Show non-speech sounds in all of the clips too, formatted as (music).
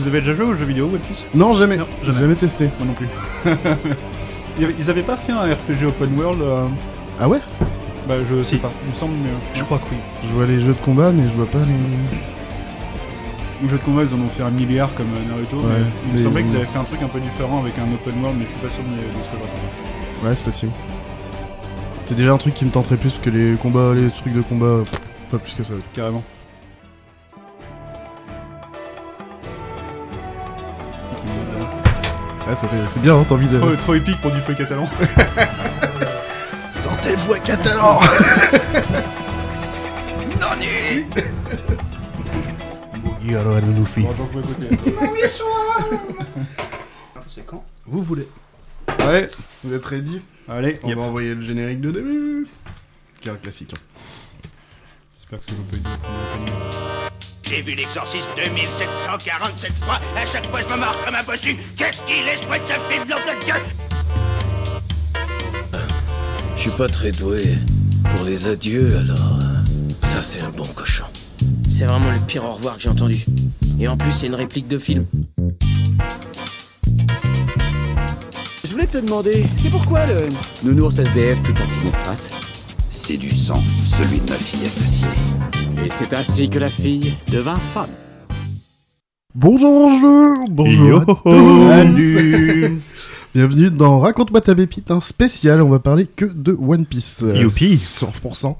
vous avez déjà joué aux jeux vidéo One Piece? Non, jamais. Non, J'ai jamais. jamais testé. Moi non plus. (laughs) Ils avaient pas fait un RPG open world euh, Ah ouais? Bah je sais pas, il me semble, mais... euh, Je crois que oui. Je vois les jeux de combat, mais je vois pas les. Les jeux de combat, ils en ont fait un milliard comme euh, Naruto. Ouais, mais il me mais semblait qu'ils avaient fait un truc un peu différent avec un open world, mais je suis pas sûr de, de ce que je raconte. Ouais, c'est possible. C'est déjà un truc qui me tenterait plus que les combats, les trucs de combat. Pas plus que ça. Carrément. Ouais, ça fait. C'est bien, hein, t'as envie de. Trop, trop épique pour du feu catalan. (laughs) Sortez le fouet catalan (laughs) Nani. (laughs) C'est quand Vous voulez Ouais, Vous êtes ready allez. On va envoyer le générique de début. Qui est un classique. hein. J'espère que c'est vous pouvez J'ai vu l'exorcisme 2747 fois, à chaque fois je me marre comme un bossu. Qu'est-ce qu'il est chouette ce film, nom de Dieu? Je suis pas très doué pour les adieux, alors euh, ça c'est un bon cochon. C'est vraiment le pire au revoir que j'ai entendu. Et en plus, c'est une réplique de film. Je voulais te demander, c'est pourquoi le nounours SDF tout un crasse C'est du sang, celui de ma fille assassinée. Et c'est ainsi que la fille devint femme. Bonjour, bonjour Bonjour. Salut (laughs) Bienvenue dans Raconte-moi ta pépite, un spécial. On va parler que de One Piece. euh, Youpi. 100%.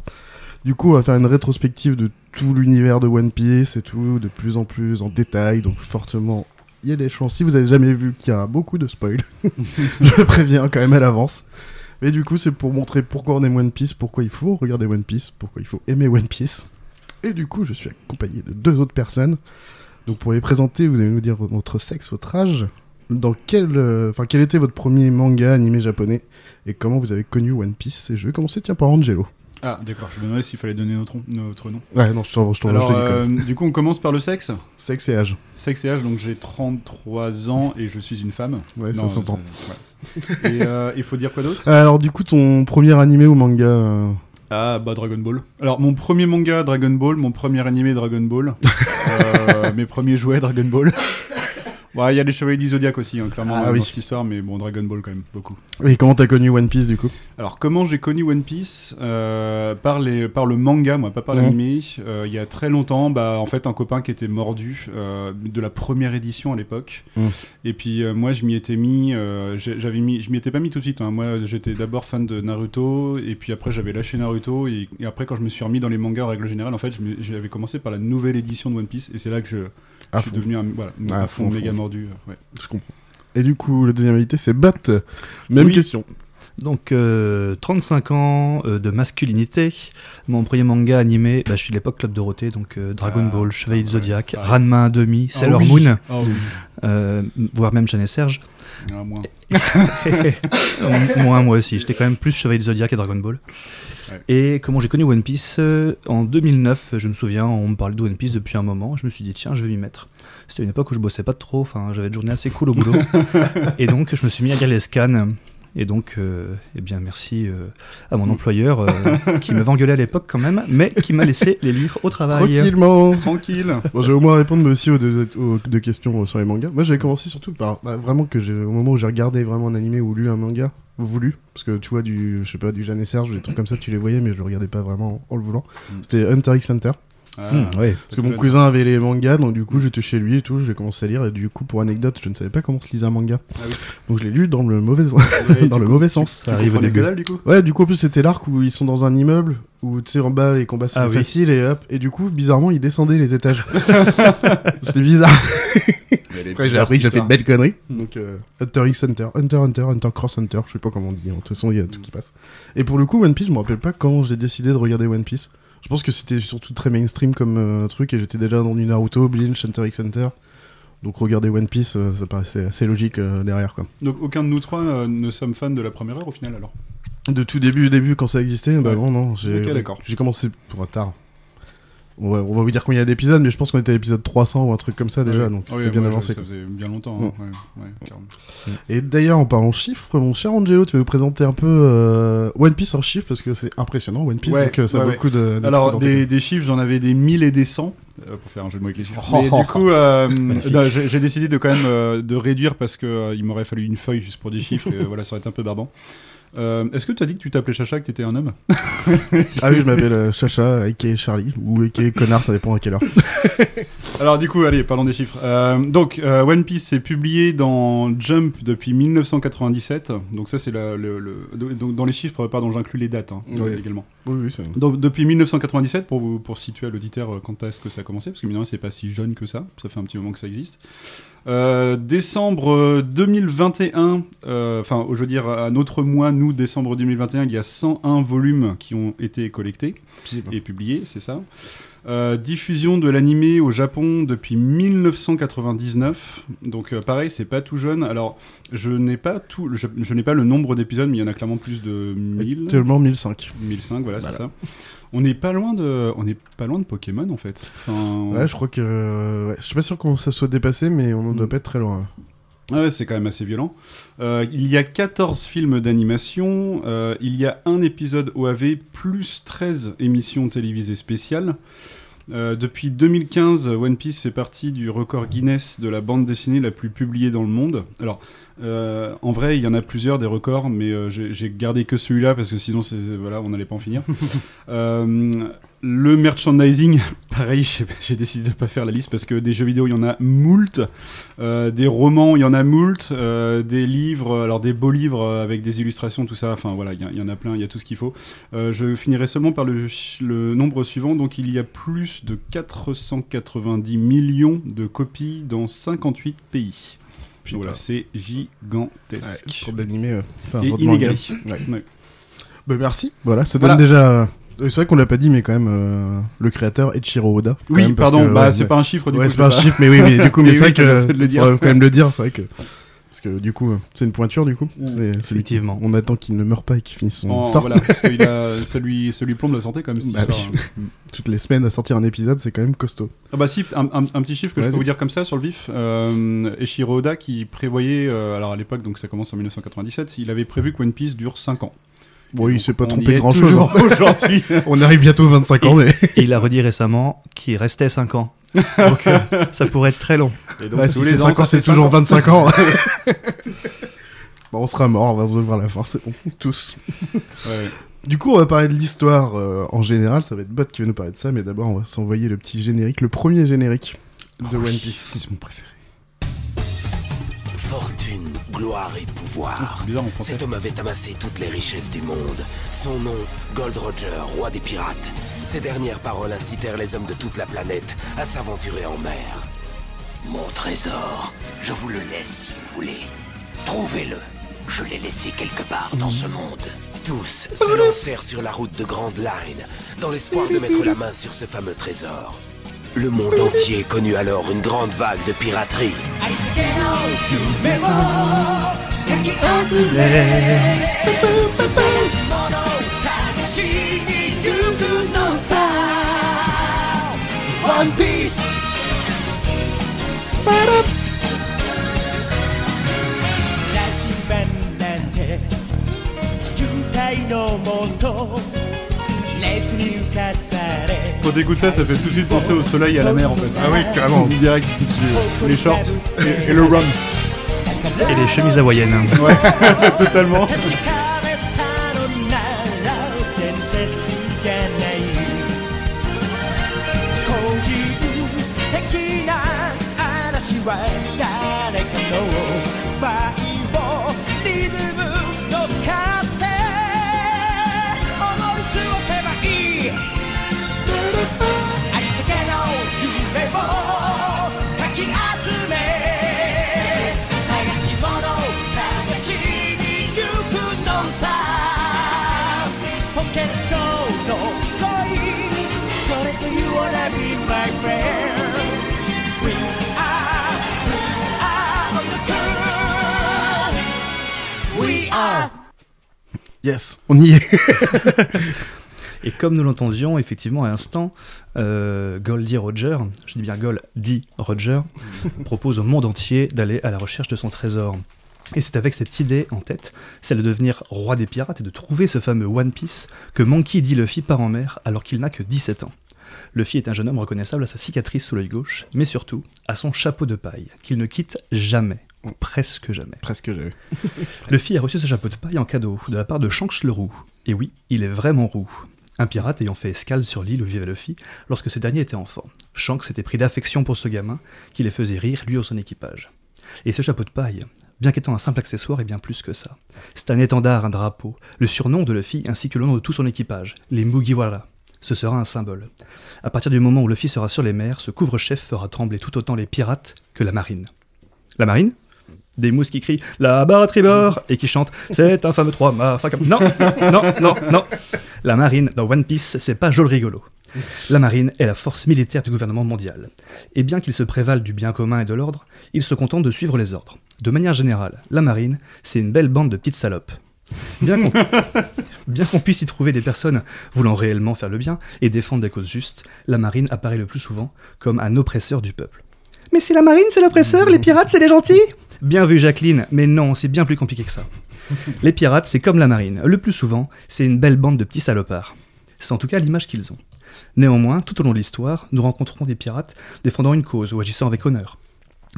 Du coup, on va faire une rétrospective de tout l'univers de One Piece et tout, de plus en plus en détail. Donc, fortement, il y a des chances. Si vous avez jamais vu qu'il y a beaucoup de spoil, (laughs) je préviens quand même à l'avance. Mais du coup, c'est pour montrer pourquoi on aime One Piece, pourquoi il faut regarder One Piece, pourquoi il faut aimer One Piece. Et du coup, je suis accompagné de deux autres personnes. Donc, pour les présenter, vous allez nous dire votre sexe, votre âge, dans quel, euh, enfin, quel était votre premier manga animé japonais et comment vous avez connu One Piece. Et je vais commencer, tiens, par Angelo. Ah, d'accord, je me demandais s'il fallait donner notre, notre nom. Ouais, non, je t'en je Alors, euh, du coup, on commence par le sexe? Sexe et âge. Sexe et âge, donc j'ai 33 ans et je suis une femme. Ouais, ça Non, s'entend. c'est- ouais. Et euh, il faut dire quoi d'autre? Alors, du coup, ton premier animé ou manga euh, Ah, bah Dragon Ball. Alors, mon premier manga, Dragon Ball, mon premier animé, Dragon Ball. (laughs) Euh, mes premiers jouets, Dragon Ball. Ouais, il y a les Chevaliers du Zodiac aussi, hein, clairement, Ah dans oui. cette histoire, mais bon, Dragon Ball quand même, beaucoup. Et comment t'as connu One Piece, du coup? Alors, comment j'ai connu One Piece? Euh, par, les, par le manga, moi, pas par Mhm. l'animé. Euh, il y a très longtemps, bah, en fait, un copain qui était mordu euh, de la première édition à l'époque. Mhm. Et puis, moi, je m'y étais mis, j'avais mis, je m'y étais pas mis tout de suite. hein. Moi, j'étais d'abord fan de Naruto, et puis après, j'avais lâché Naruto. Et, et après, quand je me suis remis dans les mangas en règle générale, en fait, j'avais commencé par la nouvelle édition de One Piece, et c'est là que je, À je suis fond. devenu un, voilà, Ah, à fond, fond, fond, méga fond. mordu. euh, ouais. Je comprends. Et du coup, le deuxième invité, c'est Bat. Même Oui. question. Donc, euh, 35 ans euh, de masculinité. Mon premier manga animé, bah, je suis de l'époque Club Dorothée, donc euh, Dragon Ah, Ball, Chevalier du Zodiac, pareil. Ranma 1,5, Ah Sailor oui. Moon, Ah oui. euh, voire même Jeanne et Serge. Ah, moins. (laughs) moi, moi aussi. J'étais quand même plus Chevalier du Zodiac et Dragon Ball. Ouais. Et comment j'ai connu One Piece euh, En 2009, je me souviens, on me parlait de One Piece depuis un moment. Je me suis dit, tiens, je vais m'y mettre. C'était une époque où je bossais pas trop, enfin, j'avais une journée assez cool au boulot. (laughs) et donc, je me suis mis à lire les scans. Et donc, euh, eh bien, merci euh, à mon employeur euh, (laughs) qui m'avait engueulé à l'époque quand même, mais qui m'a laissé les lire au travail. Tranquillement. Tranquille. Bon, je vais au moins répondre, mais aussi aux deux, aux deux questions sur les mangas. Moi, j'avais commencé surtout par bah, vraiment que j'ai, au moment où j'ai regardé vraiment un animé ou lu un manga, voulu, parce que tu vois, du, je sais pas, du Jeanne et Serge, des trucs comme ça, tu les voyais, mais je le regardais pas vraiment en le voulant. Mm. C'était Hunter x Hunter. Ah, ouais. Parce que mon cousin avait les mangas, donc du coup, j'étais chez lui et tout, j'ai commencé à lire, et du coup, pour anecdote, je ne savais pas comment se lisait un manga. Ah oui. Donc je l'ai lu dans le mauvais, Ouais, (laughs) dans le coup, mauvais tu- sens. Ça arrive au début. dalle, du coup Ouais, du coup, en plus, c'était l'arc où ils sont dans un immeuble, où tu sais, en bas, les combats c'était Ah oui. facile, et hop, et du coup, bizarrement, ils descendaient les étages. (laughs) c'était bizarre. (laughs) Après, j'ai appris que j'ai fait une belle connerie. Donc, euh, Hunter x Hunter, Hunter Hunter, Hunter Cross Hunter, je sais pas comment on dit, hein. de toute façon, il y a tout qui passe. Et pour le coup, One Piece, je me rappelle pas quand j'ai décidé de regarder One Piece. Je pense que c'était surtout très mainstream comme euh, truc, et j'étais déjà dans du Naruto, Bleach, Hunter x Hunter. Donc, regarder One Piece, euh, ça paraissait assez logique euh, derrière, quoi. Donc aucun de nous trois ne sommes fans de la première heure au final alors? De tout début, début, quand ça existait, bah Ouais. non, non, j'ai Ok, d'accord. j'ai commencé pour tard. On va, on va vous dire combien il y a d'épisodes, mais je pense qu'on était à l'épisode 300 ou un truc comme ça déjà, Ouais. donc Ah c'était bien avancé. Ça faisait bien longtemps. Mm. hein. Carrément. Et d'ailleurs, en parlant chiffres, mon cher Angelo, tu vas nous présenter un peu euh, One Piece en chiffres parce que c'est impressionnant One Piece, donc euh, ça ouais, vaut ouais. le coup de, Alors des, des chiffres, j'en avais des 1000 et des 100. euh, pour faire un jeu de mots avec les chiffres. (laughs) Mais du coup, euh, j'ai décidé de quand même de réduire parce euh, il m'aurait fallu une feuille juste pour des chiffres. (laughs) et, voilà, ça aurait été un peu barbant. Euh, Est-ce que tu as dit que tu t'appelais Chacha, que tu étais un homme (laughs) Ah oui, je m'appelle euh, Chacha, aka Charlie, ou aka Connard, ça dépend à quelle heure. (laughs) Alors du coup, allez, parlons des chiffres. Euh, donc, euh, One Piece est publié dans Jump depuis 1997. Donc ça, c'est le, le- donc, dans les chiffres, pardon, j'inclus les dates hein, Oui. également. Oui, oui, c'est... Donc depuis 1997, pour, vous, pour situer à l'auditeur quand est-ce que ça a commencé, parce que évidemment c'est pas si jeune que ça, ça fait un petit moment que ça existe. Euh, décembre euh, 2021, euh, enfin je veux dire à notre mois, nous, décembre 2021, il y a 101 volumes qui ont été collectés et publiés, c'est ça. Euh, diffusion de l'animé au Japon depuis 1999. Donc euh, pareil, c'est pas tout jeune. Alors je n'ai pas tout, je, je n'ai pas le nombre d'épisodes, mais il y en a clairement plus de 1000. Actuellement 1005. 1005, voilà, Voilà. c'est ça. On n'est pas loin de, on n'est pas loin de Pokémon en fait. Enfin, Ouais, je crois que. ouais, Je suis pas sûr qu'on ça soit dépassé, mais on ne doit Mm. pas être très loin. ouais, c'est quand même assez violent. Euh, il y a 14 films d'animation, euh, il y a un épisode OAV plus 13 émissions télévisées spéciales. Euh, depuis 2015, One Piece fait partie du record Guinness de la bande dessinée la plus publiée dans le monde. Alors, euh, en vrai, il y en a plusieurs des records, mais euh, j'ai gardé que celui-là parce que sinon, voilà, on n'allait pas en finir. (laughs) Euh, le merchandising, (laughs) pareil, j'ai décidé de pas faire la liste parce que des jeux vidéo, il y en a moult, Euh, des romans, il y en a moult, euh, des livres, alors des beaux livres avec des illustrations, tout ça. Enfin voilà, il y, en a plein, il y a tout ce qu'il faut. Euh, je finirai seulement par le, le nombre suivant. Donc il y a plus de 490 millions de copies dans 58 pays. Putain. Voilà, c'est Ouais, gigantesque. pour de l'animé. euh, enfin, Et manga. inégalé. Ouais. Ouais. Bah, merci. Voilà, ça donne Voilà. déjà. euh, C'est vrai qu'on l'a pas dit, mais quand même, euh, le créateur Ichiro Oda. quand Oui, même, pardon, que, bah ouais, c'est ouais. pas un chiffre du ouais, coup. c'est je pas un chiffre, mais oui, mais du coup, (laughs) mais Mais c'est oui, vrai que. faudrait quand même le dire, c'est vrai que. Parce que du coup, c'est une pointure, du coup. Mm. C'est celui qui- Effectivement. On attend qu'il ne meure pas et qu'il finisse son En- histoire. voilà, parce que il a, (laughs) ça, lui, ça lui plombe la santé quand même cette Bah histoire, hein. (laughs) Toutes les semaines à sortir un épisode, c'est quand même costaud. Ah bah si, un, un- un petit chiffre que je peux vous dire comme ça sur le vif. Euh, Oda qui prévoyait, euh, alors à l'époque, donc ça commence en 1997, il avait prévu que One Piece dure 5 ans. Oui, il s'est pas on trompé grand chose. (laughs) aujourd'hui. On arrive bientôt aux 25 ans, mais. Et il a redit récemment qu'il restait 5 ans. Donc euh, ça pourrait être très long. Et donc, Bah, tous si les c'est ans, 5 ans, c'est toujours 5 ans. 25 ans. (laughs) bon, on sera mort, on va vous voir la fin, c'est bon. Tous. Ouais. Du coup, on va parler de l'histoire euh, en général. Ça va être Bot qui va nous parler de ça, mais d'abord, on va s'envoyer le petit générique, le premier générique de Oh, One Piece. C'est mon préféré. Fortune, gloire et pouvoir. bizarre. Cet homme avait amassé toutes les richesses du monde. Son nom, Gold Roger, roi des pirates. Ces dernières paroles incitèrent les hommes de toute la planète à s'aventurer en mer. Mon trésor, je vous le laisse si vous voulez. Trouvez-le. Je l'ai laissé quelque part dans ce monde. Tous se lancèrent sur la route de Grand Line, dans l'espoir de mettre la main sur ce fameux trésor. Le monde entier connut alors une grande vague de piraterie. 夢をかき集れププププ物しにくのさワンピースラジバンなんて渋滞のもと熱に浮かす Quand t'écoutes ça, ça fait tout de suite penser au soleil et à la mer en fait. Ah oui, carrément. Direct, les shorts et, et le rum. Et les chemises hawaïennes. Ouais, (laughs) totalement. 'Yes, on y est. (laughs) Et comme nous l'entendions effectivement à l'instant, euh, Goldie Roger, je dis bien Goldie Roger, (laughs) propose au monde entier d'aller à la recherche de son trésor. Et c'est avec cette idée en tête, celle de devenir roi des pirates et de trouver ce fameux One Piece, que Monkey D. Luffy part en mer alors qu'il n'a que 17 ans. Luffy est un jeune homme reconnaissable à sa cicatrice sous l'œil gauche, mais surtout à son chapeau de paille, qu'il ne quitte jamais, presque jamais. Presque j'ai eu. Luffy a reçu ce chapeau de paille en cadeau de la part de Shanks le roux. Et oui, il est vraiment roux. Un pirate ayant fait escale sur l'île où vivait Luffy lorsque ce dernier était enfant. Shanks s'était pris d'affection pour ce gamin qui les faisait rire lui ou son équipage. Et ce chapeau de paille, bien qu'étant un simple accessoire, est bien plus que ça. C'est un étendard, un drapeau, le surnom de Luffy ainsi que le nom de tout son équipage, les Mugiwara. Ce sera un symbole. À partir du moment où Luffy sera sur les mers, ce couvre-chef fera trembler tout autant les pirates que la marine. La marine? Des mousses qui crient à tribord et qui chantent C'est un fameux 3 ma Non, non, non, non. La marine dans One Piece, c'est pas Jol rigolo. La marine est la force militaire du gouvernement mondial. Et bien qu'il se prévale du bien commun et de l'ordre, il se contente de suivre les ordres. De manière générale, la marine, c'est une belle bande de petites salopes. Bien qu'on bien qu'on puisse y trouver des personnes voulant réellement faire le bien et défendre des causes justes, la marine apparaît le plus souvent comme un oppresseur du peuple. Mais si la marine c'est l'oppresseur, les pirates c'est les gentils Bien vu Jacqueline, mais non, c'est bien plus compliqué que ça. (laughs) Les pirates c'est comme la marine, le plus souvent c'est une belle bande de petits salopards. C'est en tout cas l'image qu'ils ont. Néanmoins, tout au long de l'histoire, nous rencontrons des pirates défendant une cause ou agissant avec honneur.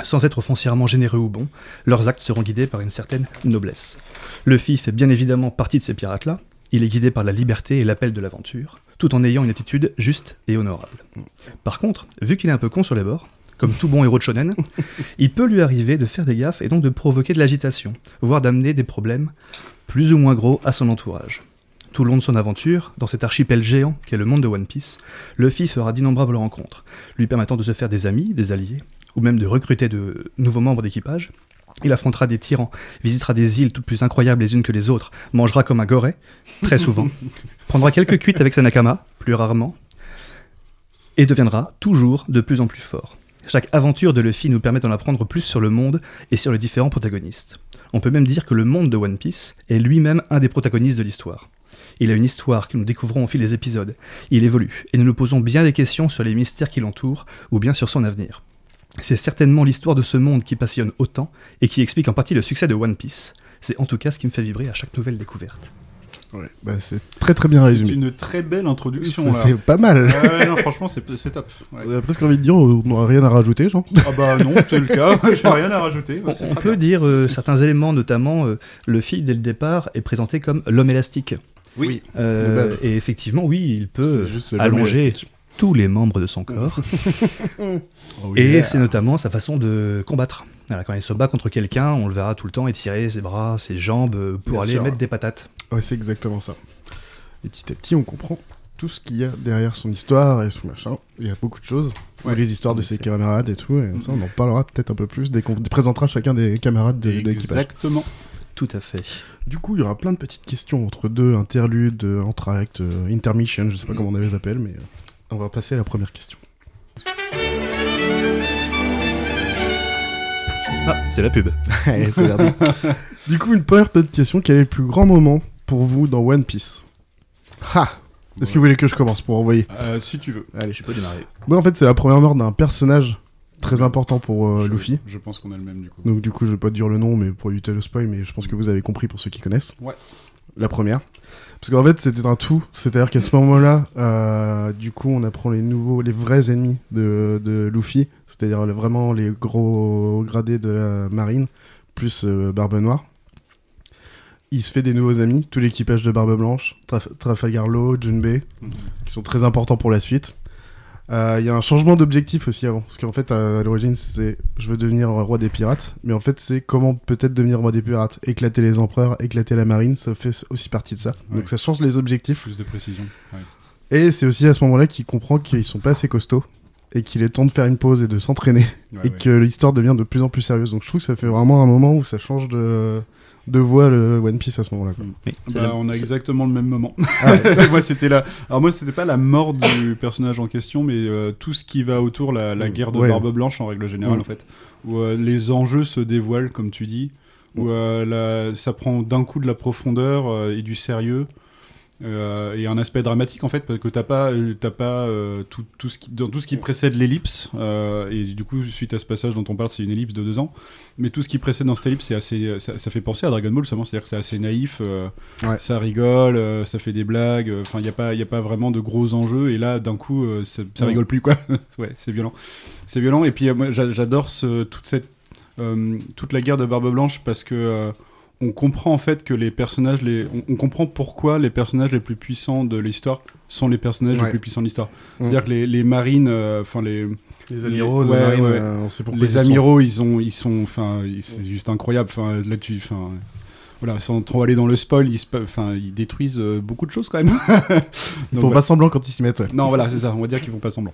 Sans être foncièrement généreux ou bons, leurs actes seront guidés par une certaine noblesse. Luffy fait bien évidemment partie de ces pirates-là. Il est guidé par la liberté et l'appel de l'aventure, tout en ayant une attitude juste et honorable. Par contre, vu qu'il est un peu con sur les bords, comme tout bon héros de shonen, il peut lui arriver de faire des gaffes et donc de provoquer de l'agitation, voire d'amener des problèmes plus ou moins gros à son entourage. Tout le long de son aventure, dans cet archipel géant qu'est le monde de One Piece, Luffy fera d'innombrables rencontres, lui permettant de se faire des amis, des alliés, ou même de recruter de nouveaux membres d'équipage. Il affrontera des tyrans, visitera des îles toutes plus incroyables les unes que les autres, mangera comme un goré, très souvent, (laughs) prendra quelques cuites avec sa nakama, plus rarement, et deviendra toujours de plus en plus fort. Chaque aventure de Luffy nous permet d'en apprendre plus sur le monde et sur les différents protagonistes. On peut même dire que le monde de One Piece est lui-même un des protagonistes de l'histoire. Il a une histoire que nous découvrons au fil des épisodes. Il évolue, et nous nous posons bien des questions sur les mystères qui l'entourent, ou bien sur son avenir. C'est certainement l'histoire de ce monde qui passionne autant, et qui explique en partie le succès de One Piece. C'est en tout cas ce qui me fait vibrer à chaque nouvelle découverte. Ouais, bah, c'est très très bien C'est résumé. une très belle introduction. C'est pas mal. Ouais, ouais, non, franchement, c'est c'est top. Ouais. On a presque envie de dire, on n'aura rien à rajouter, Jean. Ah bah non, c'est le cas. (laughs) J'ai rien à rajouter. On, c'est peut bien. dire euh, certains éléments, notamment euh, Luffy, dès le départ, est présenté comme l'homme élastique. Oui. Euh, et effectivement, oui, il peut C'est allonger tous les membres de son corps. (laughs) Oh, Et yeah. c'est notamment sa façon de combattre. Voilà, quand il se bat contre quelqu'un, on le verra tout le temps étirer ses bras, ses jambes euh, pour Bien aller sûr. mettre des patates. Ouais, c'est exactement ça. Et petit à petit, on comprend tout ce qu'il y a derrière son histoire et son machin. Il y a beaucoup de choses. Ouais, les histoires de ses camarades et tout. Et ça, on en parlera peut-être un peu plus dès qu'on présentera chacun des camarades de, de l'équipage. Exactement. Tout à fait. Du coup, il y aura plein de petites questions entre deux interludes, euh, entr'actes, euh, intermission, je sais pas comment on les appelle, mais on va passer à la première question. Ah, c'est la pub. (laughs) Allez, (laughs) du coup, une première petite question quel est le plus grand moment pour vous dans One Piece? Ha Est-ce que vous voulez que je commence pour envoyer? Euh, si tu veux. Allez, Je peux démarrer. Moi, en fait, c'est la première mort d'un personnage très important pour euh, Je- Luffy. Je pense qu'on a le même du coup. Donc, du coup, je vais pas dire le nom, mais pour éviter le spoil, mais je pense que vous avez compris pour ceux qui connaissent. Ouais. La première. Parce qu'en fait, c'était un tout. C'est-à-dire qu'à ce moment-là, euh, du coup, on apprend les nouveaux, les vrais ennemis de, de Luffy. C'est-à-dire vraiment les gros gradés de la marine, plus euh, Barbe Noire. Il se fait des nouveaux amis, tout l'équipage de Barbe Blanche, Traf- Trafalgar Law, Junbei, Mhm. qui sont très importants pour la suite. Euh, Il y a un changement d'objectif aussi avant. Parce qu'en fait, à l'origine, c'est je veux devenir roi des pirates. Mais en fait, c'est comment peut-être devenir roi des pirates. Éclater les empereurs, éclater la marine, ça fait aussi partie de ça. Ouais. Donc ça change les objectifs. Plus de précision. Ouais. Et c'est aussi à ce moment-là qu'il comprend qu'ils sont pas assez costauds. Et qu'il est temps de faire une pause et de s'entraîner. Ouais, et que l'histoire devient de plus en plus sérieuse. Donc je trouve que ça fait vraiment un moment où ça change de, de voix le One Piece à ce moment-là. Oui, c'est Bah, la- on a exactement le même moment. Ah (laughs) ouais. moi, c'était là. Alors moi, c'était pas la mort du personnage en question, mais euh, tout ce qui va autour, la, la Mm, guerre de ouais. Barbe Blanche en règle générale, Mm. en fait, où euh, les enjeux se dévoilent, comme tu dis, où euh, la- ça prend d'un coup de la profondeur euh, et du sérieux. Euh, et un aspect dramatique en fait parce que t'as pas t'as pas euh, tout, tout ce qui dans tout ce qui précède l'ellipse euh, et du coup suite à ce passage dont on parle c'est une ellipse de deux ans. Mais tout ce qui précède dans cette ellipse c'est assez ça, ça fait penser à Dragon Ball seulement c'est à dire que c'est assez naïf Ouais. ça rigole ça fait des blagues enfin il y a pas y a pas vraiment de gros enjeux et là d'un coup ça, ça rigole plus quoi. (laughs) Ouais c'est violent. C'est violent et puis moi j'a- j'adore ce, toute cette toute la guerre de Barbe Blanche parce que on comprend en fait que les personnages, les, on, on comprend pourquoi les personnages les plus puissants de l'histoire sont les personnages Ouais. les plus puissants de l'histoire. Mm. C'est-à-dire que les, les marines, euh, enfin les, Les amiraux, Les- ouais, marines, ouais. euh, on sait pourquoi les ils sont. amiraux, ils ont, ils sont, enfin, ils- c'est juste incroyable. Enfin, là tu, enfin, voilà, sans trop aller dans le spoil, ils, enfin, ils détruisent euh, beaucoup de choses quand même. (laughs) Ils Donc, font ouais. pas semblant quand ils s'y mettent. ouais. Non, voilà, c'est ça. On va dire qu'ils font pas semblant.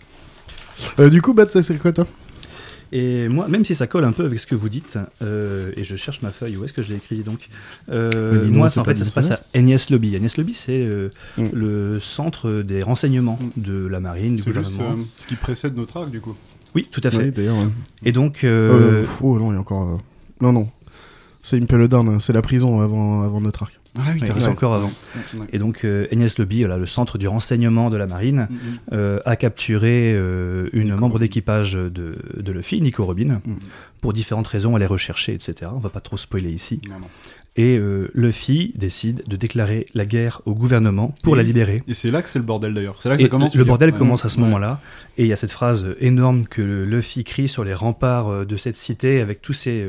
Euh, du coup, Bat, ça c'est quoi toi? Et moi, même si ça colle un peu avec ce que vous dites, euh, et je cherche ma feuille, où est-ce que je l'ai écrit donc Euh, Moi, ça, en pas fait, ça se passe à Agnès Lobby. Agnès Lobby, c'est euh, Mm. le centre des renseignements Mm. de la marine, du C'est juste gouvernement. euh, ce qui précède notre arc du coup. Oui, tout à fait. Oui, d'ailleurs. ouais. Et donc, pff, oh non, il y a encore. Non, non. C'est Impel Down, hein, c'est la prison avant, avant notre arc. Ah oui, ouais, encore avant. Ouais. Et donc, euh, Agnès Lobby, voilà, le centre du renseignement de la marine, Mm, mm. euh, a capturé euh, une Nico membre d'équipage de, de Luffy, Nico Robin. Mm. Pour différentes raisons, elle est recherchée, etc. On va pas trop spoiler ici. Non, non. Et euh, Luffy décide de déclarer la guerre au gouvernement pour Et- la libérer. Et c'est là que c'est le bordel d'ailleurs. C'est là que Et ça commence. le bordel commence à ce moment-là, et il y a cette phrase énorme que Luffy crie sur les remparts euh, de cette cité avec tous ses,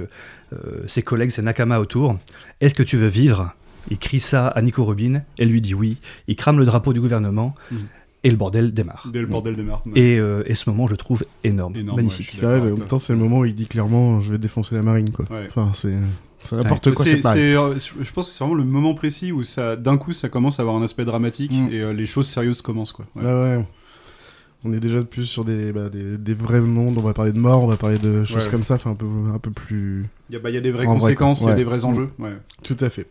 ses collègues, ses nakama autour. Est-ce que tu veux vivre? Il crie ça à Nico Robin, elle lui dit oui. Il crame le drapeau du gouvernement, Mhm. et le bordel démarre. Dès le bordel démarre. ouais. Et, euh, et ce moment, je le trouve énorme, Énorme, magnifique. Ouais, mais en même temps, c'est le moment où il dit clairement je vais défoncer la marine, quoi. Ouais. Enfin, c'est. N'importe quoi, C'est- c'est pareil. c'est, euh, je pense que c'est vraiment le moment précis où ça, d'un coup, ça commence à avoir un aspect dramatique Mm. et euh, les choses sérieuses commencent quoi. Ouais. Ah ouais. On est déjà de plus sur des, bah, des, des vrais mondes, on va parler de mort, on va parler de choses Ouais. comme ça, enfin un peu, un peu plus. Il y a, bah, il y a des vraies En vrai, conséquences, il y a des vrais enjeux. Ouais. Tout à fait.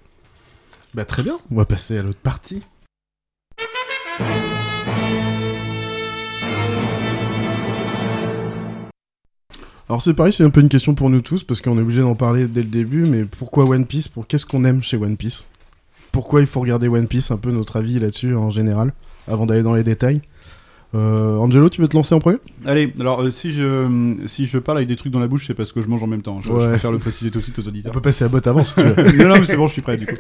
Bah très bien, on va passer à l'autre partie. Alors c'est pareil, c'est un peu une question pour nous tous, parce qu'on est obligé d'en parler dès le début, mais pourquoi One Piece? Pour qu'est-ce qu'on aime chez One Piece? Pourquoi il faut regarder One Piece? Un peu notre avis là-dessus en général, avant d'aller dans les détails. Euh, Angelo, tu veux te lancer en premier? Allez, alors euh, si je si je parle avec des trucs dans la bouche, c'est parce que je mange en même temps. Je, je Ouais. préfère le préciser tout de suite aux On auditeurs. peut passer à botte avant si tu veux. (laughs) non, non, mais c'est bon, je suis prêt du coup.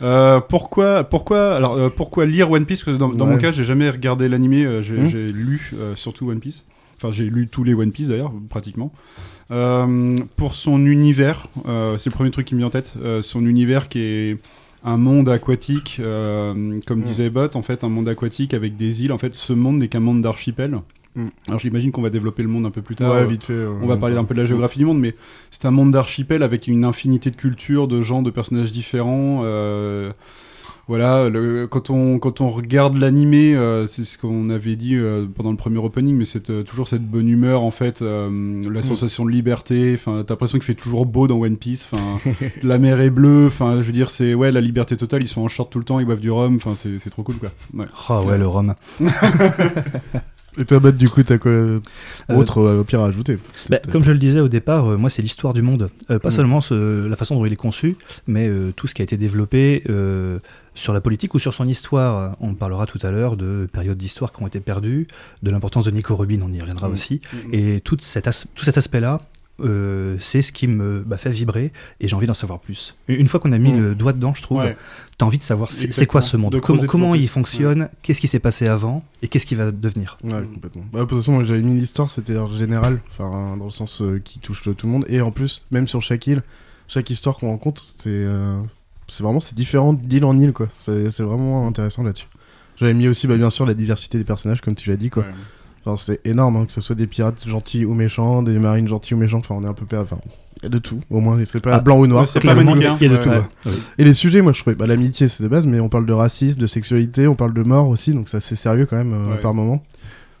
Euh, pourquoi, pourquoi, alors euh, pourquoi lire One Piece? Parce que dans, dans Ouais. mon cas, j'ai jamais regardé l'animé, euh, j'ai Hmm. j'ai lu euh, surtout One Piece. Enfin, j'ai lu tous les One Piece d'ailleurs, pratiquement. Euh, pour son univers, euh, c'est le premier truc qui me vient en tête. euh, son univers qui est un monde aquatique, euh, comme Mm. disait Bot, en fait, un monde aquatique avec des îles. En fait, ce monde n'est qu'un monde d'archipel. Mm. Alors, j'imagine qu'on va développer le monde un peu plus tard. ouais, vite fait. on va parler un peu de la géographie du monde, mais c'est un monde d'archipel avec une infinité de cultures, de gens, de personnages différents. euh, voilà, le- quand, on, quand on regarde l'animé, euh, c'est ce qu'on avait dit euh, pendant le premier opening, mais c'est euh, toujours cette bonne humeur, en fait, euh, la sensation de liberté. Enfin, t'as l'impression qu'il fait toujours beau dans One Piece. Enfin, (laughs) la mer est bleue. Enfin, je veux dire, c'est ouais, la liberté totale. Ils sont en short tout le temps, ils boivent du rhum. Enfin, c'est c'est trop cool, quoi. Ouais. Ah ouais, le rhum. (laughs) Et toi, Bat, du coup, t'as quoi autre euh, au pire à ajouter? Bah, comme je le disais au départ, euh, moi c'est l'histoire du monde. Euh, pas Mm. seulement ce- la façon dont il est conçu, mais euh, tout ce qui a été développé euh, sur la politique ou sur son histoire. On parlera tout à l'heure de périodes d'histoire qui ont été perdues, de l'importance de Nico Rubin, on y reviendra Mm. aussi. Et tout cet, as- tout cet aspect-là, euh, c'est ce qui me bah, fait vibrer et j'ai envie d'en savoir plus. Une fois qu'on a mis Mm. le doigt dedans, je trouve, Ouais. t'as envie de savoir c'est quoi ce monde, De comment, il fonctionne, qu'est-ce qui s'est passé avant et qu'est-ce qui va devenir? Ouais, complètement. Bah, de toute façon, j'avais mis l'histoire, c'était en général, enfin, dans le sens euh, qui touche tout le monde. Et en plus, même sur chaque île, chaque histoire qu'on rencontre, c'est euh, c'est vraiment c'est différent d'île en île, quoi. C'est c'est vraiment intéressant là-dessus. J'avais mis aussi, bah, bien sûr, la diversité des personnages, comme tu l'as dit, quoi. Ouais. Enfin, c'est énorme, hein, que ce soit des pirates gentils ou méchants, des marines gentils ou méchants. Enfin, on est un peu. per- Enfin, il y a de tout, au moins. C'est pas Ah, blanc ou noir. ouais, c'est pas manichéen. Il y a de Ouais, tout. ouais. ouais. Et les sujets, moi, je trouvais. Bah, l'amitié, c'est de base, mais on parle de racisme, de sexualité, on parle de mort aussi, donc c'est assez sérieux quand même, euh, Ouais. par moment.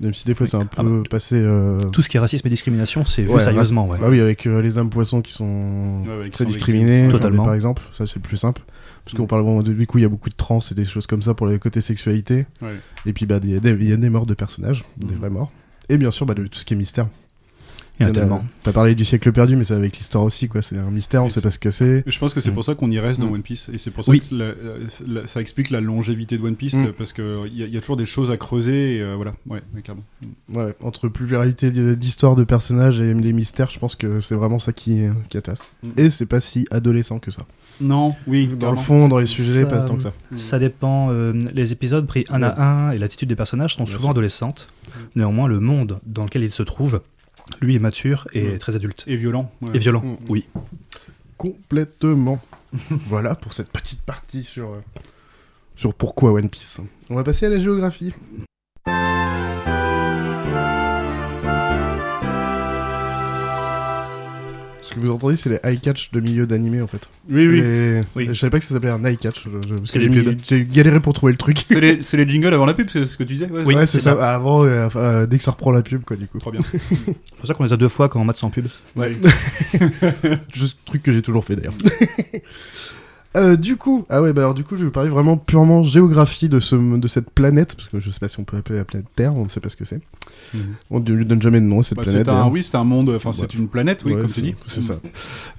Même si des fois, c'est un Ah peu passé. euh, Tout ce qui est racisme et discrimination, c'est vu Ouais, sérieusement. ouais. Bah oui, avec euh, les âmes poissons qui sont Ouais, ouais, qui très sont discriminés, Totalement. par exemple, ça c'est le plus simple. Parce qu'on parle vraiment de du coup, il y a beaucoup de trans et des choses comme ça pour le côté sexualité. Ouais. Et puis bah, il y, a des- il y a des morts de personnages, des Mm. vraies morts. Et bien sûr, bah, de tout ce qui est mystère. Il y en a tellement. T'as parlé du siècle perdu, mais c'est avec l'histoire aussi, quoi. C'est un mystère, on Et sait pas ce que c'est. Je pense que c'est Mm. pour ça qu'on y reste dans Mm. One Piece et c'est pour ça Oui. que la- la- ça explique la longévité de One Piece Mm. parce que il y, y a toujours des choses à creuser et euh, voilà ouais, ouais, entre pluralité d- d'histoire de personnages et les mystères, je pense que c'est vraiment ça qui, qui attasse. Mm. Et c'est pas si adolescent que ça. Non, oui, Dans le fond, dans les Ça- sujets, pas tant que ça. Ça dépend. euh, les épisodes pris un à un et l'attitude des personnages sont Bien souvent sûr. adolescentes. Néanmoins, le monde dans lequel ils se trouvent, lui, est mature et Mm. très adulte. Et violent. ouais. Et violent, Mm. oui. Complètement. (laughs) voilà pour cette petite partie sur, euh, sur pourquoi One Piece. On va passer à la géographie. Que vous entendez, c'est les high catch de milieu d'animé en fait. Oui, oui. Les- Oui. Je savais pas que ça s'appelait un high catch. je- j'ai galéré pour trouver le truc. C'est les, (laughs) c'est les jingles avant la pub, c'est ce que tu disais ouais, Oui. ouais, c'est ça. Avant, euh, euh, dès que ça reprend la pub, quoi, du coup. Trop bien. (laughs) C'est pour ça qu'on les a deux fois quand on mate sans pub. Ouais. (laughs) Juste truc que j'ai toujours fait d'ailleurs. Euh, du coup, ah ouais, bah alors du coup, je vais vous parler vraiment purement géographie de, ce, de cette planète, parce que je sais pas si on peut appeler la planète Terre, on ne sait pas ce que c'est. Mhm. On ne lui donne jamais de nom à cette Bah, planète. c'est un, oui, c'est un monde, enfin, c'est une planète, oui, Ouais, comme tu dis. C'est ça.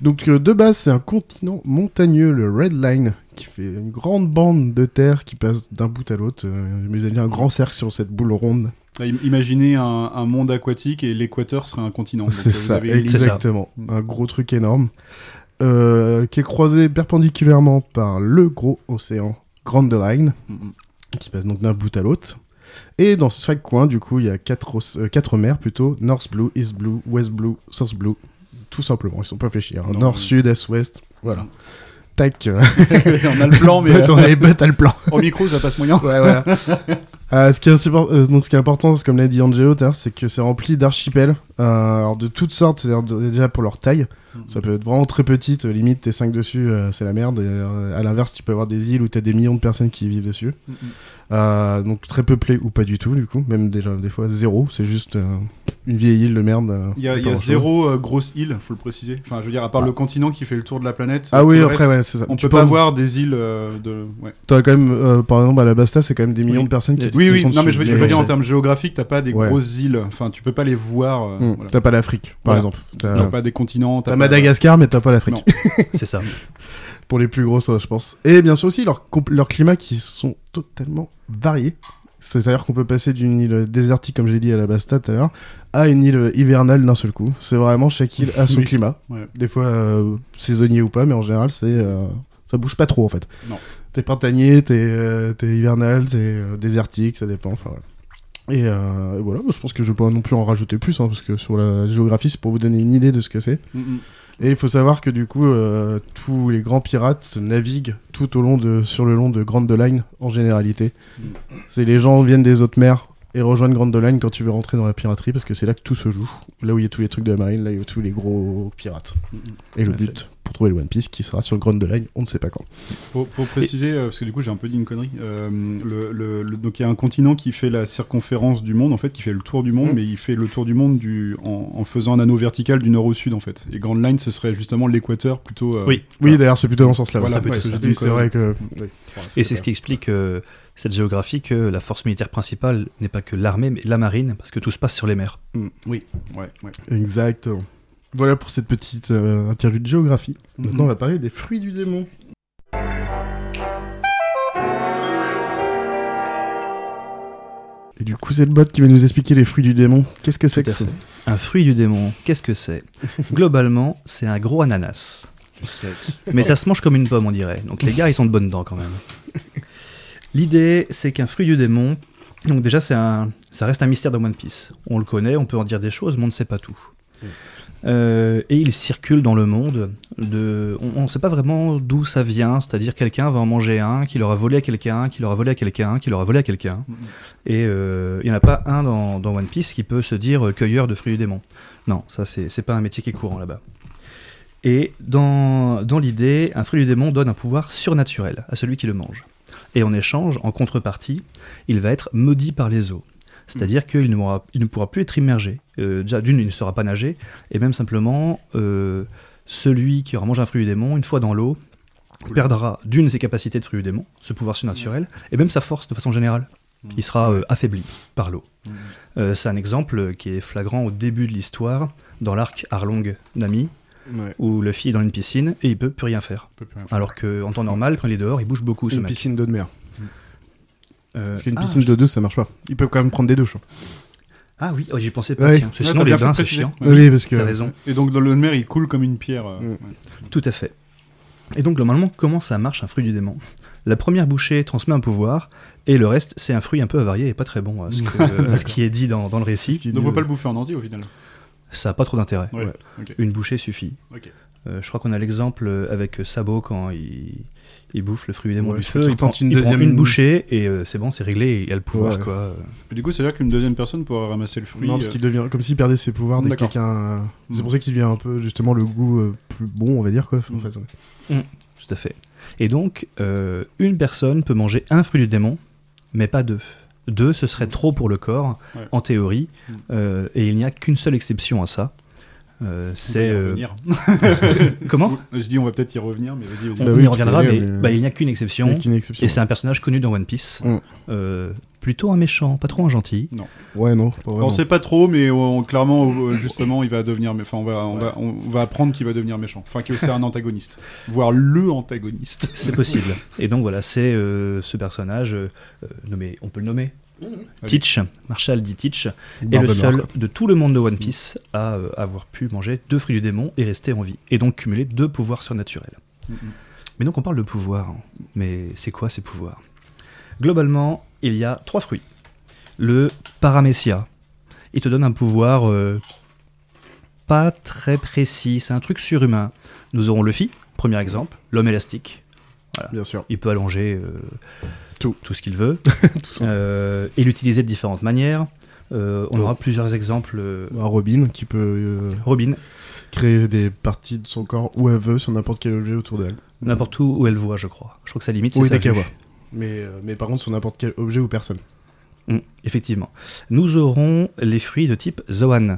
Donc euh, de base, c'est un continent montagneux, le Red Line, qui fait une grande bande de terre qui passe d'un bout à l'autre. Euh, mais vous avez un grand cercle sur cette boule ronde. Im- Imaginez un, un monde aquatique et l'équateur serait un continent. C'est euh, ça, exactement. Un gros truc énorme. Euh, qui est croisé perpendiculairement par le gros océan Grand Line, Mhm. qui passe donc d'un bout à l'autre. Et dans chaque coin, du coup, il y a quatre, euh, quatre mers plutôt North Blue, East Blue, West Blue, South Blue. Tout simplement, ils sont pas fait chier. hein. Non, Nord, mais- Sud, Est, Ouest. Voilà. Tac. (laughs) euh, on a le plan, mais euh, as- bah, t'as le plan. (laughs) au micro, ça passe moyen. (laughs) Ouais, voilà. Euh, ce, qui est euh, donc, ce qui est important, comme l'a dit Angelo c'est que c'est rempli d'archipels, euh, de toutes sortes, c'est-à-dire déjà pour leur taille. Ça peut être vraiment très petite, euh, limite t'es 5 dessus, euh, c'est la merde. Et, euh, à l'inverse, tu peux avoir des îles où t'as des millions de personnes qui vivent dessus. Mhm. Euh, donc très peuplé ou pas du tout, du coup. Même déjà, des fois, zéro. C'est juste euh, une vieille île de merde. Il y a, y zéro euh, grosse île, faut le préciser. Enfin, je veux dire, à part Ah. le continent qui fait le tour de la planète. Ah oui, après, reste, ouais, c'est ça. On Tu peut pas en- voir des îles euh, de. Ouais. T'as quand même, euh, par exemple, à la Basta, c'est quand même des millions Oui. de personnes qui, Oui, qui oui, sont non, mais je veux, je veux dire en termes géographiques, t'as pas des Ouais. grosses îles. Enfin, tu peux pas les voir. voilà. T'as pas l'Afrique, par Voilà. exemple. T'as pas des continents. t'as pas- Madagascar, mais t'as pas l'Afrique. (laughs) C'est ça. pour les plus grosses, je pense. Et bien sûr aussi leurs leurs climats qui sont totalement variés. C'est-à-dire qu'on peut passer d'une île désertique, comme j'ai dit à la Basta tout à l'heure, à une île hivernale d'un seul coup. C'est vraiment chaque île a son Oui. climat. Ouais. Des fois euh, saisonnier ou pas, mais en général, c'est euh, ça bouge pas trop en fait. Non. T'es printanier, t'es euh, hivernal, t'es euh, désertique, ça dépend. Enfin. Et euh, voilà, je pense que je vais pas non plus en rajouter plus, hein, parce que sur la géographie, c'est pour vous donner une idée de ce que c'est. Mm, mm. Et il faut savoir que du coup, euh, tous les grands pirates naviguent tout au long de, sur le long de Grande Line en généralité. Mm. C'est les gens viennent des autres mers et rejoignent Grande Line quand tu veux rentrer dans la piraterie parce que c'est là que tout se joue. Là où il y a tous les trucs de la marine, là où il y a tous les gros pirates. Mm. Et le but pour trouver le One Piece qui sera sur Grande Line, on ne sait pas quand. Pour, pour préciser, euh, parce que du coup j'ai un peu dit une connerie, euh, le, le- le- donc il y a un continent qui fait la circonférence du monde, en fait, qui fait le tour du monde, Mm. mais il fait le tour du monde du, en, en faisant un anneau vertical du nord au sud, en fait. Et Grand Line, ce serait justement l'équateur plutôt. euh, Oui. Oui, d'ailleurs, c'est plutôt dans ce sens-là. Voilà, ouais. c'est oui, vrai que. oui. Et c'est ce qui explique euh, cette géographie que la force militaire principale n'est pas que l'armée, mais la marine, parce que tout se passe sur les mers. Oui, ouais, ouais. Exactement. Voilà pour cette petite euh, interlude de géographie. Maintenant, Mhm. on va parler des fruits du démon. Et du coup, c'est le bot qui va nous expliquer les fruits du démon. Qu'est-ce que c'est que ça. Un fruit du démon, qu'est-ce que c'est? (laughs) Globalement, c'est un gros ananas. Mais ça se mange comme une pomme, on dirait. Donc les gars, ils sont de bonnes dents quand même. L'idée, c'est qu'un fruit du démon. Donc déjà, c'est un, ça reste un mystère dans One Piece. On le connaît, on peut en dire des choses, mais on ne sait pas tout. Euh, et il circule dans le monde. De, on ne sait pas vraiment d'où ça vient. C'est-à-dire quelqu'un va en manger un, qui l'aura volé à quelqu'un, qui l'aura volé à quelqu'un, qui l'aura volé à quelqu'un. Et euh, il n'y en a pas un dans, dans One Piece qui peut se dire euh, cueilleur de fruits du démon. Non, ça c'est c'est pas un métier qui est courant là-bas. Et dans, dans l'idée, un fruit du démon donne un pouvoir surnaturel à celui qui le mange. Et en échange, en contrepartie, il va être maudit par les eaux. C'est-à-dire qu'il ne, pourra- il ne pourra plus être immergé. Euh, déjà, d'une, il ne saura pas nager, et même simplement, euh, celui qui aura mangé un fruit du démon, une fois dans l'eau, perdra d'une ses capacités de fruit du démon, ce pouvoir surnaturel, et même sa force de façon générale. Il sera euh, affaibli par l'eau. C'est un exemple qui est flagrant au début de l'histoire, dans l'arc Arlong Nami, Ouais. où Luffy est dans une piscine et il peut plus rien faire. Peut plus rien faire. Alors qu'en temps normal, quand il est dehors, il bouge beaucoup ce Une mec. piscine d'eau de mer. Euh, Parce qu'une ah, piscine de deux, ça marche pas. Ils peuvent quand même prendre des douches. hein. Ah oui, oh, j'y pensais pas. Ouais. tiens, parce que Ouais, sinon, les bains, c'est chiant. Ouais. Oui, parce que. T'as raison. Et donc dans le mer, il coule comme une pierre. euh, Mm. ouais. Tout à fait. Et donc, normalement, comment ça marche un fruit du démon? La première bouchée transmet un pouvoir, et le reste, c'est un fruit un peu avarié et pas très bon à ce, que- à (laughs) ce qui est dit dans, dans le récit. Donc dit- faut pas le bouffer en entier au final. Ça n'a pas trop d'intérêt. Ouais. Ouais. Ok. Une bouchée suffit. Ok. Euh, je crois qu'on a l'exemple avec Sabo quand il, il bouffe le fruit du démon Ouais, du feu. Il prend, une il prend deuxième- une bouchée et euh, c'est bon, c'est réglé. Il a le pouvoir Ouais. quoi. Du coup, c'est-à-dire qu'une deuxième personne pourra ramasser le fruit. Non, parce euh, qu'il devient comme s'il perdait ses pouvoirs dès que quelqu'un. euh, C'est pour ça qu'il devient un peu justement le goût euh, plus bon, on va dire quoi. En Mm. fait. Tout à fait. Et donc, euh, une personne peut manger un fruit du démon, mais pas deux. Deux, ce serait trop pour le corps, Ouais. en théorie, Mm. euh, et il n'y a qu'une seule exception à ça. Euh, on va c'est y euh, revenir. (laughs) (laughs) comment Je dis on va peut-être y revenir, mais vas-y, vas-y. On Bah y reviendra, mais, mais- bah, il n'y a qu'une exception. Et c'est un personnage connu dans One Piece. Mm. Euh, plutôt un méchant, pas trop un gentil. Ouais, non, pas vraiment. On sait pas trop, mais on- clairement, euh, justement, il va devenir. Enfin, on va, on va, on va apprendre qu'il va devenir méchant. Enfin, que c'est un antagoniste, voire le antagoniste. C'est possible. (laughs) Et donc voilà, c'est euh, ce personnage euh, euh, nommé, on peut le nommer. Teach, Marshall dit Teach, est le seul de tout le monde de One Piece à euh, avoir pu manger deux fruits du démon et rester en vie, et donc cumuler deux pouvoirs surnaturels. Mais donc on parle de pouvoirs, hein. mais c'est quoi ces pouvoirs? Globalement, il y a trois fruits. Le Paramecia, il te donne un pouvoir euh, pas très précis, c'est un truc surhumain. Nous aurons Luffy, premier exemple, l'homme élastique, Bien sûr. il peut allonger euh, Tout. tout ce qu'il veut (laughs) ça. euh, et l'utiliser de différentes manières. Euh, on aura plusieurs exemples. euh, Robin qui peut Robin, créer des parties de son corps où elle veut sur n'importe quel objet autour d'elle. n'importe où où elle voit, je crois. Je crois que sa limite, c'est Oui, qu'elle voit. Mais, mais par contre, sur n'importe quel objet ou personne. Mm, effectivement. Nous aurons les fruits de type Zoan.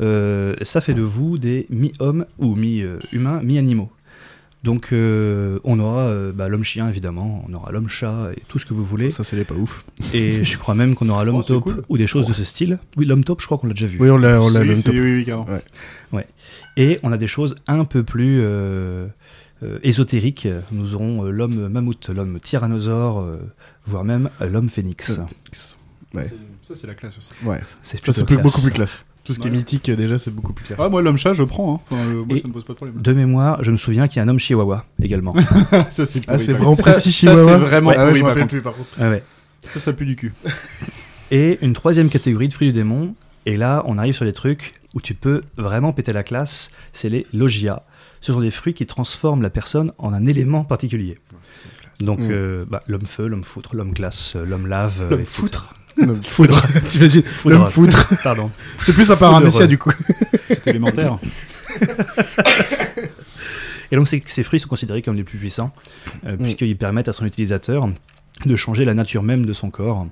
Euh, ça fait de vous des mi-hommes ou mi-humains, mi-animaux. Donc euh, on aura euh, bah, l'homme-chien évidemment, on aura l'homme-chat et tout ce que vous voulez. Ça, c'est les pas ouf. Et (laughs) je crois même qu'on aura l'homme Oh, cool. ou des choses de ce style. Oui, l'homme taupe, je crois qu'on l'a déjà vu. Oui, on l'a, on l'a Oui, c'est- top. oui, oui, carrément. Et on a des choses un peu plus euh, euh, ésotériques. Nous aurons euh, l'homme mammouth, l'homme tyrannosaure, euh, voire même euh, l'homme phénix. Ouais. Ça, c'est la classe aussi. Ouais. C'est beaucoup plus classe. Tout ce qui est mythique, déjà, c'est beaucoup plus. Ah, moi, l'homme-chat, je prends. Hein. Enfin, euh, moi, Et- ça me pose pas de problème. De mémoire, je me souviens qu'il y a un homme chihuahua également. (laughs) ça, c'est Ah, vraiment précis, Ça- Ça, Chihuahua c'est vraiment Ah ouais, pourri, je par plus, par contre. Ah ouais. Ça, ça pue du cul. (laughs) Et une troisième catégorie de fruits du démon. Et là, on arrive sur des trucs où tu peux vraiment péter la classe. C'est les logia. Ce sont des fruits qui transforment la personne en un élément particulier. Donc, Mm. euh, bah, l'homme feu, l'homme foutre, l'homme glace, l'homme lave, L'homme foutre (laughs) Foudre. (laughs) T'imagines Foudre. L'homme foutre. Pardon. C'est plus un paramécia, du coup. C'est élémentaire. (laughs) Et donc ces, ces fruits sont considérés comme les plus puissants, euh, puisqu'ils permettent à son utilisateur de changer la nature même de son corps.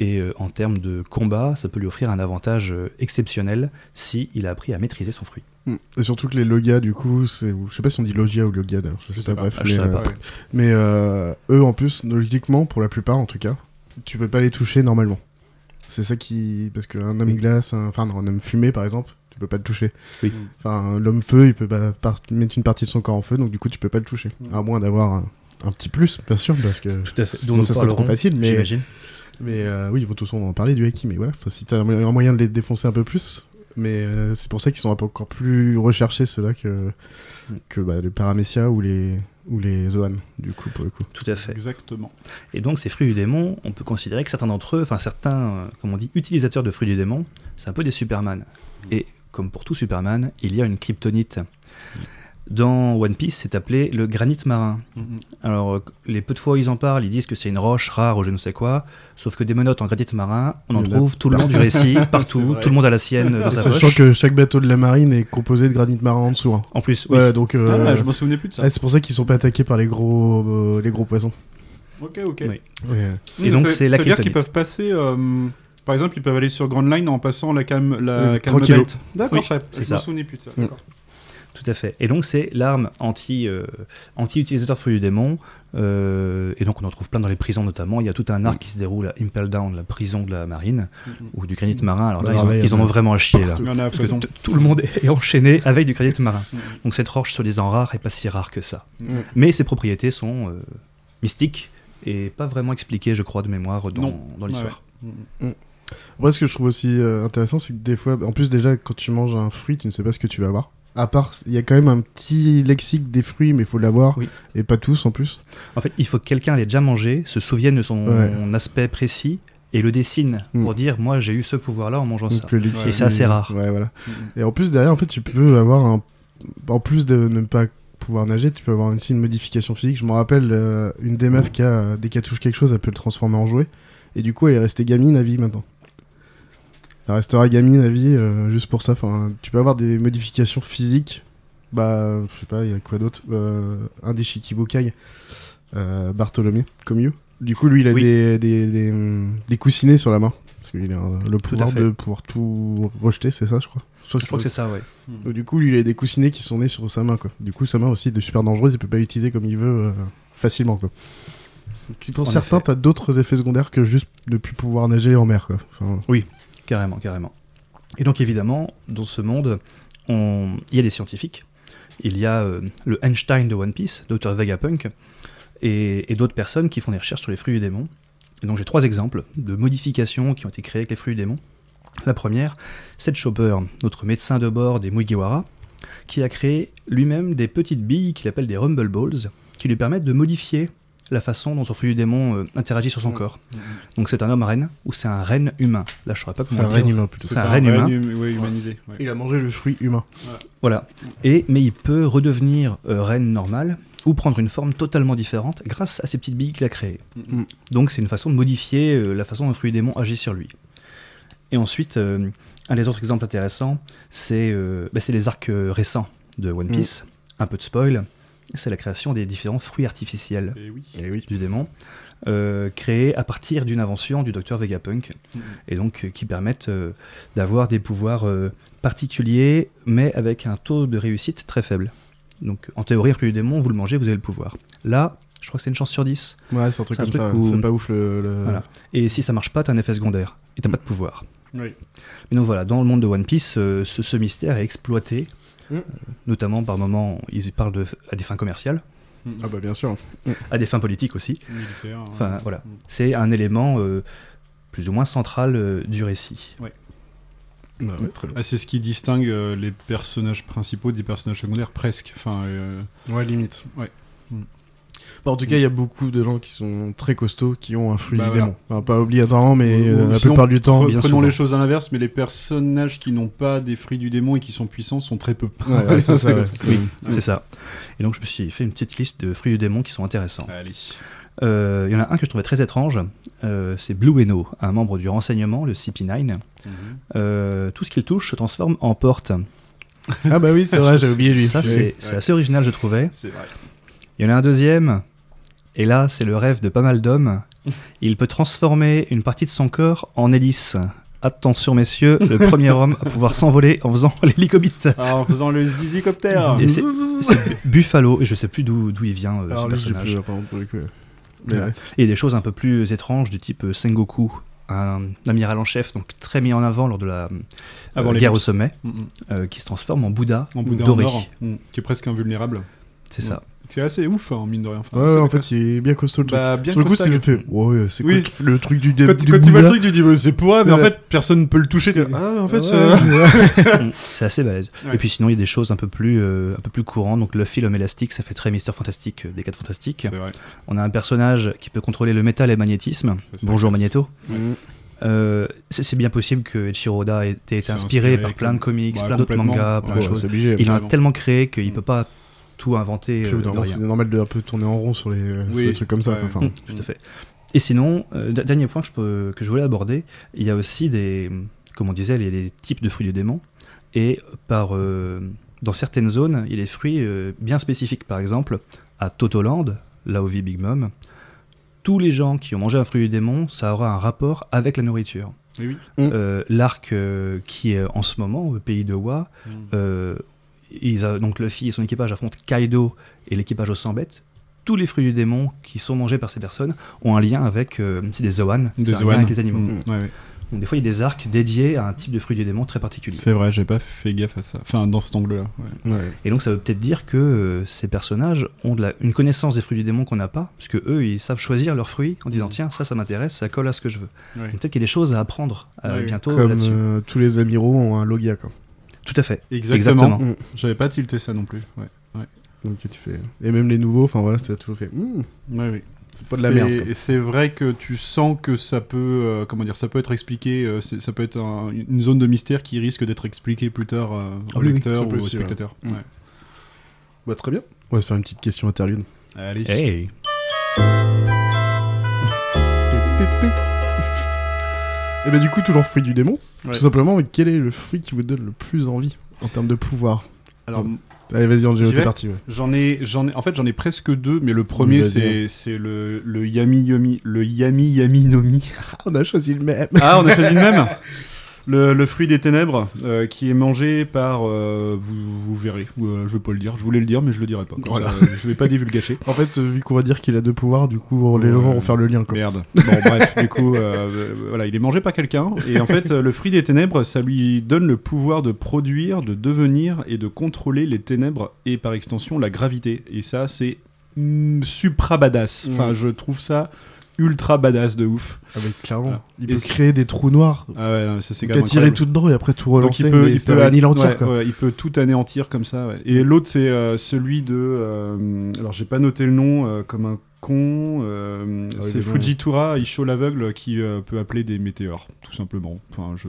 Et euh, en termes de combat, ça peut lui offrir un avantage euh, exceptionnel si il a appris à maîtriser son fruit. Mm. Et surtout que les logia, du coup, c'est. Je sais pas si on dit logia ou logia, d'ailleurs. Je sais Je sais pas, pas. bref. Ah, mais, savais pas. Ouais. mais eux, en plus, logiquement, pour la plupart en tout cas, tu peux pas les toucher normalement. C'est ça qui. Parce qu'un homme Oui. glace, un... enfin, non, un homme fumé par exemple, tu peux pas le toucher. Oui. Enfin, l'homme feu, il peut pas mettre une partie de son corps en feu, donc du coup, tu peux pas le toucher. Mm. À moins d'avoir un, un petit plus, bien sûr, parce que. Tout à fait. Sinon, ça serait trop facile, mais. J'imagine. Mais euh, oui, de toute façon, on va en parler du haki, mais voilà, enfin, si t'as un un moyen de les défoncer un peu plus, mais euh, c'est pour ça qu'ils sont encore plus recherchés, ceux-là, que, Mm. que bah, les Paramecia ou les, ou les Zoan, du coup, pour le coup. Tout à fait. Exactement. Et donc ces fruits du démon, on peut considérer que certains d'entre eux, enfin certains, euh, comme on dit, utilisateurs de fruits du démon, c'est un peu des Superman. Et comme pour tout Superman, il y a une kryptonite. Dans One Piece, c'est appelé le granit marin. Alors, euh, les peu de fois où ils en parlent, ils disent que c'est une roche rare ou je ne sais quoi. Sauf que des menottes en granit marin, on en trouve tout le long du récit, (laughs) partout. Tout le monde a la sienne dans sa Sachant que chaque bateau de la marine est composé de granit marin en dessous. hein. En plus, oui. Ouais, donc. euh, Ah, je m'en souvenais plus de ça. ouais, c'est pour ça qu'ils sont pas attaqués par les gros, euh, les gros poissons. Ok, ok. Oui. Ouais. Et donc, Ça- c'est la Ça veut dire qu'ils peuvent passer. euh, par exemple, ils peuvent aller sur Grand Line en passant la cam, la belt. D'accord, Oui, je je ça. m'en souvenais plus de ça. Mm. Tout à fait. Et donc c'est l'arme anti, euh, anti-utilisateur de fruits du démon. euh, et donc on en trouve plein dans les prisons notamment. Il y a tout un arc qui se déroule à Impel Down, la prison de la marine, ou du granit marin. Alors là, ils, ont- en ont vraiment à chier là. A Parce que tout le monde est enchaîné avec du granit marin. Donc cette roche, soi-disant rare, est pas si rare que ça. Mm. Mais ses propriétés sont euh, mystiques et pas vraiment expliquées, je crois, de mémoire dans, dans l'histoire. Après, ce que je trouve aussi euh, intéressant, c'est que des fois, en plus, déjà, quand tu manges un fruit, tu ne sais pas ce que tu vas avoir. À part, il y a quand même un petit lexique des fruits, mais il faut l'avoir. Oui. Et pas tous en plus. En fait, il faut que quelqu'un l'ait déjà mangé, se souvienne de son Ouais. aspect précis et le dessine Mm. pour dire moi j'ai eu ce pouvoir-là en mangeant ça. Le Et c'est assez rare. Ouais, voilà. Mhm. Et en plus, derrière, en fait, tu peux avoir un. En plus de ne pas pouvoir nager, tu peux avoir aussi une modification physique. Je me rappelle, euh, une des meufs qui a, dès qu'elle touche quelque chose, elle peut le transformer en jouet. Et du coup, elle est restée gamine à vie maintenant. Elle restera gamine à vie euh, juste pour ça. Enfin, tu peux avoir des modifications physiques. Bah, je sais pas, il y a quoi d'autre? Euh, Un des Shikibukai, euh, Bartholomew, comme you. Du coup, lui, il a Oui. des, des, des, des coussinets sur la main. Parce qu'il a le pouvoir de pouvoir tout rejeter, c'est ça, je crois. Soit Je crois que c'est ça, ouais. donc, du coup, lui, il a des coussinets qui sont nés sur sa main, quoi. Du coup, sa main aussi est super dangereuse, il peut pas l'utiliser comme il veut euh, facilement, quoi. Pour En certains, t'as d'autres effets secondaires que juste ne plus pouvoir nager en mer, quoi. Enfin, Carrément, carrément. Et donc évidemment, dans ce monde, on... il y a des scientifiques. Il y a euh, le Einstein de One Piece, Dr Vegapunk, et, d'autres personnes qui font des recherches sur les fruits du démon. Et donc j'ai trois exemples de modifications qui ont été créées avec les fruits du démon. La première, Seth Chopper, notre médecin de bord des Mugiwara, qui a créé lui-même des petites billes qu'il appelle des Rumble Balls, qui lui permettent de modifier la façon dont son fruit du démon euh, interagit sur son corps. Donc c'est un homme renne ou c'est un renne humain. Là je saurais pas c'est comment un dire. renne humain, plutôt. C'est un renne humain. hum- ouais, humanisé. ouais. Il a mangé le fruit humain. Voilà. Et, mais il peut redevenir euh, reine normale ou prendre une forme totalement différente grâce à ces petites billes qu'il a créées. Donc c'est une façon de modifier euh, la façon dont le fruit démon agit sur lui. Et ensuite, euh, un des autres exemples intéressants, c'est euh, bah, c'est les arcs euh, récents de One Piece. Un peu de spoil, c'est la création des différents fruits artificiels Et oui. Et oui. du démon, euh, créés à partir d'une invention du docteur Vegapunk, Mhm. et donc euh, qui permettent euh, d'avoir des pouvoirs euh, particuliers, mais avec un taux de réussite très faible. Donc en théorie, un fruit du démon, vous le mangez, vous avez le pouvoir. Là, je crois que c'est une chance sur 10. Ouais, c'est un truc un comme truc ça. où- C'est pas ouf le. le- Voilà. Et si ça marche pas, t'as un effet secondaire, et t'as pas de pouvoir. Oui. Mais donc voilà, dans le monde de One Piece, euh, ce, ce mystère est exploité, Mm. notamment par moments, ils parlent de, à des fins commerciales, Ah bah bien sûr. à des fins politiques aussi. Militaire. Enfin hein. voilà, Mm. c'est un élément euh, plus ou moins central euh, du récit. Ouais, ouais, très bien. Ah, c'est ce qui distingue euh, les personnages principaux des personnages secondaires, presque. Enfin, euh, Ouais, limite. Ouais. Mm. En tout cas, il y a beaucoup de gens qui sont très costauds qui ont un fruit Bah, du voilà. démon. Enfin, pas obligatoirement, mais euh, la plupart du temps. bien prenons les choses à l'inverse, mais les personnages qui n'ont pas des fruits du démon et qui sont puissants sont très peu. Ouais, ouais, c'est (laughs) ça, ouais. Oui, c'est ça. Et donc je me suis fait une petite liste de fruits du démon qui sont intéressants. Allez. Euh, Il y en a un que je trouvais très étrange, euh, c'est Blue Eno, un membre du renseignement, le CP9. Euh, tout ce qu'il touche se transforme en porte. (laughs) Ah bah oui, c'est vrai, j'ai oublié lui. Ça, c'est assez original, je trouvais. C'est vrai. Il y en a un deuxième, et là, c'est le rêve de pas mal d'hommes. Il peut transformer une partie de son corps en hélice. Attention, messieurs, le (laughs) premier homme à pouvoir s'envoler en faisant (laughs) l'hélicobite. Ah, en faisant le zizicoptère. C'est (laughs) Buffalo, et je sais plus d'où il vient euh, Alors ce personnage. plus, par. Mais ouais. Et des choses un peu plus étranges du type euh, Sengoku, un amiral en chef, donc très mis en avant lors de la euh, les guerre au sommet, Mm, mm. euh, qui se transforme en Bouddha, En boudin doré. en or, mm, qui est presque invulnérable. C'est ça. C'est assez ouf, hein, mine de rien. Enfin, Ouais, en fait, il est bien costaud le truc. Bah, bien Sur le coup, c'est fait. Ouais, c'est Oui. quoi le truc du dé Quand, du quand tu vois le truc, tu dis, bah, c'est pour mais en fait, personne ne peut le toucher. t'es Ah, en fait, Ouais, ça- ouais. (laughs) Mm, c'est assez balèze. Ouais. Et puis sinon, il y a des choses un peu plus, euh, un peu plus courantes. Donc le film élastique, ça fait très Mister Fantastique euh, des 4 Fantastiques. C'est vrai. On a un personnage qui peut contrôler le métal et le magnétisme. Bonjour. Magneto. Euh, c'est c'est bien possible que Ichiro Oda ait été inspiré, inspiré par plein de comics, bah, plein d'autres mangas, plein Ouais, de Ouais, choses. obligé. Il en a tellement créé qu'il Mm. peut pas tout inventer Puis, euh. C'est normal de un peu tourner en rond sur les, sur Oui, les trucs comme ça. ouais. Enfin, Mm, tout à fait. Et sinon, euh, dernier point que je, peux- que je voulais aborder, il y a aussi des, comme on disait, les, les types de fruits du démon. Et par, euh, dans certaines zones, il y a des fruits euh, bien spécifiques. Par exemple, à Totoland, là où vit Big Mom, tous les gens qui ont mangé un fruit du démon, ça aura un rapport avec la nourriture. Oui. L'arc euh, qui est en ce moment au pays de Wa, Mm. Ils a- donc Luffy et son équipage affrontent Kaido et l'équipage aux 100 bêtes. Tous les fruits du démon qui sont mangés par ces personnes ont un lien avec euh, c'est des Zoan, Des c'est un lien Zoan. avec les animaux. Mm, ouais, ouais. Donc des fois il y a des arcs dédiés à un type de fruit du démon très particulier. C'est vrai, j'ai pas fait gaffe à ça. Enfin, dans cet angle-là. ouais. Ouais. Et donc ça veut peut-être dire que euh, ces personnages ont de la, une connaissance des fruits du démon qu'on n'a pas, parce que eux ils savent choisir leurs fruits en disant tiens ça ça m'intéresse, ça colle à ce que je veux. Ouais. Donc peut-être qu'il y a des choses à apprendre euh, bientôt Comme là-dessus. euh, tous les amiraux ont un logia, quoi. Tout à fait. Exactement. Mm. J'avais pas tilté ça non plus. Ouais. Donc tu fais. Et même les nouveaux, enfin voilà, ça a toujours fait. Ouais, oui. C'est pas de la merde, quoi. Et c'est vrai que tu sens que ça peut, euh, comment dire, ça peut être expliqué. euh, ça peut être un- une zone de mystère qui risque d'être expliquée plus tard euh, au oui, oui, lecteur ou au spectateur. Mm. Ouais. Bah très bien. On va se faire une petite question interlude. Allez. Hey. Et bah du coup, toujours fruit du démon. Ouais. Tout simplement, mais quel est le fruit qui vous donne le plus envie en termes de pouvoir Alors, Allez, vas-y, Angelo, t'es parti. Ouais. J'en ai, j'en ai, en fait, j'en ai presque deux, mais le premier, c'est, c'est le, le Yami Yami, le Yami Yami Nomi. Ah, on a choisi le même. Ah, on a choisi le même (laughs) le, le fruit des ténèbres, euh, qui est mangé par, euh, vous, vous verrez, euh, je veux pas le dire, je voulais le dire, mais je le dirai pas. Voilà. ça, je vais pas (laughs) divulgacher. En fait, euh, vu qu'on va dire qu'il a deux pouvoirs, du coup, les gens vont faire le lien. Quoi. Merde. Bon, bref, du coup, voilà, il est mangé par quelqu'un. Et en fait, le fruit des ténèbres, ça lui donne le pouvoir de produire, de devenir et de contrôler les ténèbres et par extension la gravité. Et ça, c'est mm, supra badass. Enfin, Mm. je trouve ça ultra badass de ouf. Avec clairement. Il Et peut créer des trous noirs. Ah ouais, non, ça c'est quand tirer tout dedans et après tout Donc relancer. il peut, mais il c'est peut un anéantir, ouais, quoi. ouais, il peut tout anéantir comme ça. ouais. Et l'autre c'est euh, celui de, euh, alors j'ai pas noté le nom, euh, comme un con. euh, Ah, c'est il est bon. Fujitura Isho l'aveugle qui euh, peut appeler des météores, tout simplement. Enfin, je,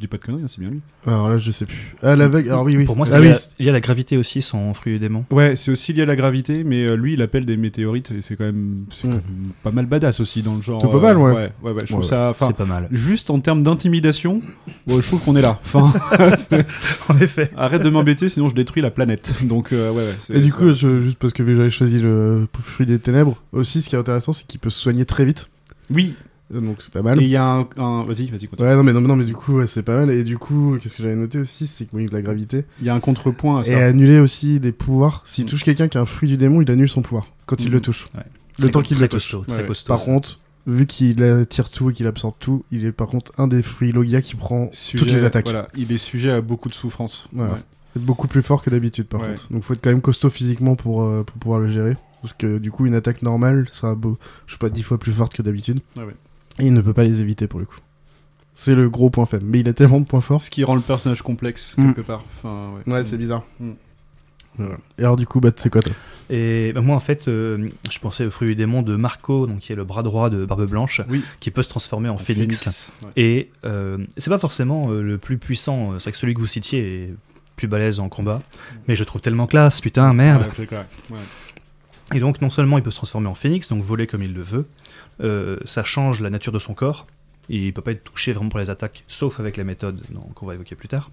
dis pas de conneries, hein, c'est bien lui. Alors là, je sais plus. Ah, l'aveugle. Alors oui, oui. Pour moi, ah, c'est oui. y a la gravité aussi, son fruit démon. Ouais, c'est aussi lié à la gravité, mais euh, lui il appelle des météorites et c'est quand même, c'est quand même pas mal badass aussi dans le genre. C'est pas mal, ouais. Ouais, ouais, ouais, je trouve Ouais, ça. C'est pas mal. juste en termes d'intimidation, je trouve qu'on est là. Enfin, (laughs) En effet. arrête de m'embêter, sinon je détruis la planète. Donc euh, ouais, Et du coup, je- juste parce que j'avais choisi le fruit des ténèbres, aussi, ce qui est intéressant, c'est qu'il peut se soigner très vite. oui. Donc c'est pas Et mal. il y a un, un- vas-y, vas-y. continue. Ouais, non, mais, non, mais non, mais du coup, ouais, c'est pas mal. Et du coup, qu'est-ce que j'avais noté aussi, c'est que oui, la gravité. Il y a un contrepoint à Et ça. annuler aussi des pouvoirs. S'il Mm. touche quelqu'un qui a un fruit du démon, il annule son pouvoir quand il Mm. le touche. Ouais. Le Très temps qu'il le touche. costaud, très Ouais, ouais. costaud. Par contre, vu qu'il attire tout et qu'il absorbe tout, il est par contre un des fruits Logia qui prend Sujet- toutes les attaques. Voilà, il est sujet à beaucoup de souffrance. Voilà. Ouais. C'est beaucoup plus fort que d'habitude par Ouais. contre. Donc faut être quand même costaud physiquement pour, euh, pour pouvoir le gérer. Parce que du coup, une attaque normale, ça a beau, je sais pas, 10 fois plus forte que d'habitude. Ouais, ouais. Et il ne peut pas les éviter pour le coup. C'est le gros point faible. Mais il a tellement de points forts. Ce qui rend le personnage complexe, Mm. quelque part. Enfin, ouais. bizarre. Mm. Voilà. Et alors du coup, bah, c'est quoi toi? Et bah, moi, en fait, euh, je pensais au fruit du démon de Marco, donc qui est le bras droit de Barbe Blanche, Oui. qui peut se transformer en, En phénix. Ouais. Et euh, c'est pas forcément euh, le plus puissant, euh, c'est vrai que celui que vous citiez est plus balèze en combat, mais je le trouve tellement classe, putain, merde. Ouais, c'est clair. Ouais. Et donc, non seulement il peut se transformer en phénix, donc voler comme il le veut, euh, ça change la nature de son corps. Il peut pas être touché vraiment pour les attaques, sauf avec la méthode qu'on va évoquer plus tard.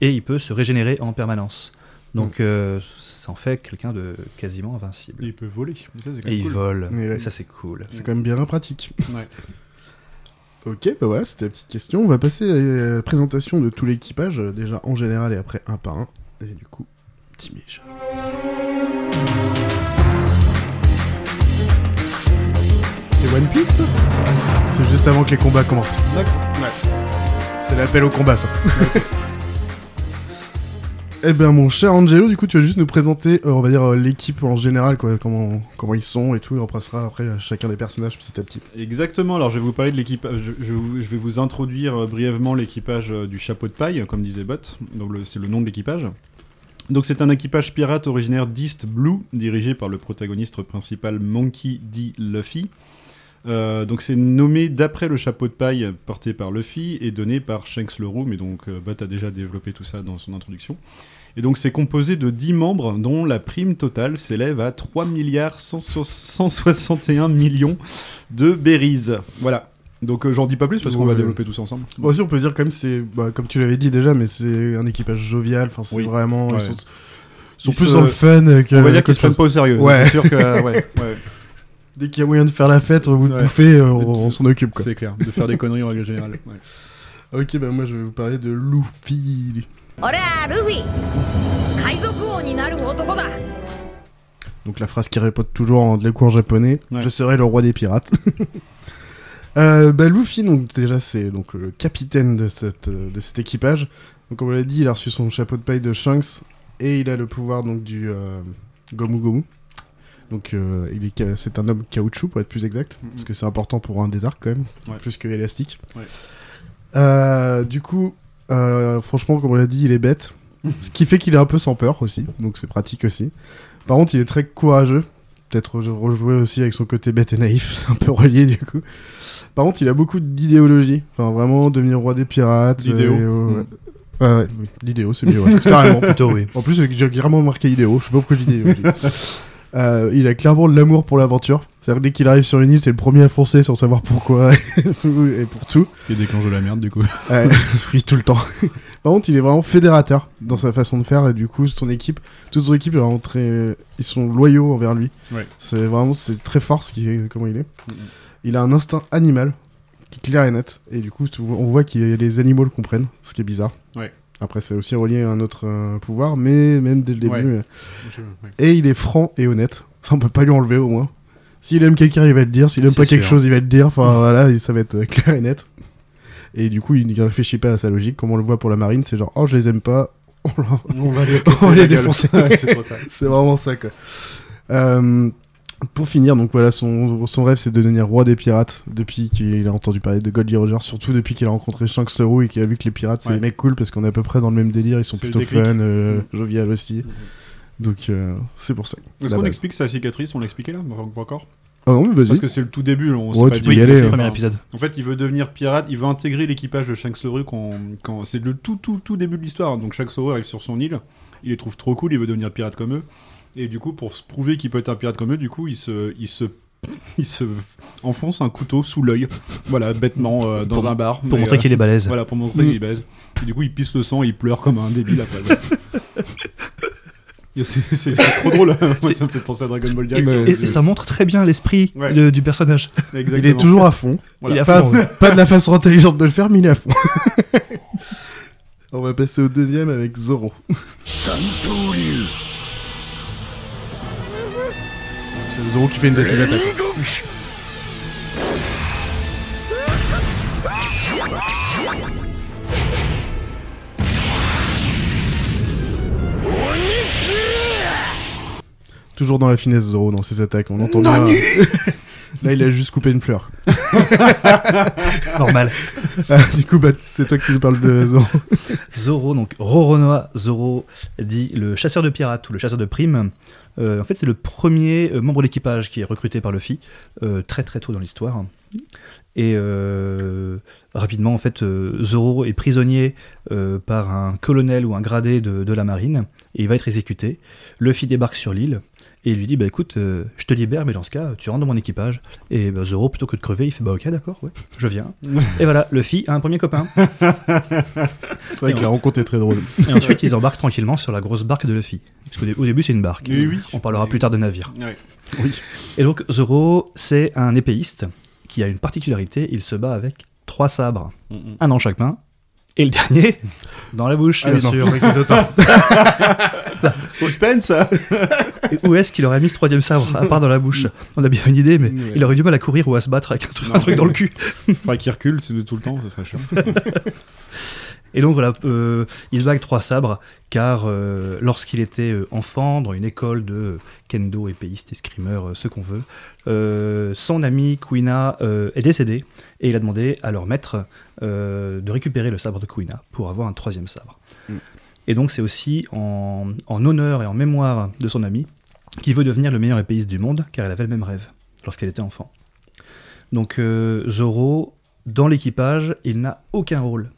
Et il peut se régénérer en permanence. Donc, euh, ça en fait quelqu'un de quasiment invincible. Et il peut voler. Et ça, c'est quand Et il vole. Ouais. Et ça, c'est cool. C'est quand même bien pratique. Ouais. Ok, bah voilà, c'était la petite question. On va passer à la présentation de tout l'équipage, déjà en général et après un par un. Et du coup, petit Mich. C'est One Piece C'est juste avant que les combats commencent. C'est l'appel au combat, ça. Eh ben mon cher Angelo, du coup tu vas juste nous présenter, euh, on euh, l'équipe en général, comment ils sont et tout, et on passera après chacun des personnages petit à petit. Exactement, alors je vais vous parler de l'équipage, je, vais vous introduire euh, brièvement l'équipage du chapeau de paille, comme disait Bot, donc c'est le nom de l'équipage. Donc c'est un équipage pirate originaire d'East Blue, dirigé par le protagoniste principal Monkey D. Luffy. Euh, donc c'est nommé d'après le chapeau de paille porté par Luffy et donné par Shanks le Roux, mais donc euh, Bot a déjà développé tout ça dans son introduction. Et donc c'est composé de 10 membres dont la prime totale s'élève à 3 milliards 161 millions de berries. Voilà. Donc euh, j'en dis pas plus parce qu'on va développer tout ça ensemble. Bon, aussi, on peut dire quand même, c'est, bah, comme tu l'avais dit déjà, mais c'est un équipage jovial. Enfin, c'est Oui. vraiment. Ouais. Ils sont, ils sont Ils plus se- dans le fun que. On va dire qu'ils se prennent pas au sérieux. Ouais. C'est sûr que ouais, ouais, dès qu'il y a moyen de faire la fête, vous ouais. bouffer, euh, on, s'en occupe. C'est clair, de faire des conneries en règle générale. Ok, bah moi je vais vous parler de Luffy. Donc la phrase qui répète toujours en les cours japonais, je serai le roi des pirates. (laughs) Euh, ben, Luffy, donc déjà c'est donc le capitaine de cette euh, de cet équipage. Donc comme on l'a dit, il a reçu son chapeau de paille de Shanks et il a le pouvoir donc du Gomu Gomu. Donc euh, il est ca- c'est un homme caoutchouc pour être plus exact, Mhm. parce que c'est important pour un des arcs quand même, Ouais. plus que élastique. Ouais. Euh, du coup, euh, franchement, comme on l'a dit, il est bête. (laughs) Ce qui fait qu'il est un peu sans peur aussi, donc c'est pratique aussi. Par contre, il est très courageux. Peut-être re- rejouer aussi avec son côté bête et naïf, (laughs) c'est un peu relié du coup. Par contre, il a beaucoup d'idéologie. Enfin, vraiment, devenir roi des pirates. L'idéo. Mm. Ouais, ouais, oui, l'idéo, c'est mieux, (laughs) carrément. Plutôt, oui. En plus, j'ai clairement marqué idéo, je sais pas pourquoi j'ai idéologie. Euh, il a clairement de l'amour pour l'aventure. C'est-à-dire que dès qu'il arrive sur une île, c'est le premier à foncer sans savoir pourquoi (laughs) et, tout, et pour tout. Il déclenche de la merde du coup. Ouais, oui, tout le temps. (laughs) Par contre, il est vraiment fédérateur dans sa façon de faire et du coup, son équipe, toute son équipe est vraiment très, ils sont loyaux envers lui. Ouais. C'est vraiment, c'est très fort ce qui est, comment il est. Il a un instinct animal qui est clair et net et du coup, on voit que les animaux le comprennent, ce qui est bizarre. Ouais. Après, c'est aussi relié à un autre euh, pouvoir, mais même dès le début. Ouais. euh, Et il est franc et honnête. Ça, on peut pas lui enlever au moins. S'il aime quelqu'un, il va le dire. S'il aime pas quelque chose, il va le dire. Enfin voilà, ça va être euh, (laughs) clair et net. Et du coup, il ne réfléchit pas à sa logique. Comme on le voit pour la marine, c'est genre, oh, je les aime pas. (laughs) On va les, (laughs) On les défoncer. C'est vraiment ça, quoi. Euh, pour finir, donc voilà, son, son rêve, c'est de devenir roi des pirates depuis qu'il a entendu parler de Goldie Roger, surtout depuis qu'il a rencontré Shanks le Roux et qu'il a vu que les pirates, c'est Ouais. des mecs cool parce qu'on est à peu près dans le même délire, ils sont le plutôt fun, euh, Mhm. jovial aussi. Donc, euh, c'est pour ça. Est-ce qu'on explique sa cicatrice? On l'a expliqué là Pas encore? Ah non, mais vas-y. Parce que c'est le tout début, on Ouais, sait pas tu du peux y aller, hein. Premier épisode. En fait, il veut devenir pirate, il veut intégrer l'équipage de Shanks le Rue quand, quand c'est le tout, tout, tout début de l'histoire. Donc Shanks le Rue arrive sur son île, il les trouve trop cool, il veut devenir pirate comme eux. Et du coup, pour se prouver qu'il peut être un pirate comme eux, du coup, il se, il se, (laughs) il se enfonce un couteau sous l'œil, voilà, bêtement euh, dans Pour- un bar. Pour Mais, montrer euh, qu'il est balèze. Voilà, pour montrer qu'il est baise. Et du coup, il pisse le sang et il pleure comme un débile après. (laughs) Et c'est- C'est c'est trop drôle. Moi, C'est- ça me fait penser à Dragon Ball Et, direct. et- et ça montre très bien l'esprit Ouais. de- du personnage. Exactement. Il est toujours à fond. Voilà. Il est à Pas, fond. ouais. pas de la façon intelligente de le faire, mais il est à fond. (laughs) On va passer au deuxième avec Zoro. Fait une de ses Toujours dans la finesse Zoro dans ses attaques. On entend bien. (laughs) Là, il a juste coupé une fleur. (laughs) Normal. Ah, (laughs) du coup, bah, c'est toi qui nous parles de Zoro. Zoro, donc Roronoa Zoro, dit le chasseur de pirates ou le chasseur de primes. Euh, en fait, c'est le premier euh, membre de l'équipage qui est recruté par Luffy, euh, très très tôt dans l'histoire. Et euh, rapidement, en fait, euh, Zoro est prisonnier euh, par un colonel ou un gradé de, de la marine, et il va être exécuté. Luffy débarque sur l'île, et il lui dit, bah écoute, euh, je te libère, mais dans ce cas, tu rentres dans mon équipage. Et bah, Zoro, plutôt que de crever, il fait, bah ok, d'accord, ouais, je viens. (laughs) et voilà, Luffy a un premier copain. (laughs) C'est vrai que la rencontre est très drôle. Et ensuite, ils embarquent tranquillement sur la grosse barque de Luffy. Parce qu'au dé- au début, c'est une barque. Oui, oui. On parlera plus tard de navire. Ouais. Et donc, Zoro, c'est un épéiste qui a une particularité il se bat avec trois sabres, Mm, un dans chaque main. Et le dernier, dans la bouche, Ah bien sûr. (laughs) Suspense Et Où est-ce qu'il aurait mis ce troisième sabre, à part dans la bouche? On a bien une idée, mais Ouais. il aurait du mal à courir ou à se battre avec un, truc- dans le cul. Faudrait qu'il recule, c'est de tout le temps, ça serait chiant. (laughs) Et donc voilà, euh, il se avec trois sabres, car euh, lorsqu'il était euh, enfant, dans une école de kendo, épéiste, escrimeur, euh, ce qu'on veut, son ami Kuina est décédé, et il a demandé à leur maître de récupérer le sabre de Kuina pour avoir un troisième sabre. Mm. Et donc c'est aussi en, en honneur et en mémoire de son ami qui veut devenir le meilleur épéiste du monde, car elle avait le même rêve lorsqu'elle était enfant. Donc Zoro, dans l'équipage, il n'a aucun rôle.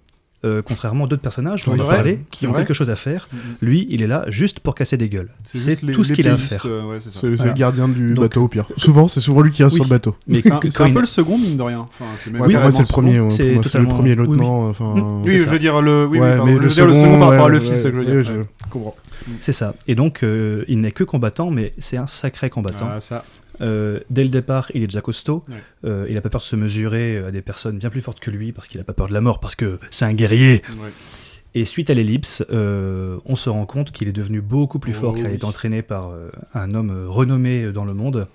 Euh, contrairement à d'autres personnages dont on va parler, qui ont vrai. quelque chose à faire, Mhm. lui, il est là juste pour casser des gueules. C'est tout ce qu'il a à faire. euh, ouais, c'est Voilà. le gardien du Donc- bateau au pire. Souvent, c'est souvent lui qui reste Oui. sur le bateau. Mais C'est un, il- peu le second, mine de rien. Enfin, c'est pour moi, c'est le premier. c'est le premier oui, oui. lieutenant. Enfin, Mm. Oui, je veux dire le, oui, oui, le veux dire le second, par rapport à Luffy, c'est ça que je comprends. C'est ça. Et donc, euh, il n'est que combattant, mais c'est un sacré combattant. Euh, dès le départ, il est déjà costaud. Ouais. Euh, il n'a pas peur de se mesurer à des personnes bien plus fortes que lui, parce qu'il n'a pas peur de la mort, parce que c'est un guerrier. Ouais. Et suite à l'ellipse, euh, on se rend compte qu'il est devenu beaucoup plus fort, Oh qu'il a oui. été entraîné par euh, un homme euh, renommé dans le monde.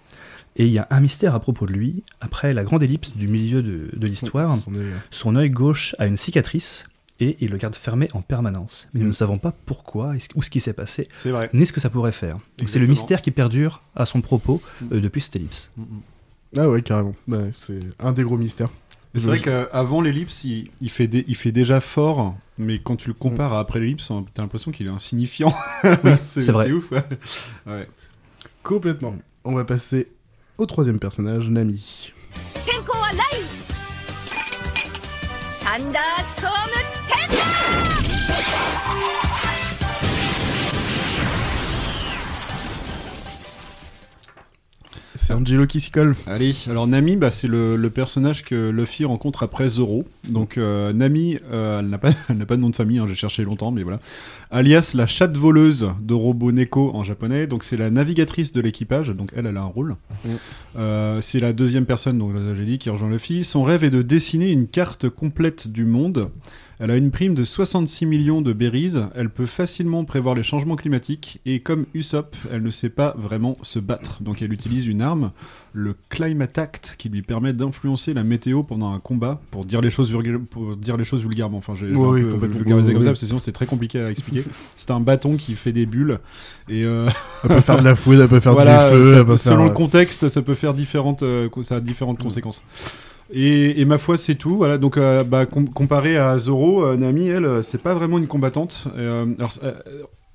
Et il y a un mystère à propos de lui. Après la grande ellipse du milieu de, de l'histoire, Son œil, son œil gauche a une cicatrice et il le garde fermé en permanence. Mais nous Mm. ne savons pas pourquoi ou ce qui s'est passé, vrai. ni ce que ça pourrait faire. C'est le mystère qui perdure à son propos euh, depuis cette ellipse. Ah ouais, carrément. Ouais, c'est un des gros mystères. C'est vrai qu'avant l'ellipse, il, il fait dé- il fait déjà fort, mais quand tu le compares à après l'ellipse, t'as l'impression qu'il est insignifiant. (laughs) c'est c'est vrai. C'est ouf, ouais. Ouais. Complètement. On va passer au troisième personnage, Nami. 天 C'est Angelo qui s'y colle. Allez, alors Nami, bah, c'est le, le personnage que Luffy rencontre après Zoro. Donc euh, Nami, euh, elle n'a pas, (laughs) elle n'a pas de nom de famille, hein, j'ai cherché longtemps, mais voilà. Alias la chatte voleuse de Robo Neko en japonais. Donc c'est la navigatrice de l'équipage, donc elle, elle a un rôle. Euh, c'est la deuxième personne, donc là, j'ai dit, qui rejoint Luffy. Son rêve est de dessiner une carte complète du monde. Elle a une prime de 66 millions de berries, elle peut facilement prévoir les changements climatiques, et comme Usopp, elle ne sait pas vraiment se battre. Donc elle utilise une arme, le Climate Act, qui lui permet d'influencer la météo pendant un combat, pour dire les choses, vulga- pour dire les choses vulgairement. Enfin, j'ai Oui, un peu complètement. vulgarisé comme ça, parce que sinon c'est très compliqué à expliquer. (laughs) c'est un bâton qui fait des bulles, et euh, Elle peut faire de la foudre, elle peut faire (laughs) voilà, du feu, ça- elle peut selon faire... le contexte, ça peut faire différentes, euh, ça a différentes conséquences. Et, et ma foi, c'est tout. Voilà, donc euh, bah, com- comparé à Zoro, euh, Nami, elle, euh, c'est pas vraiment une combattante. Euh, alors,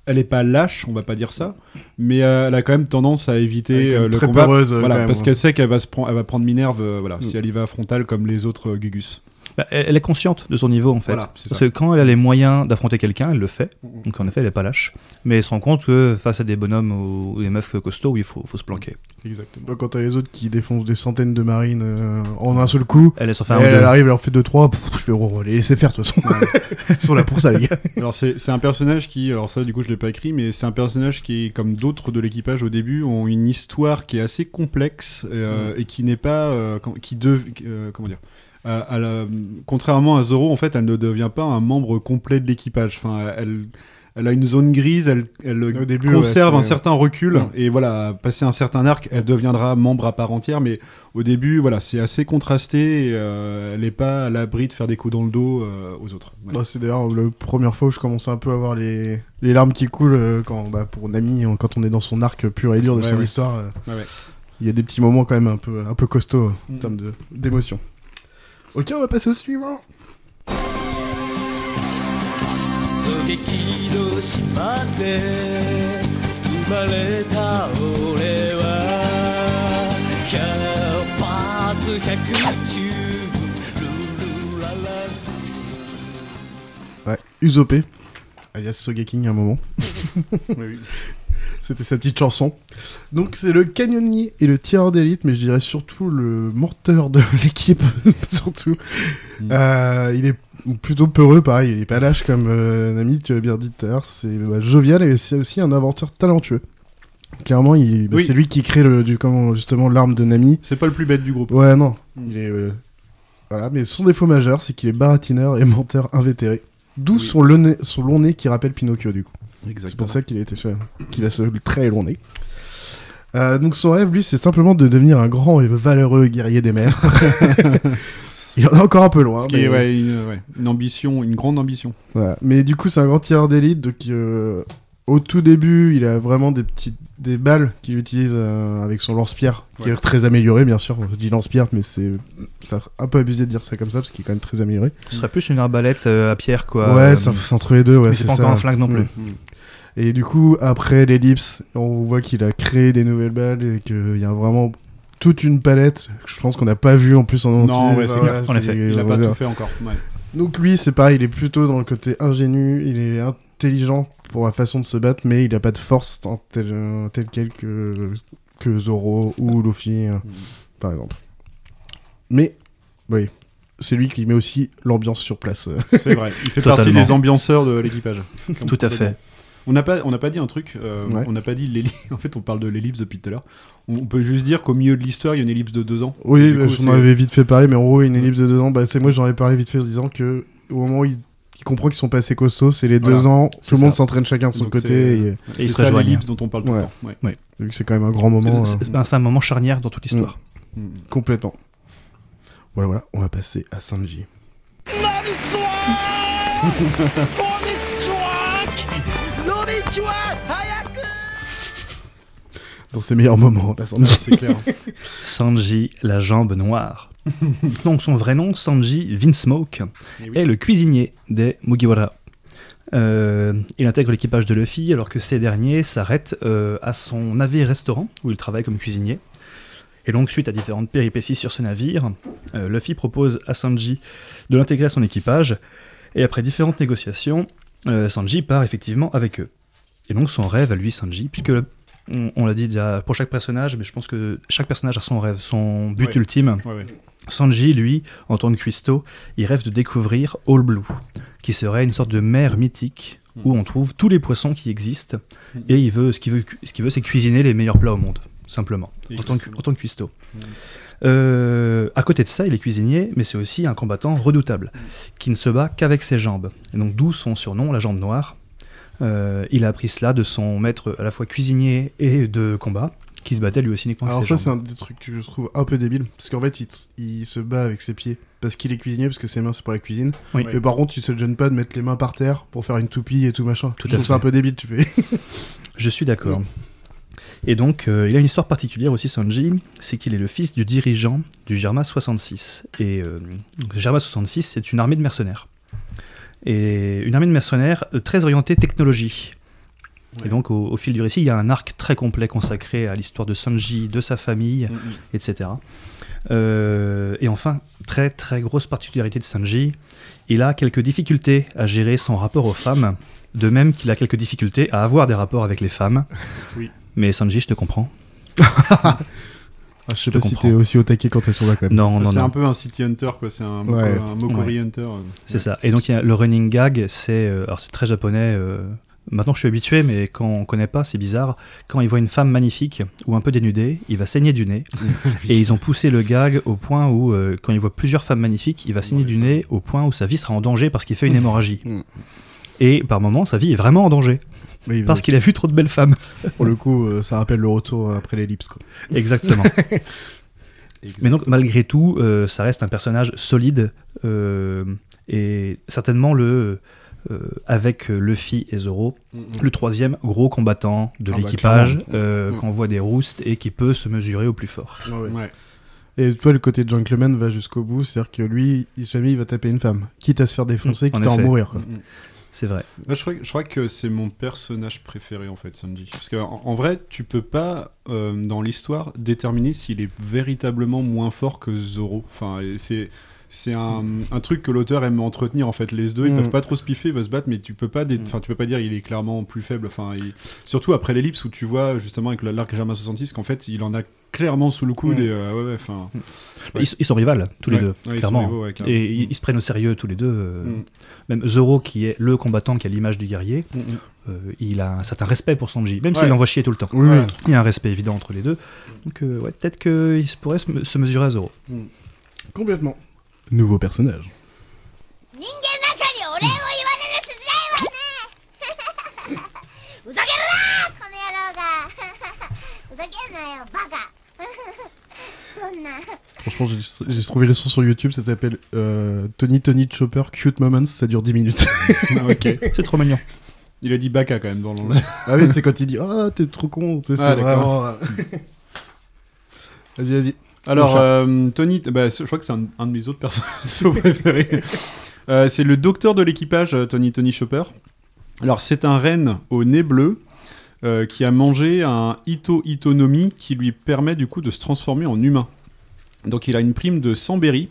elle est pas lâche, on va pas dire ça, mais elle a quand même tendance à éviter le très combat. peureuse, voilà, parce hein. qu'elle sait qu'elle va se prendre, elle va prendre Minerve, voilà, Mm. si elle y va frontal comme les autres Gugus. Bah, elle est consciente de son niveau en fait. Voilà, c'est Parce ça. que quand elle a les moyens d'affronter quelqu'un, elle le fait. Donc en effet, elle est pas lâche. Mais elle se rend compte que face à des bonhommes ou ou des meufs costauds, il faut, faut se planquer. Exactement. Bah, Quand t'as les autres qui défoncent des centaines de marines euh, en un seul coup, Elle elle, elle arrive, elle leur fait 2-3, je fais oh, les laisser faire de toute façon. Ils sont là pour ça, les gars. Alors c'est c'est un personnage qui, alors ça du coup je l'ai pas écrit, mais c'est un personnage qui, comme d'autres de l'équipage au début, ont une histoire qui est assez complexe euh, et qui n'est pas, euh, qui dev- euh, comment dire, à la- contrairement à Zoro, en fait, elle ne devient pas un membre complet de l'équipage. Enfin, elle, elle a une zone grise, elle, elle début, conserve ouais, un certain recul Ouais. et voilà, passer un certain arc, elle deviendra membre à part entière. Mais au début, voilà, c'est assez contrasté. Et, euh, elle n'est pas à l'abri de faire des coups dans le dos euh, aux autres. Ouais. Bah, c'est d'ailleurs la première fois où je commençais un peu à voir les, les larmes qui coulent euh, quand, bah, pour Nami, euh, quand on est dans son arc pur et dur de son histoire. euh. Il y a des petits moments quand même un peu, un peu costauds euh, en Mhm. termes d'émotion. Ok, on va passer au suivant. 狙撃の島で生まれた俺は百発百中ルルララ Ouais, Usopp, alias Sogeking à un moment. (laughs) Oui, oui. C'était sa petite chanson. Donc c'est le canonnier et le tireur d'élite, mais je dirais surtout le morteur de (laughs) l'équipe, (laughs) surtout. Mm. Euh, il est plutôt peureux, pareil, il est pas lâche comme euh, Nami, tu l'as bien dit tout à l'heure. C'est bah, jovial et c'est aussi un inventeur talentueux. Clairement, il, bah, Oui. c'est lui qui crée le, du, comment, justement l'arme de Nami. C'est pas le plus bête du groupe. Ouais, non. Il est. euh, Voilà, mais son défaut majeur, c'est qu'il est baratineur et menteur invétéré. D'où Oui. son long nez qui rappelle Pinocchio, du coup. C'est pour ça qu'il a été fait, qu'il a ce très long nez. Euh, donc son rêve, lui, c'est simplement de devenir un grand et valeureux guerrier des mers. (laughs) Il en est encore un peu loin. Ce qui est, mais, ouais, une, ouais, une ambition, une grande ambition. voilà. mais du coup, c'est un grand tireur d'élite. Donc, euh, au tout début, il a vraiment des petites des balles qu'il utilise euh, avec son lance-pierre, qui Ouais. est très amélioré, bien sûr. Je dis lance-pierre, mais c'est un peu abusé de dire ça comme ça, parce qu'il est quand même très amélioré. Ce serait plus une arbalète euh, à pierre, quoi. ouais, Euh, c'est entre les deux. Ouais, mais c'est pas ça. encore un flingue non plus. Mm. Et du coup, après l'ellipse, on voit qu'il a créé des nouvelles balles et qu'il y a vraiment toute une palette. Je pense qu'on n'a pas vu en plus en entier. Non, ouais, c'est clair. En effet, Il a pas voilà. tout fait encore. Ouais. Donc lui, c'est pareil, il est plutôt dans le côté ingénu, il est intelligent pour la façon de se battre, mais il a pas de force en tel, euh, tel quel que, que Zoro ou Luffy, euh, par exemple. Mais, oui, c'est lui qui met aussi l'ambiance sur place. (laughs) C'est vrai. Il fait Totalement. partie des ambianceurs de l'équipage. (laughs) Tout à fait. On n'a pas, on n'a pas dit un truc. euh, Ouais. On n'a pas dit l'ellipse. (laughs) En fait, on parle de l'ellipse depuis tout à l'heure. On on peut juste dire qu'au milieu de l'histoire, il y a une ellipse de deux ans. Oui, bah, coup, j'en c'est- avais vite fait parler, mais en gros, une ellipse de deux ans, bah, c'est moi j'en avais parlé vite fait en disant que au moment où il qui comprend qu'ils sont pas assez costauds. C'est les deux ans, tout le monde s'entraîne chacun de son Donc côté. c'est- Et, Et C'est ils se ça dont on parle tout Ouais. le temps. ouais. vu que c'est quand même un grand moment, C'est- euh, ben, un moment charnière dans toute l'histoire. Mm. complètement. Voilà, voilà, on va passer à Sanji. (laughs) Dans ses meilleurs moments, la Sanji. C'est clair. Sanji, la jambe noire. (laughs) Donc son vrai nom, Sanji Vinsmoke, Eh oui. est le cuisinier des Mugiwara. Euh, il intègre l'équipage de Luffy alors que ces derniers s'arrêtent euh, à son navire-restaurant où il travaille comme cuisinier. Et donc, suite à différentes péripéties sur ce navire, euh, Luffy propose à Sanji de l'intégrer à son équipage. Et après différentes négociations, Sanji part effectivement avec eux. Et donc, son rêve à lui, Sanji, puisque on, on l'a dit déjà pour chaque personnage, mais je pense que chaque personnage a son rêve, son but Ouais. ultime. Ouais, ouais. Sanji, lui, en tant que cuistot, il rêve de découvrir All Blue, qui serait une sorte de mer mythique où on trouve tous les poissons qui existent. Et il veut, ce qu'il veut, ce qu'il veut, c'est cuisiner les meilleurs plats au monde, simplement, en tant que, en tant que cuistot. Euh, à côté de ça, il est cuisinier, mais c'est aussi un combattant redoutable, qui ne se bat qu'avec ses jambes. Et donc d'où son surnom, la jambe noire. Euh, il a appris cela de son maître à la fois cuisinier et de combat, qui se battait lui aussi uniquement Alors ses ça, c'est un des trucs que je trouve un peu débile. Parce qu'en fait, il, se bat avec ses pieds. Parce qu'il est cuisinier, parce que ses mains, c'est pour la cuisine. Oui. Mais par contre, il se gêne pas de mettre les mains par terre pour faire une toupie et tout machin. Tout je trouve ça un peu débile, tu fais. Je suis d'accord. Et donc, euh, il a une histoire particulière aussi, Sanji, c'est qu'il est le fils du dirigeant du Germa 66. Et euh, Germa 66, c'est une armée de mercenaires. Et une armée de mercenaires euh, très orientée technologie. Et donc, au, au fil du récit, il y a un arc très complet consacré à l'histoire de Sanji, de sa famille, Mm, mm. etc. Euh, et enfin, très très grosse particularité de Sanji, il a quelques difficultés à gérer son rapport aux femmes, de même qu'il a quelques difficultés à avoir des rapports avec les femmes. (laughs) Oui. Mais Sanji, je te comprends. Ah, je sais Je pas si t'es aussi au taquet quand elles sont là quand même. Non, non, c'est un peu un City Hunter, quoi. C'est un, Moko- Ouais. un Mokori Hunter. C'est ça. Et donc, il y a le running gag, c'est euh, alors c'est très japonais. euh, maintenant, je suis habitué, mais quand on connaît pas, c'est bizarre. Quand il voit une femme magnifique ou un peu dénudée, il va saigner du nez. (laughs) et ils ont poussé le gag au point où, euh, quand il voit plusieurs femmes magnifiques, il va saigner du nez au point où sa vie sera en danger parce qu'il fait une hémorragie. (laughs) Mm. Et par moments, sa vie est vraiment en danger Oui, parce qu'il a vu trop de belles femmes. (laughs) pour le coup, euh, ça rappelle le retour après l'ellipse. Exactement. Mais donc, malgré tout, euh, ça reste un personnage solide et certainement le, avec Luffy et Zoro, Mm, mm. le troisième gros combattant de Ah bah, l'équipage euh, Mm. qu'on voit des roustes et qui peut se mesurer au plus fort. Ouais. Et toi, le côté de gentleman va jusqu'au bout, c'est-à-dire que lui, il- jamais il va taper une femme. Quitte à se faire défoncer, Mm, en quitte à en mourir. Quoi. Mm, mm. C'est vrai. Moi, je, crois, que- je crois que c'est mon personnage préféré en fait, Sanji. Parce qu'en en, vrai, tu peux pas euh, dans l'histoire déterminer s'il est véritablement moins fort que Zoro. Enfin, c'est c'est un, un truc que l'auteur aime entretenir en fait. Les deux, ils Mm. peuvent pas trop se piffer, ils vont se battre, mais tu peux pas, dé- Mm. enfin, tu peux pas dire il est clairement plus faible. Enfin, il- surtout après l'ellipse où tu vois justement avec l'arc Germain 66 qu'en fait il en a clairement sous le coude Mm. et euh, ouais, ouais, enfin. Ouais. Ils, sont- ils sont rivales, tous les deux, Ouais, ils clairement. rivaux, et ils, ils se prennent au sérieux tous les deux. euh, Mm. Même Zoro, qui est le combattant, qui a l'image du guerrier, Mm, mm. euh, il a un certain respect pour Sanji, même s'il l'envoie chier tout le temps. Oui. Il y a un respect évident entre les deux. Donc, ouais, peut-être qu'il pourrait se mesurer à Zoro. Complètement. Nouveau personnage. Franchement, j'ai trouvé le son sur YouTube, ça s'appelle euh, Tony Tony Chopper Cute Moments, ça dure 10 minutes. (laughs) Ah, ok, c'est trop mignon. Il a dit Baka quand même dans l'anglais. ah oui, c'est quand il dit Oh, t'es trop con, ah, c'est ah, vraiment. Euh. (laughs) vas-y, vas-y. Alors, euh, Tony, bah, je crois que c'est un, un de mes autres personnages (laughs) préférés. Euh, c'est le docteur de l'équipage, euh, Tony Tony Chopper. Alors, c'est un renne au nez bleu euh, qui a mangé un Ito Itonomi qui lui permet du coup de se transformer en humain. Donc, il a une prime de 100 berries.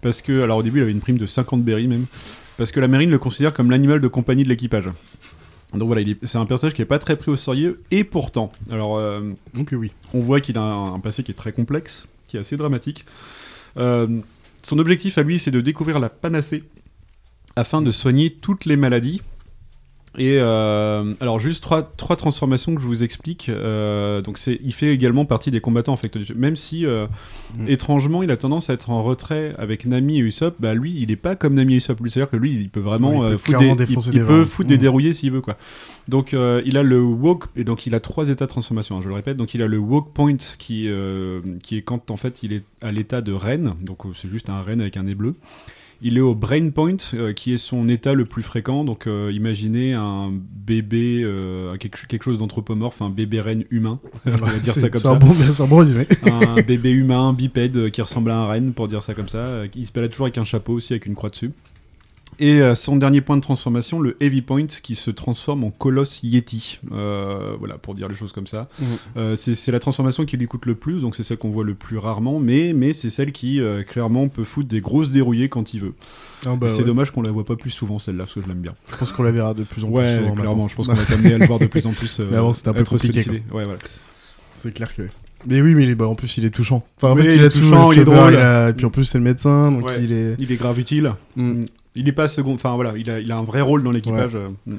Parce que, alors au début, il avait une prime de 50 berries même. Parce que la marine le considère comme l'animal de compagnie de l'équipage. Donc voilà, il est- c'est un personnage qui est pas très pris au sérieux. Et pourtant, alors. euh, Donc, oui. on voit qu'il a un, un passé qui est très complexe, qui est assez dramatique. Euh, son objectif à lui, c'est de découvrir la panacée afin de soigner toutes les maladies. Et euh, alors juste trois, trois transformations que je vous explique. Euh, donc c'est, il fait également partie des combattants en fait du jeu. Même si euh, Mm. étrangement il a tendance à être en retrait avec Nami et Usopp, bah lui il est pas comme Nami et Usopp. C'est-à-dire que lui il peut vraiment il peut foutre des, il, il peut des Mm. dérouillés s'il veut quoi. Donc euh, il a le walk et donc il a trois états de transformation. hein, je le répète. Donc il a le walk point qui euh, qui est quand en fait il est à l'état de reine. Donc euh, c'est juste un reine avec un nez bleu. Il est au brain point, euh, qui est son état le plus fréquent. Donc, euh, imaginez un bébé, euh, quelque, quelque chose d'anthropomorphe, un bébé reine humain. (laughs) on va dire ça comme ça. un bon, c'est un bon résumé. (laughs) un bébé humain bipède qui ressemble à un renne, pour dire ça comme ça. Il se balade toujours avec un chapeau aussi, avec une croix dessus. Et euh, son dernier point de transformation, le Heavy Point, qui se transforme en Colosse Yeti. Euh, voilà, pour dire les choses comme ça. Mhm. Euh, c'est la transformation qui lui coûte le plus, donc c'est celle qu'on voit le plus rarement, mais, mais c'est celle qui, euh, clairement, peut foutre des grosses dérouillées quand il veut. Ah bah c'est ouais. dommage qu'on la voit pas plus souvent, celle-là, parce que je l'aime bien. Je pense qu'on la verra de plus en plus Ouais, souvent clairement, maintenant. je pense (laughs) qu'on va t'amener à le voir de plus en plus. Mais avant, c'était un peu compliqué. Ouais, voilà. C'est clair que. Mais oui, mais il est, bah, en plus, il est touchant. Enfin, en Oui, fait, il il, est touchant, il est drôle. il a- Et puis en plus, c'est le médecin, donc Ouais. il est. Il est grave utile. Mm. Il est pas second. Enfin voilà, il a, il a un vrai rôle dans l'équipage. euh. Mm.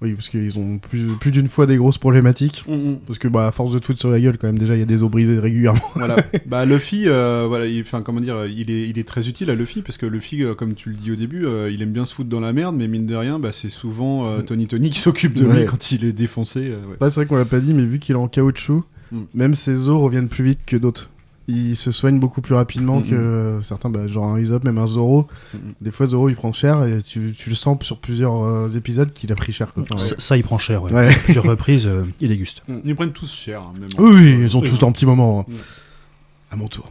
Oui, parce qu'ils ont plus, plus d'une fois des grosses problématiques. Mm, mm. Parce que, bah, à force de te foutre sur la gueule, quand même, déjà, il y a des os brisés régulièrement. (laughs) Voilà. bah Luffy, euh, voilà, il, comment dire, il est, il est très utile à Luffy parce que Luffy, euh, comme tu le dis au début, euh, il aime bien se foutre dans la merde, mais mine de rien, bah c'est souvent euh, Tony Tony qui s'occupe de lui quand il est défoncé. ouais. Bah, c'est vrai qu'on l'a pas dit, mais vu qu'il est en caoutchouc, Mm. même ses os reviennent plus vite que d'autres il se soigne beaucoup plus rapidement que certains, bah, genre un Usopp, même un Zoro. Des fois, Zoro il prend cher et tu, le sens sur plusieurs euh, épisodes qu'il a pris cher. Quoi. Ça, il prend cher, ouais. (laughs) plusieurs reprises, euh, il déguste. Mm. Ils prennent tous cher. Hein, même oui, ils ont tous leur petit moment. Hein. Mm. À mon tour.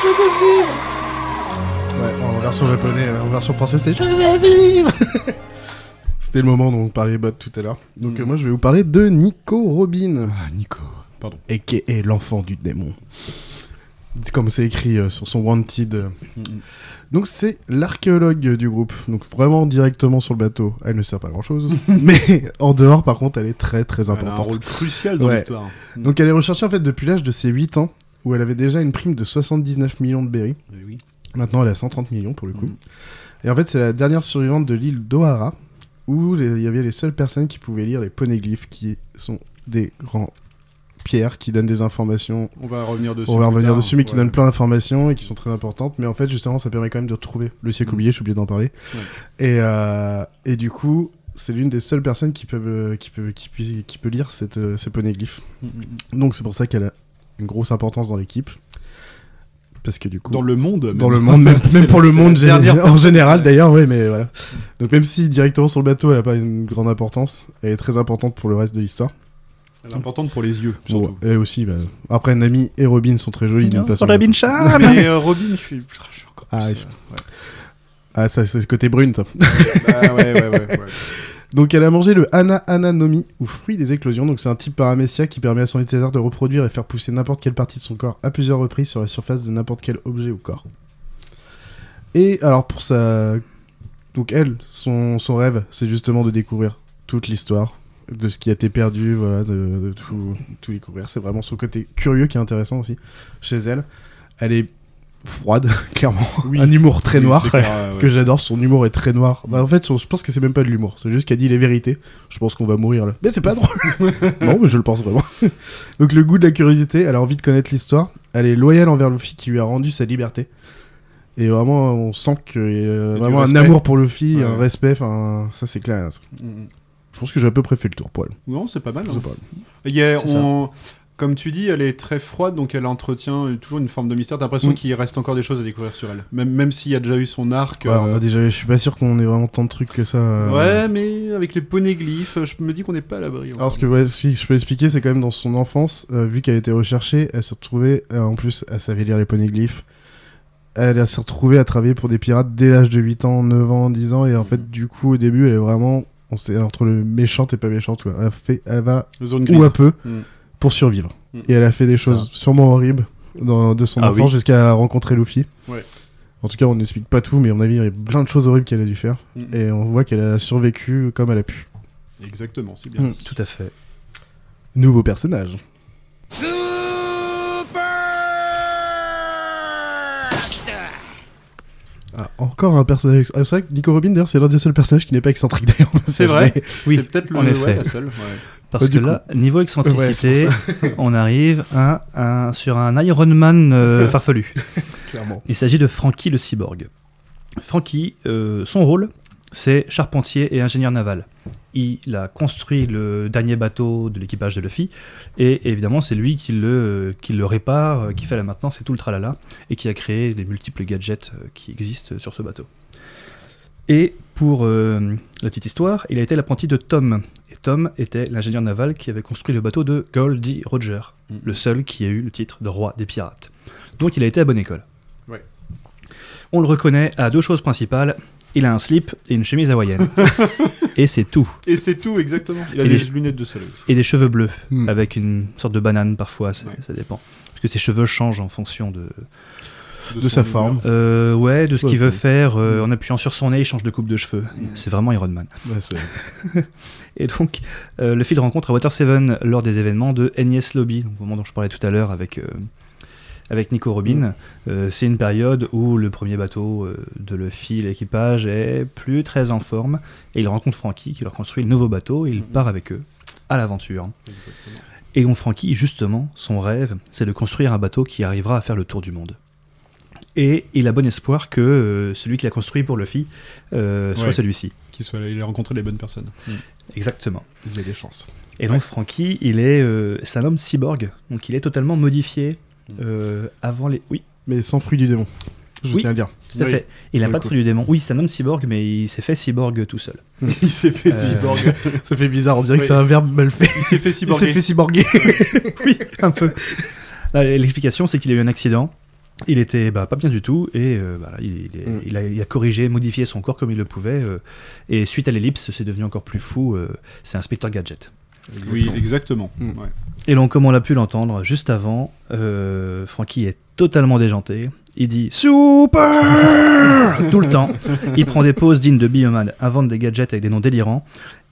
Je Ouais, en version japonaise, en version française, c'est Je vais vivre (laughs) C'était le moment dont on parlait bot tout à l'heure. Donc Mm. euh, moi je vais vous parler de Nico Robin. Ah Nico, pardon. Et qui est l'enfant du démon. Comme c'est écrit euh, sur son Wanted. Mm, Donc c'est l'archéologue du groupe. Donc vraiment directement sur le bateau, elle ne sert pas grand chose. (laughs) mais en dehors par contre elle est très très Elle a un importante. rôle crucial dans Ouais. l'histoire. Mm. Donc elle est recherchée en fait depuis l'âge de ses 8 ans, où elle avait déjà une prime de 79 millions de berries. Eh oui. Maintenant, elle a 130 millions pour le coup. Mhm. Et en fait, c'est la dernière survivante de l'île d'Ohara, où il y avait les seules personnes qui pouvaient lire les poneglyphes, qui sont des grands pierres qui donnent des informations. On va revenir dessus. On va revenir tard. dessus, mais qui donnent plein d'informations et qui sont très importantes. Mais en fait, justement, ça permet quand même de retrouver le siècle Mhm. oublié, je suis obligé d'en parler. Ouais. Et, euh, et du coup, c'est l'une des seules personnes qui, peuvent, euh, qui, peut, qui, peut, qui peut lire cette, euh, ces poneglyphes. Mm, mm, mm. Donc c'est pour ça qu'elle a une grosse importance dans l'équipe. Parce que du coup... Dans le monde. même. Dans le monde, même, (laughs) pour le monde en général d'ailleurs, ouais, mais voilà. Donc même si directement sur le bateau, elle a pas une grande importance, elle est très importante pour le reste de l'histoire. Elle est importante pour les yeux, Bon, surtout. et aussi, bah, après Nami et Robin sont très jolies d'une façon. Robin Chan (laughs) Mais euh, Robin, je suis, je suis encore Ah, plus, euh, Ah, ça c'est le côté brune, ça. ouais. Ah, ouais, ouais, ouais, ouais. (laughs) Donc elle a mangé le Hana Ananomi, ou fruit des éclosions. Donc c'est un type paramécia qui permet à son utilisateur de reproduire et faire pousser n'importe quelle partie de son corps à plusieurs reprises sur la surface de n'importe quel objet ou corps. Et alors pour sa... Donc elle, son, son rêve, c'est justement de découvrir toute l'histoire de ce qui a été perdu, voilà, de, de tout, tout découvrir. C'est vraiment son côté curieux qui est intéressant aussi chez elle. Elle est froide, (laughs) clairement. Oui. Un humour très noir clair, ouais, (laughs) que j'adore, son humour est très noir. Bah, en fait, son- je pense que c'est même pas de l'humour, c'est juste qu'elle dit les vérités. Je pense qu'on va mourir là. Mais c'est pas drôle. (laughs) non, mais je le pense vraiment. Donc le goût de la curiosité, elle a envie de connaître l'histoire, elle est loyale envers Luffy qui lui a rendu sa liberté. Et vraiment, on sent qu'il y a vraiment un amour pour Luffy, Ouais, un respect, enfin, ça c'est clair. Mm, mm. Je pense que j'ai à peu près fait le tour elle. Non, c'est pas mal. hein. Pas mal. Il y a- on- Comme tu dis, elle est très froide, donc elle entretient toujours une forme de mystère. T'as l'impression Mm. qu'il reste encore des choses à découvrir sur elle. Même, même s'il y a déjà eu son arc. Ouais, euh, on a déjà, je suis pas sûr qu'on ait vraiment tant de trucs que ça. euh. Ouais, mais avec les poneglyphes, je me dis qu'on n'est pas à l'abri. Alors, ce que ouais, je peux expliquer, c'est quand même dans son enfance, euh, vu qu'elle était recherchée, elle s'est retrouvée, euh, en plus, elle savait lire les poneglyphes. Elle s'est retrouvée à travailler pour des pirates dès l'âge de 8 ans, 9 ans, 10 ans, et en fait, du coup, au début, elle est vraiment. On sait, elle est entre le méchante et pas méchante, quoi. Elle, fait, elle va Zone grise. elle peut Mm. Pour survivre. Mm. Et elle a fait des choses sûrement horribles dans, de son Ah enfance oui. jusqu'à rencontrer Luffy. Ouais. En tout cas, on n'explique pas tout, mais à mon avis, il y a plein de choses horribles qu'elle a dû faire. Mm. Et on voit qu'elle a survécu comme elle a pu. Exactement, c'est bien. Mm. Tout à fait. Nouveau personnage. Ah, encore un personnage. Ah, c'est vrai que Nico Robin, d'ailleurs, c'est l'un des seuls personnages qui n'est pas excentrique d'ailleurs. C'est vrai. Oui, c'est peut-être le ouais, la seule. ouais. Parce Bah, que coup- là, niveau excentricité, (laughs) on arrive à sur un Iron Man euh, (laughs) farfelu. Clairement. Il s'agit de Frankie le cyborg. Frankie, euh, son rôle, c'est charpentier et ingénieur naval. Il a construit le dernier bateau de l'équipage de Luffy, et évidemment c'est lui qui le, qui le répare, qui fait la maintenance et tout le tralala, et qui a créé les multiples gadgets euh, qui existent sur ce bateau. Et pour euh, la petite histoire, il a été l'apprenti de Tom. Et Tom était l'ingénieur naval qui avait construit le bateau de Goldie Roger, Mhm. le seul qui a eu le titre de roi des pirates. Donc il a été à bonne école. Ouais. On le reconnaît à deux choses principales. Il a un slip et une chemise hawaïenne. (laughs) et c'est tout. Et c'est tout, exactement. Il a Et des lunettes de soleil aussi. Et des cheveux bleus, Hmm. avec une sorte de banane parfois, Ouais. ça dépend. Parce que ses cheveux changent en fonction de, De sa forme. euh, ouais, de ce Ouais, qu'il veut faire. euh, en appuyant sur son nez, il change de coupe de cheveux. C'est vraiment Iron Man. Ouais, (laughs) Et donc, euh, le fil de rencontre à Water Seven lors des événements de NES Lobby, donc au moment dont je parlais tout à l'heure avec, euh, avec Nico Robin. Euh, c'est une période où le premier bateau euh, de Luffy, l'équipage, est plus très en forme. Et il rencontre Frankie qui leur construit le nouveau bateau et il part avec eux à l'aventure. Et donc, Frankie, justement, son rêve, c'est de construire un bateau qui arrivera à faire le tour du monde. Et il a bon espoir que euh, celui qu'il a construit pour Luffy euh, soit Ouais. celui-ci. Qu'il soit, il a rencontré les bonnes personnes. Exactement. Il a des chances. Et donc Frankie, il est, euh, c'est un homme cyborg, donc il est totalement modifié euh, avant les. Oui, Mais sans fruit du démon. Je Oui. tiens à le dire. tout à Oui. fait. Il n'a pas de fruit du démon. Oui, c'est un homme cyborg, mais il s'est fait cyborg tout seul. (laughs) il s'est fait Euh, cyborg. Ça fait bizarre, on dirait que c'est un verbe mal fait. Il s'est fait (laughs) Il s'est cyborger. fait cyborguer. (laughs) oui, un peu. L'explication, c'est qu'il a eu un accident. Il était bah, pas bien du tout et euh, voilà, il, il est- Mm. il a, il a corrigé, modifié son corps comme il le pouvait. euh, et suite à l'ellipse, c'est devenu encore plus fou. euh, c'est Inspecteur Gadget. Oui, exactement. Mm. Ouais. Et donc, comme on l'a pu l'entendre juste avant, euh, Frankie est totalement déjanté. Il dit Super (laughs) tout le temps. Il prend des pauses dignes de Bioman, invente des gadgets avec des noms délirants,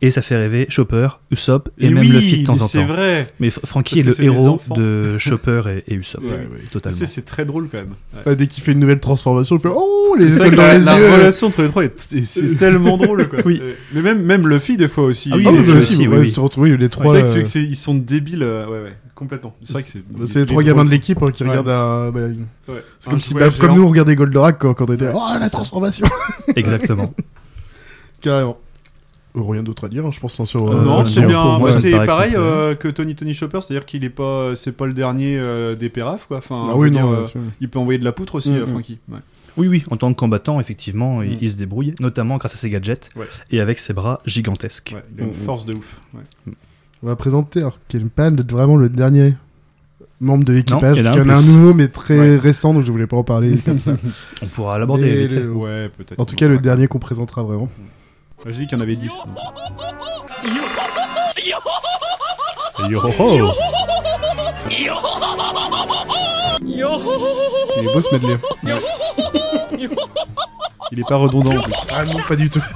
et ça fait rêver Chopper, Usopp et, même oui, Luffy de temps mais en C'est temps. vrai. Mais Frankie Parce est le c'est héros de Chopper et, et Usopp, Ouais, ouais. totalement. C'est c'est très drôle quand même. Ouais. Bah, dès qu'il fait une nouvelle transformation, il fait Oh, les C'est étoiles dans la, les la yeux. relation entre les trois est, est- c'est (laughs) tellement drôle quoi. Oui. Euh, Mais même même Luffy des fois aussi. Ah oui, Luffy bah aussi, aussi, oui, oui. tu retrouves, oui, les c'est trois. c'est- euh, que c'est- ils sont débiles. euh, ouais ouais complètement. C'est vrai que c'est. bah, c'est les trois gamins de l'équipe hein, qui Ouais. regardent un. bah, Ouais. c'est comme, si, bah, comme nous on regardait Goldorak quand, quand on était là. Ouais, Oh, la transformation (laughs) Exactement. (laughs) Carrément. Euh, Rien d'autre à dire, hein, je pense, hein, sur. Euh, non, c'est bien. moi, c'est pareil euh, que Tony Tony Chopper, c'est-à-dire qu'il est pas, c'est pas le dernier euh, des pérafs quoi. Enfin, Ah oui, dire, non. euh, il peut envoyer de la poutre aussi, Mm, euh, mm. Frankie. Ouais. Oui, oui, en tant que combattant, effectivement, il, Mm. il se débrouille, notamment grâce à ses gadgets Ouais. et avec ses bras gigantesques. Ouais, il a une mm. force de ouf. On va présenter alors, Kenpan, vraiment le dernier membre de l'équipage. Non, il y en a parce qu'il y en un a un nouveau, mais très Ouais. récent, donc je voulais pas en parler (laughs) comme ça. On pourra l'aborder le- Ouais, peut-être. En tout cas, le dernier qu'on présentera vraiment. J'ai dit qu'il y en avait 10. Yo-ho-ho Il est beau ce medley. Il est pas redondant en plus. Ah non, pas du tout. (laughs)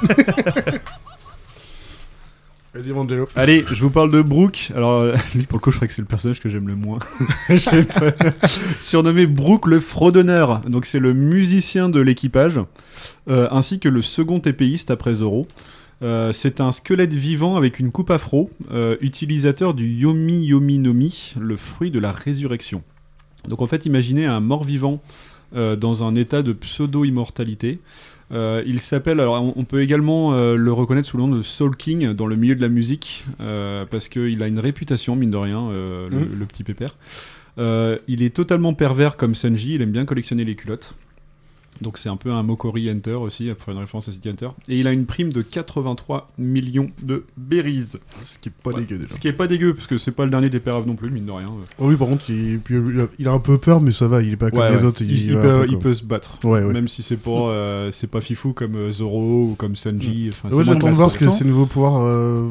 Vas-y. Allez, je vous parle de Brooke. Alors, euh, (laughs) lui, pour le coup, je crois que c'est le personnage que j'aime le moins. (laughs) (laughs) Surnommé Brooke le Fredonneur. Donc, c'est le musicien de l'équipage, euh, ainsi que le second épéiste après Zoro. Euh, c'est un squelette vivant avec une coupe afro, utilisateur du Yomi Yomi Nomi, le fruit de la résurrection. Donc, en fait, imaginez un mort-vivant dans un état de pseudo-immortalité. Euh, il s'appelle, alors on, on peut également euh, le reconnaître sous le nom de Soul King dans le milieu de la musique, euh, parce qu'il a une réputation, mine de rien, le, Mhm. le petit pépère. Il est totalement pervers comme Sanji, il aime bien collectionner les culottes. Donc c'est un peu un Mokori Hunter aussi, après une référence à City Hunter. Et il a une prime de 83 millions de berries. Ce qui est pas Ouais. dégueu déjà. Ce qui est pas dégueu, parce que c'est pas le dernier des péraves non plus, mine de rien. Oh oui, par contre, il, a- un peu peur, mais ça va, il est pas comme Ouais, les ouais. autres. Il, peut, il se battre. Ouais, ouais. Même si c'est pas, euh, c'est pas fifou comme euh, Zoro ou comme Sanji. Enfin, c'est Ouais, j'attends de voir ce que ces nouveaux pouvoirs. euh,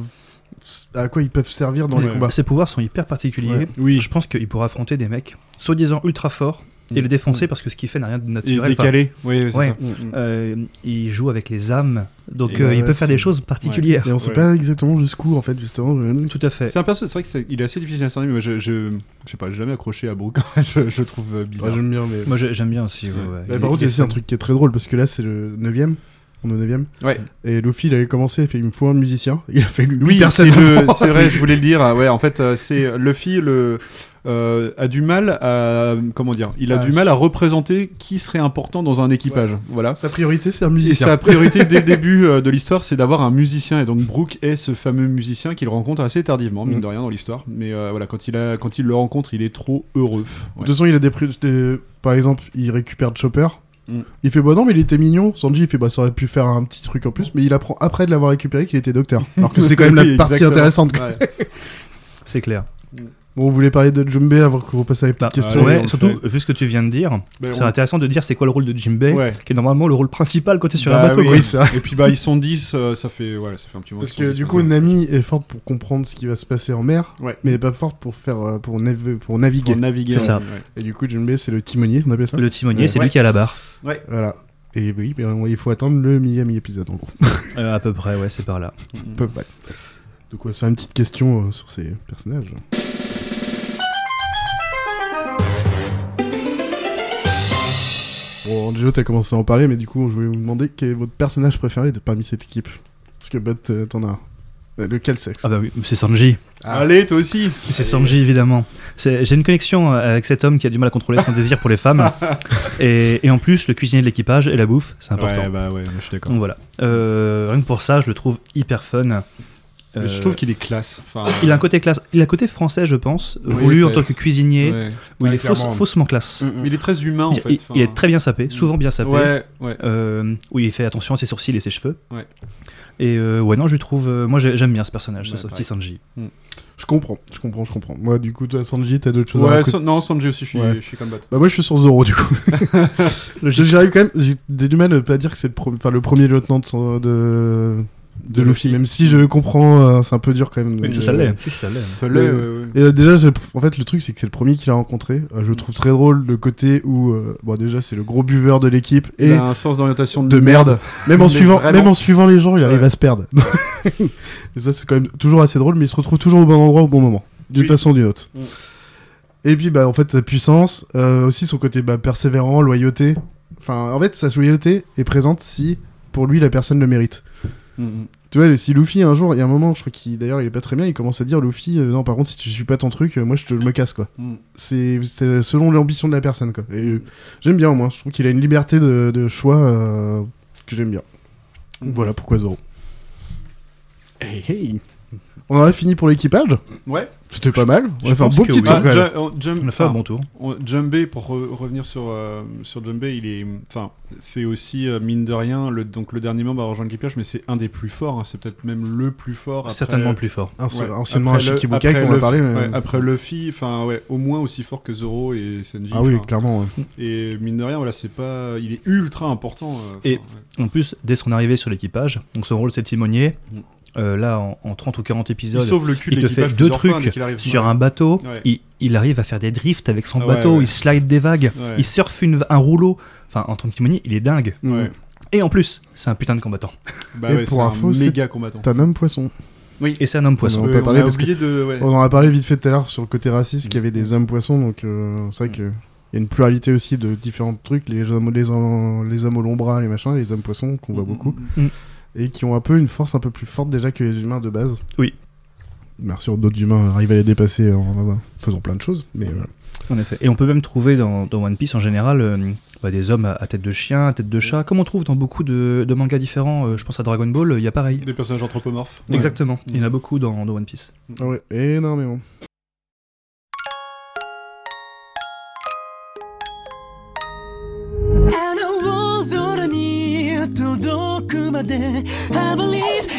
à quoi ils peuvent servir dans les combats. Ses pouvoirs sont hyper particuliers. Ouais. Oui. Je pense qu'il pourra affronter des mecs soi-disant ultra forts et le défoncer parce que ce qu'il fait n'a rien de Et naturel. Enfin, décalé, oui, c'est ouais. ça. euh, il joue avec les âmes, donc euh, il peut faire c'est- des choses particulières. Et on sait Ouais. pas exactement jusqu'où, en fait, justement. Tout à fait. C'est un perso, c'est vrai qu'il est assez difficile à cerner, mais moi, je, je, je sais pas, j'ai jamais accroché à Brooke, (laughs) je, je le trouve euh, bizarre. Ouais, J'aime bien, mais. Moi j'ai- j'aime bien aussi. ouais, ouais. Bah, Il par est- contre, il y il a est aussi un truc qui est très drôle parce que là, c'est le 9ème. On est au 9ème. Ouais. Et Luffy, il avait commencé, il a fait il me faut un musicien. (laughs) Il a fait lui Oui, c'est personne. le- c'est vrai, (laughs) je voulais le dire. Ouais, en fait, euh, c'est Luffy le euh, a du mal à comment dire, il a Ah, du mal à représenter qui serait important dans un équipage. Voilà. Sa priorité, c'est un Et musicien. sa (laughs) priorité dès le début euh, de l'histoire, c'est d'avoir un musicien. Et donc Brooke est ce fameux musicien qu'il rencontre assez tardivement, mine Mm. de rien, dans l'histoire. Mais euh, voilà, quand il, a, quand il le rencontre, il est trop heureux. De toute façon, il a des, des- Par exemple, il récupère Chopper. Mm. Il fait bah non mais il était mignon. Sanji il fait bah ça aurait pu faire un petit truc en plus, mais il apprend après de l'avoir récupéré qu'il était docteur. Alors que c'est quand même la (laughs) partie exactement. intéressante. Ouais. (laughs) C'est clair. Bon, vous voulez parler de Jumbe avant qu'on repasse à la petite Bah, ouais, on surtout vu ce que tu viens de dire, Ben, c'est on- intéressant de dire c'est quoi le rôle de Jinbei, Ouais. qui est normalement le rôle principal quand t'es sur Bah un bateau. oui. vrai. Et puis bah ils sont 10, euh, ça fait ouais, ça fait un petit moment. Parce que 10, du coup, Nami est forte pour comprendre ce qui va se passer en mer, Ouais. mais elle pas forte pour faire euh, pour, nav- pour naviguer. Pour naviguer. C'est ça. ouais. Et du coup, Jumbe c'est le timonier, on appelle ça. Le timonier, Ouais. c'est Ouais. lui qui est à la barre. Voilà. Et oui, mais il faut attendre le millième épisode en gros. (laughs) Euh, à peu près, ouais, c'est par là. Peu près. Donc on va se faire une petite question euh, sur ces personnages. Bon, Angelo, t'as commencé à en parler, mais du coup, je voulais vous demander quel est votre personnage préféré de parmi cette équipe Parce que Bot, euh, t'en as un. Euh, Lequel sexe Ah bah oui, c'est Sanji. Ah. Allez, toi aussi. C'est Sanji, évidemment. C'est- J'ai une connexion euh, avec cet homme qui a du mal à contrôler son désir pour les femmes. (laughs) Et, et en plus, le cuisinier de l'équipage et la bouffe, c'est important. Ouais, bah ouais, je suis d'accord. Donc voilà. Euh, rien que pour ça, je le trouve hyper fun. Mais Je Euh, trouve qu'il est classe. Enfin, il a un côté classe. Il a un côté français, je pense, Oui, voulu en tant que cuisinier, ouais. où il est fausse- faussement classe. Mais il est très humain en Il, fait. il- il est très bien sapé, souvent bien sapé. Ouais, ouais. Euh, où il fait attention à ses sourcils et ses cheveux. Ouais. Et euh, ouais, non, je lui trouve. euh, moi, j'ai- j'aime bien ce personnage, Ouais, ce petit Sanji. Je comprends, je comprends, je comprends. Moi, du coup, toi, Sanji, t'as d'autres choses à Ouais, raconter San- non, Sanji aussi, je suis, Ouais. je suis comme Bat. Bah moi je suis sur Zoro du coup. (laughs) J'arrive quand même, j'ai du mal à pas dire que c'est le, pro- enfin, le premier lieutenant de, de De Luffy, Luffy. même si je comprends, euh, c'est un peu dur quand même. Mais de- ça l'est. Et déjà, c'est- en fait, le truc, c'est que c'est le premier qu'il a rencontré. Euh, je le trouve très drôle le côté où, euh, bon, déjà, c'est le gros buveur de l'équipe et Il a un sens d'orientation de merde. Même en suivant, vraiment. même en suivant les gens, il arrive Ouais. à se perdre. (laughs) et ça, c'est quand même toujours assez drôle, mais il se retrouve toujours au bon endroit au bon moment, d'une Oui. façon ou d'une autre. Mm. Et puis, bah, en fait, sa puissance, euh, aussi son côté bah, persévérant, loyauté. Enfin, en fait, sa loyauté est présente si, pour lui, la personne le mérite. Tu vois, si Luffy, un jour, il y a un moment, je crois qu'il, d'ailleurs, il est pas très bien, il commence à dire, Luffy, euh, non, par contre, si tu suis pas ton truc, euh, moi, je te je me casse, quoi. Mm. C'est c'est selon l'ambition de la personne, quoi. Et euh, j'aime bien, au moins. Je trouve qu'il a une liberté de, de choix que j'aime bien. Mm. Voilà pourquoi Zoro. Hey, hey. On en a fini pour l'équipage Ouais. C'était pas mal. On va faire un beau petit tour, Ah, quand même. Ja- on- a fait un bon tour. on- Jumbe, pour re- revenir sur, euh, sur Jumbe, il est. Enfin, c'est aussi, euh, mine de rien, le, donc le dernier membre à rejoindre l'équipage, mais c'est un des plus forts. hein, c'est peut-être même le plus fort. après- Certainement le plus fort. Ouais, anciennement après un le- Shikibukai qu'on va Luffy- parler. mais- ouais, après Luffy, enfin ouais, au moins aussi fort que Zoro et Sanji. ah oui, clairement. ouais. Et mine de rien, voilà, c'est pas, il est ultra important. euh, Et- ouais. En plus, dès son arrivée sur l'équipage, donc son rôle c'est timonier. Mm. Euh, là, en, en 30 ou 40 il épisodes, sauve le cul il te fait deux fois trucs arrive. sur Ouais. un bateau, Ouais. il, il arrive à faire des drifts avec son Ah bateau, ouais. il slide des vagues, Ouais. il surfe une- un rouleau. Enfin, en tant que timonier, il est dingue. Ouais. Et en plus, c'est un putain de combattant. Bah Et ouais, pour info, c'est- méga combattant. T'es un homme poisson. Et c'est un homme poisson. On a parce que- de. ouais. En a parlé vite fait tout à l'heure sur le côté raciste, qu'il y avait des hommes poissons, donc euh, c'est vrai qu'il y a une pluralité aussi de différents trucs, les hommes, les hommes, les hommes au long bras, les machins, les hommes poissons qu'on voit beaucoup, Mm. Et qui ont un peu une force un peu plus forte déjà que les humains de base. Oui. Bien sûr, d'autres humains arrivent à les dépasser en, en faisant plein de choses, mais voilà. En effet. Et on peut même trouver dans, dans One Piece en général euh, bah, des hommes à, à tête de chien, à tête de chat, comme on trouve dans beaucoup de, de mangas différents. euh, je pense à Dragon Ball, il y a pareil. Des personnages anthropomorphes. Exactement. Il y en a beaucoup dans, dans One Piece. Ah ouais, énormément. I believe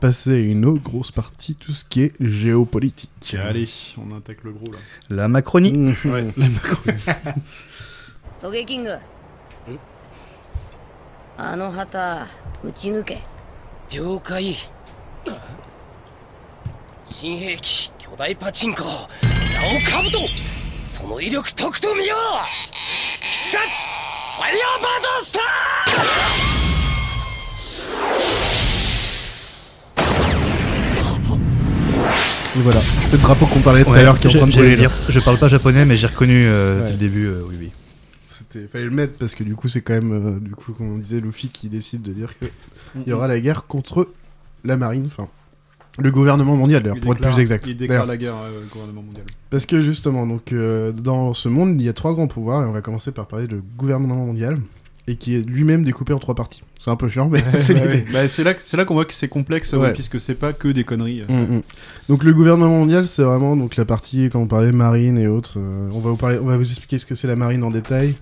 passer à une autre grosse partie, tout ce qui est géopolitique. Allez, on attaque le gros là. La Macronie. Mmh. Ouais, la Macronie. (laughs) ソゲキングあの旗撃ち抜け了解新兵器巨大パチンコナオカブトその威力とくと見よう必殺ファイヤーバードスター voilà, c'est le drapeau qu'on parlait tout à l'heure qui est en train de brûler. dire, je parle pas japonais, mais j'ai reconnu euh, Ouais. le début. euh, oui, oui. C'était, fallait le mettre parce que du coup, c'est quand même, euh, du coup, comme on disait, Luffy qui décide de dire que il y aura la guerre contre la marine, enfin, le gouvernement mondial, d'ailleurs, Il pour être plus exact. Il déclare D'ailleurs, la guerre euh, au gouvernement mondial. Parce que justement, donc, euh, dans ce monde, il y a trois grands pouvoirs, et on va commencer par parler de gouvernement mondial, et qui est lui-même découpé en trois parties. C'est un peu chiant, mais (laughs) c'est Bah l'idée. Bah, c'est là, qu'on voit que c'est complexe, Ouais. ouais, puisque c'est pas que des conneries. Mm, mm. Donc le gouvernement mondial, c'est vraiment donc la partie quand on parlait marine et autres. euh, on va vous parler, on va vous expliquer ce que c'est la marine en détail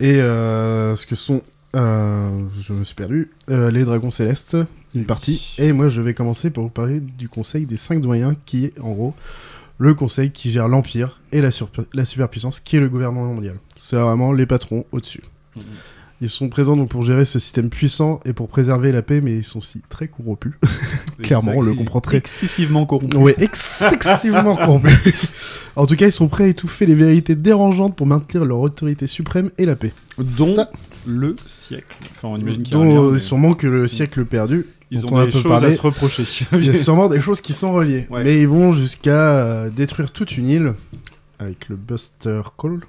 et euh, ce que sont, euh, je me suis perdu, euh, les dragons célestes, une partie. Et moi, je vais commencer pour vous parler du Conseil des cinq doyens, qui est en gros le conseil qui gère l'empire et la, superpuissance, qui est le gouvernement mondial. C'est vraiment les patrons au-dessus. Mhm. Ils sont présents donc pour gérer ce système puissant et pour préserver la paix, mais ils sont aussi très corrompus. (laughs) Clairement, on le comprend très Excessivement corrompu. Ouais, excessivement corrompus. En tout cas, ils sont prêts à étouffer les vérités dérangeantes pour maintenir leur autorité suprême et la paix. Dont Ça- le siècle. Enfin, on imagine dont lien, euh, mais sûrement que le siècle perdu. Ils ont on des choses parlé, à se reprocher. Il y a sûrement des choses qui sont reliées. Ouais. Mais ils vont jusqu'à euh, détruire toute une île avec le Buster Call.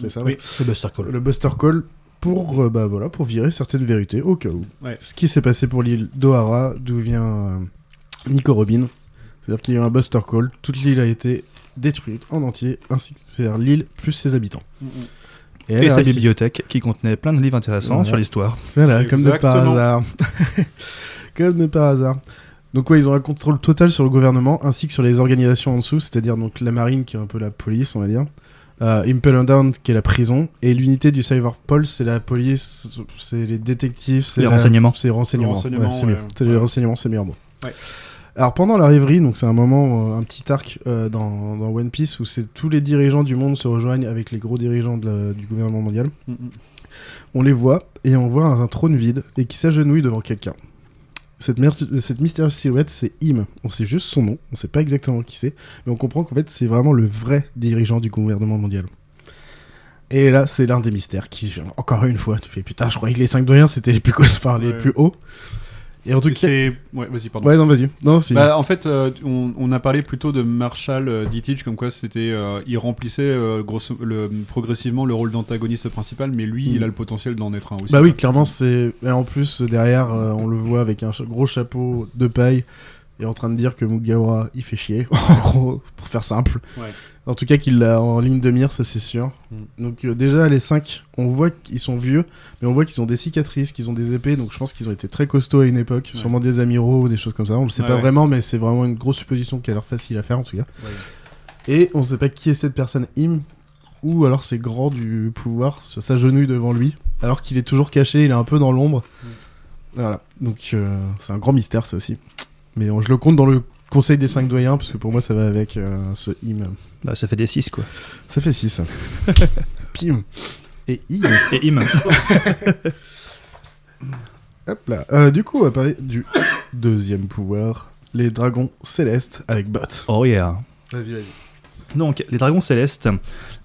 C'est ça, Oui. C'est Buster Call. Le Buster Call pour, euh, bah, voilà, pour virer certaines vérités au cas où. Ouais. Ce qui s'est passé pour l'île d'Ohara, d'où vient euh, Nico Robin. C'est-à-dire qu'il y a eu un Buster Call, toute l'île a été détruite en entier, ainsi que c'est-à-dire l'île plus ses habitants. elle Et a sa réussi- bibliothèque qui contenait plein de livres intéressants Voilà. sur l'histoire. Voilà, comme de par hasard. (laughs) comme de par hasard. Donc ouais, ils ont un contrôle total sur le gouvernement ainsi que sur les organisations en dessous, c'est-à-dire donc la marine qui est un peu la police, on va dire, euh, Impel Down qui est la prison et l'unité du Cyberpol c'est la police, c'est les détectives, c'est Les la- renseignements. c'est les renseignements, ouais, c'est ouais. les renseignements, c'est meilleur mot. Ouais. Alors pendant la rêverie, donc c'est un moment, euh, un petit arc euh, dans, dans One Piece où c'est tous les dirigeants du monde se rejoignent avec les gros dirigeants de la- du gouvernement mondial. Mm, mm. On les voit et on voit un, trône vide et qui s'agenouille devant quelqu'un. Cette, mystérieuse silhouette, c'est Im. On sait juste son nom, on sait pas exactement qui c'est, mais on comprend qu'en fait, c'est vraiment le vrai dirigeant du gouvernement mondial. Et là, c'est l'un des mystères qui, encore une fois, tu fais putain, je croyais que les 5 doyens c'était les plus, enfin, les Ouais. plus hauts. Et en tout cas. C'est. Ouais, vas-y, pardon. Ouais, non, vas-y. Non. Bah, en fait, euh, on, on a parlé plutôt de Marshall euh, Dietrich, comme quoi c'était, euh, il remplissait euh, grosso- le, progressivement le rôle d'antagoniste principal, mais lui, Mm. il a le potentiel d'en être un aussi. Bah oui, clairement, c'est. Et en plus, derrière, on le voit avec un gros chapeau de paille et en train de dire que Mugawa, il fait chier. (laughs) en gros, pour faire simple. Ouais. En tout cas, qu'il l'a en ligne de mire, ça c'est sûr. Mm. Donc, euh, déjà, les 5, on voit qu'ils sont vieux, mais on voit qu'ils ont des cicatrices, qu'ils ont des épées, donc je pense qu'ils ont été très costauds à une époque. Ouais. Sûrement des amiraux ou des choses comme ça. On le sait Ouais, pas vraiment, mais c'est vraiment une grosse supposition qui a l'air facile à faire en tout cas. Et on ne sait pas qui est cette personne Im, ou alors c'est grand du pouvoir, se- s'agenouille devant lui, alors qu'il est toujours caché, il est un peu dans l'ombre. Voilà, donc euh, c'est un grand mystère ça aussi. Mais je le compte dans le conseil des 5 doyens, parce que pour moi ça va avec euh, ce Im. Bah, ça fait des 6 quoi. Ça fait 6. (laughs) Pim. Et Im. Et Im. (laughs) Hop là. Euh, du coup, on va parler du deuxième pouvoir, les dragons célestes avec Bot. Oh yeah. Vas-y, vas-y. Donc, les dragons célestes,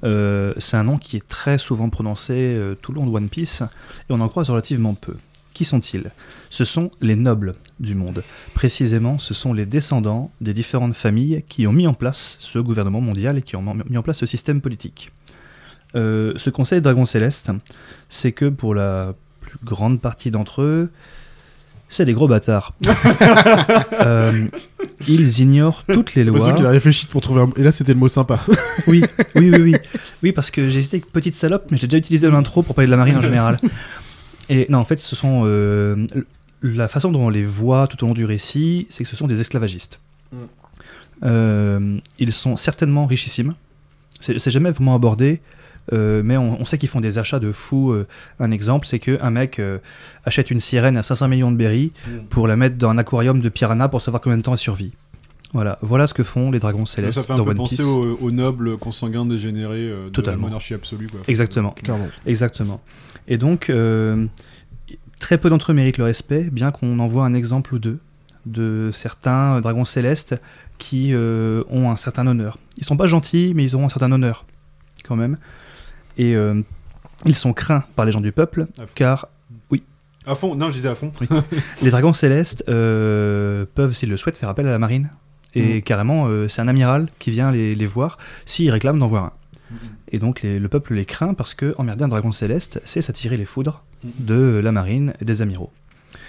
euh, c'est un nom qui est très souvent prononcé euh, tout le long de One Piece, et on en croise relativement peu. Qui sont-ils? Ce sont les nobles du monde. Précisément, ce sont les descendants des différentes familles qui ont mis en place ce gouvernement mondial et qui ont mis en place ce système politique. Euh, ce conseil des dragons célestes, c'est que pour la plus grande partie d'entre eux, c'est des gros bâtards. (laughs) Euh, ils ignorent toutes les lois. qu'il a réfléchi pour trouver un... Et là, c'était le mot sympa. (laughs) Oui, oui, oui, oui. Oui, parce que j'ai hésité avec petite salope, mais j'ai déjà utilisé l'intro pour parler de la marine en général. Et non, en fait, ce sont. euh, la façon dont on les voit tout au long du récit, c'est que ce sont des esclavagistes. Mm. Euh, ils sont certainement richissimes. C'est jamais vraiment abordé Euh, mais on, on sait qu'ils font des achats de fous. Euh, un exemple, c'est qu'un mec euh, achète une sirène à 500 millions de berries pour la mettre dans un aquarium de piranha pour savoir combien de temps elle survit. Voilà, voilà ce que font les dragons célestes Ça fait un dans peu One penser Piece. aux, aux nobles consanguins dégénérés euh, de Totalement. la monarchie absolue. Quoi. Exactement. Clairement. Exactement. Et donc, euh, très peu d'entre eux méritent le respect, bien qu'on en voit un exemple ou deux de certains dragons célestes qui euh, ont un certain honneur. Ils sont pas gentils, mais ils ont un certain honneur, quand même. Et euh, ils sont craints par les gens du peuple, car À fond, non, je disais à fond. les dragons célestes euh, peuvent, s'ils le souhaitent, faire appel à la marine. Et carrément, euh, c'est un amiral qui vient les, les voir s'ils réclament d'en voir un. Et donc les- le peuple les craint parce que emmerder un dragon céleste, c'est s'attirer les foudres de la marine et des amiraux.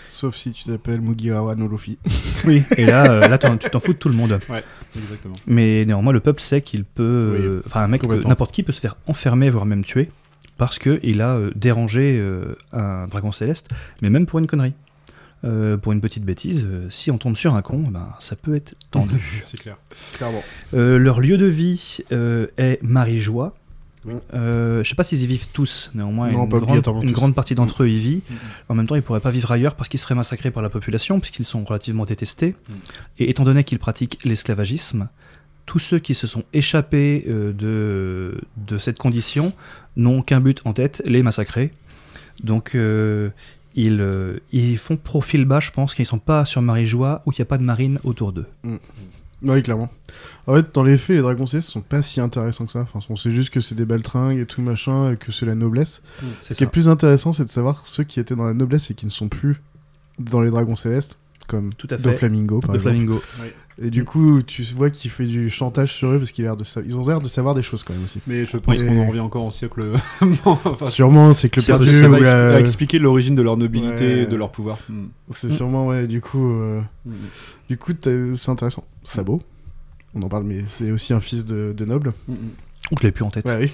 Sauf si tu t'appelles Mugiwara no Luffy. (laughs) Oui. Et là, euh, là tu t'en fous de tout le monde. Ouais, exactement. Mais néanmoins, le peuple sait qu'il peut. euh, Enfin, un mec, complètement. n'importe qui peut se faire enfermer, voire même tuer, parce qu'il a euh, dérangé euh, un dragon céleste, mais même pour une connerie. Euh, pour une petite bêtise, euh, si on tombe sur un con, ben, ça peut être tendu. (laughs) C'est clair. Clairement. Euh, leur lieu de vie est Marie-Joie. Mm. Euh, je sais pas s'ils y vivent tous, néanmoins Non, une, grande, une grande partie d'entre eux y vit. En même temps, ils pourraient pas vivre ailleurs parce qu'ils seraient massacrés par la population, puisqu'ils sont relativement détestés. Et étant donné qu'ils pratiquent l'esclavagisme, tous ceux qui se sont échappés de, de cette condition n'ont qu'un but en tête, les massacrer. Donc euh, ils, euh, ils font profil bas, je pense, qu'ils sont pas sur Marie-Joie ou qu'il n'y a pas de marine autour d'eux. Oui, clairement. En fait, dans les faits, les dragons célestes sont pas si intéressants que ça. Enfin, on sait juste que c'est des baltringues et tout machin, et que c'est la noblesse. C'est Ce qui est plus intéressant, c'est de savoir ceux qui étaient dans la noblesse et qui ne sont plus dans les dragons célestes, comme Tout à fait. Doflamingo, par exemple. Flamingo. Et du coup, tu vois qu'il fait du chantage sur eux parce qu'ils l'air de sa- ils ont l'air de savoir des choses quand même aussi. Mais je pense Oui. qu'on en revient encore au siècle. (laughs) Enfin, (laughs) Sûrement, c'est que le ça perdu va ou expli- la- expliquer l'origine de leur nobilité Ouais. et de leur pouvoir. Mm. C'est sûrement, ouais, du coup, euh, Mm. du coup, c'est intéressant. Sabot, on en parle, mais c'est aussi un fils de, de noble. Ou je l'ai plus en tête. Ouais, oui.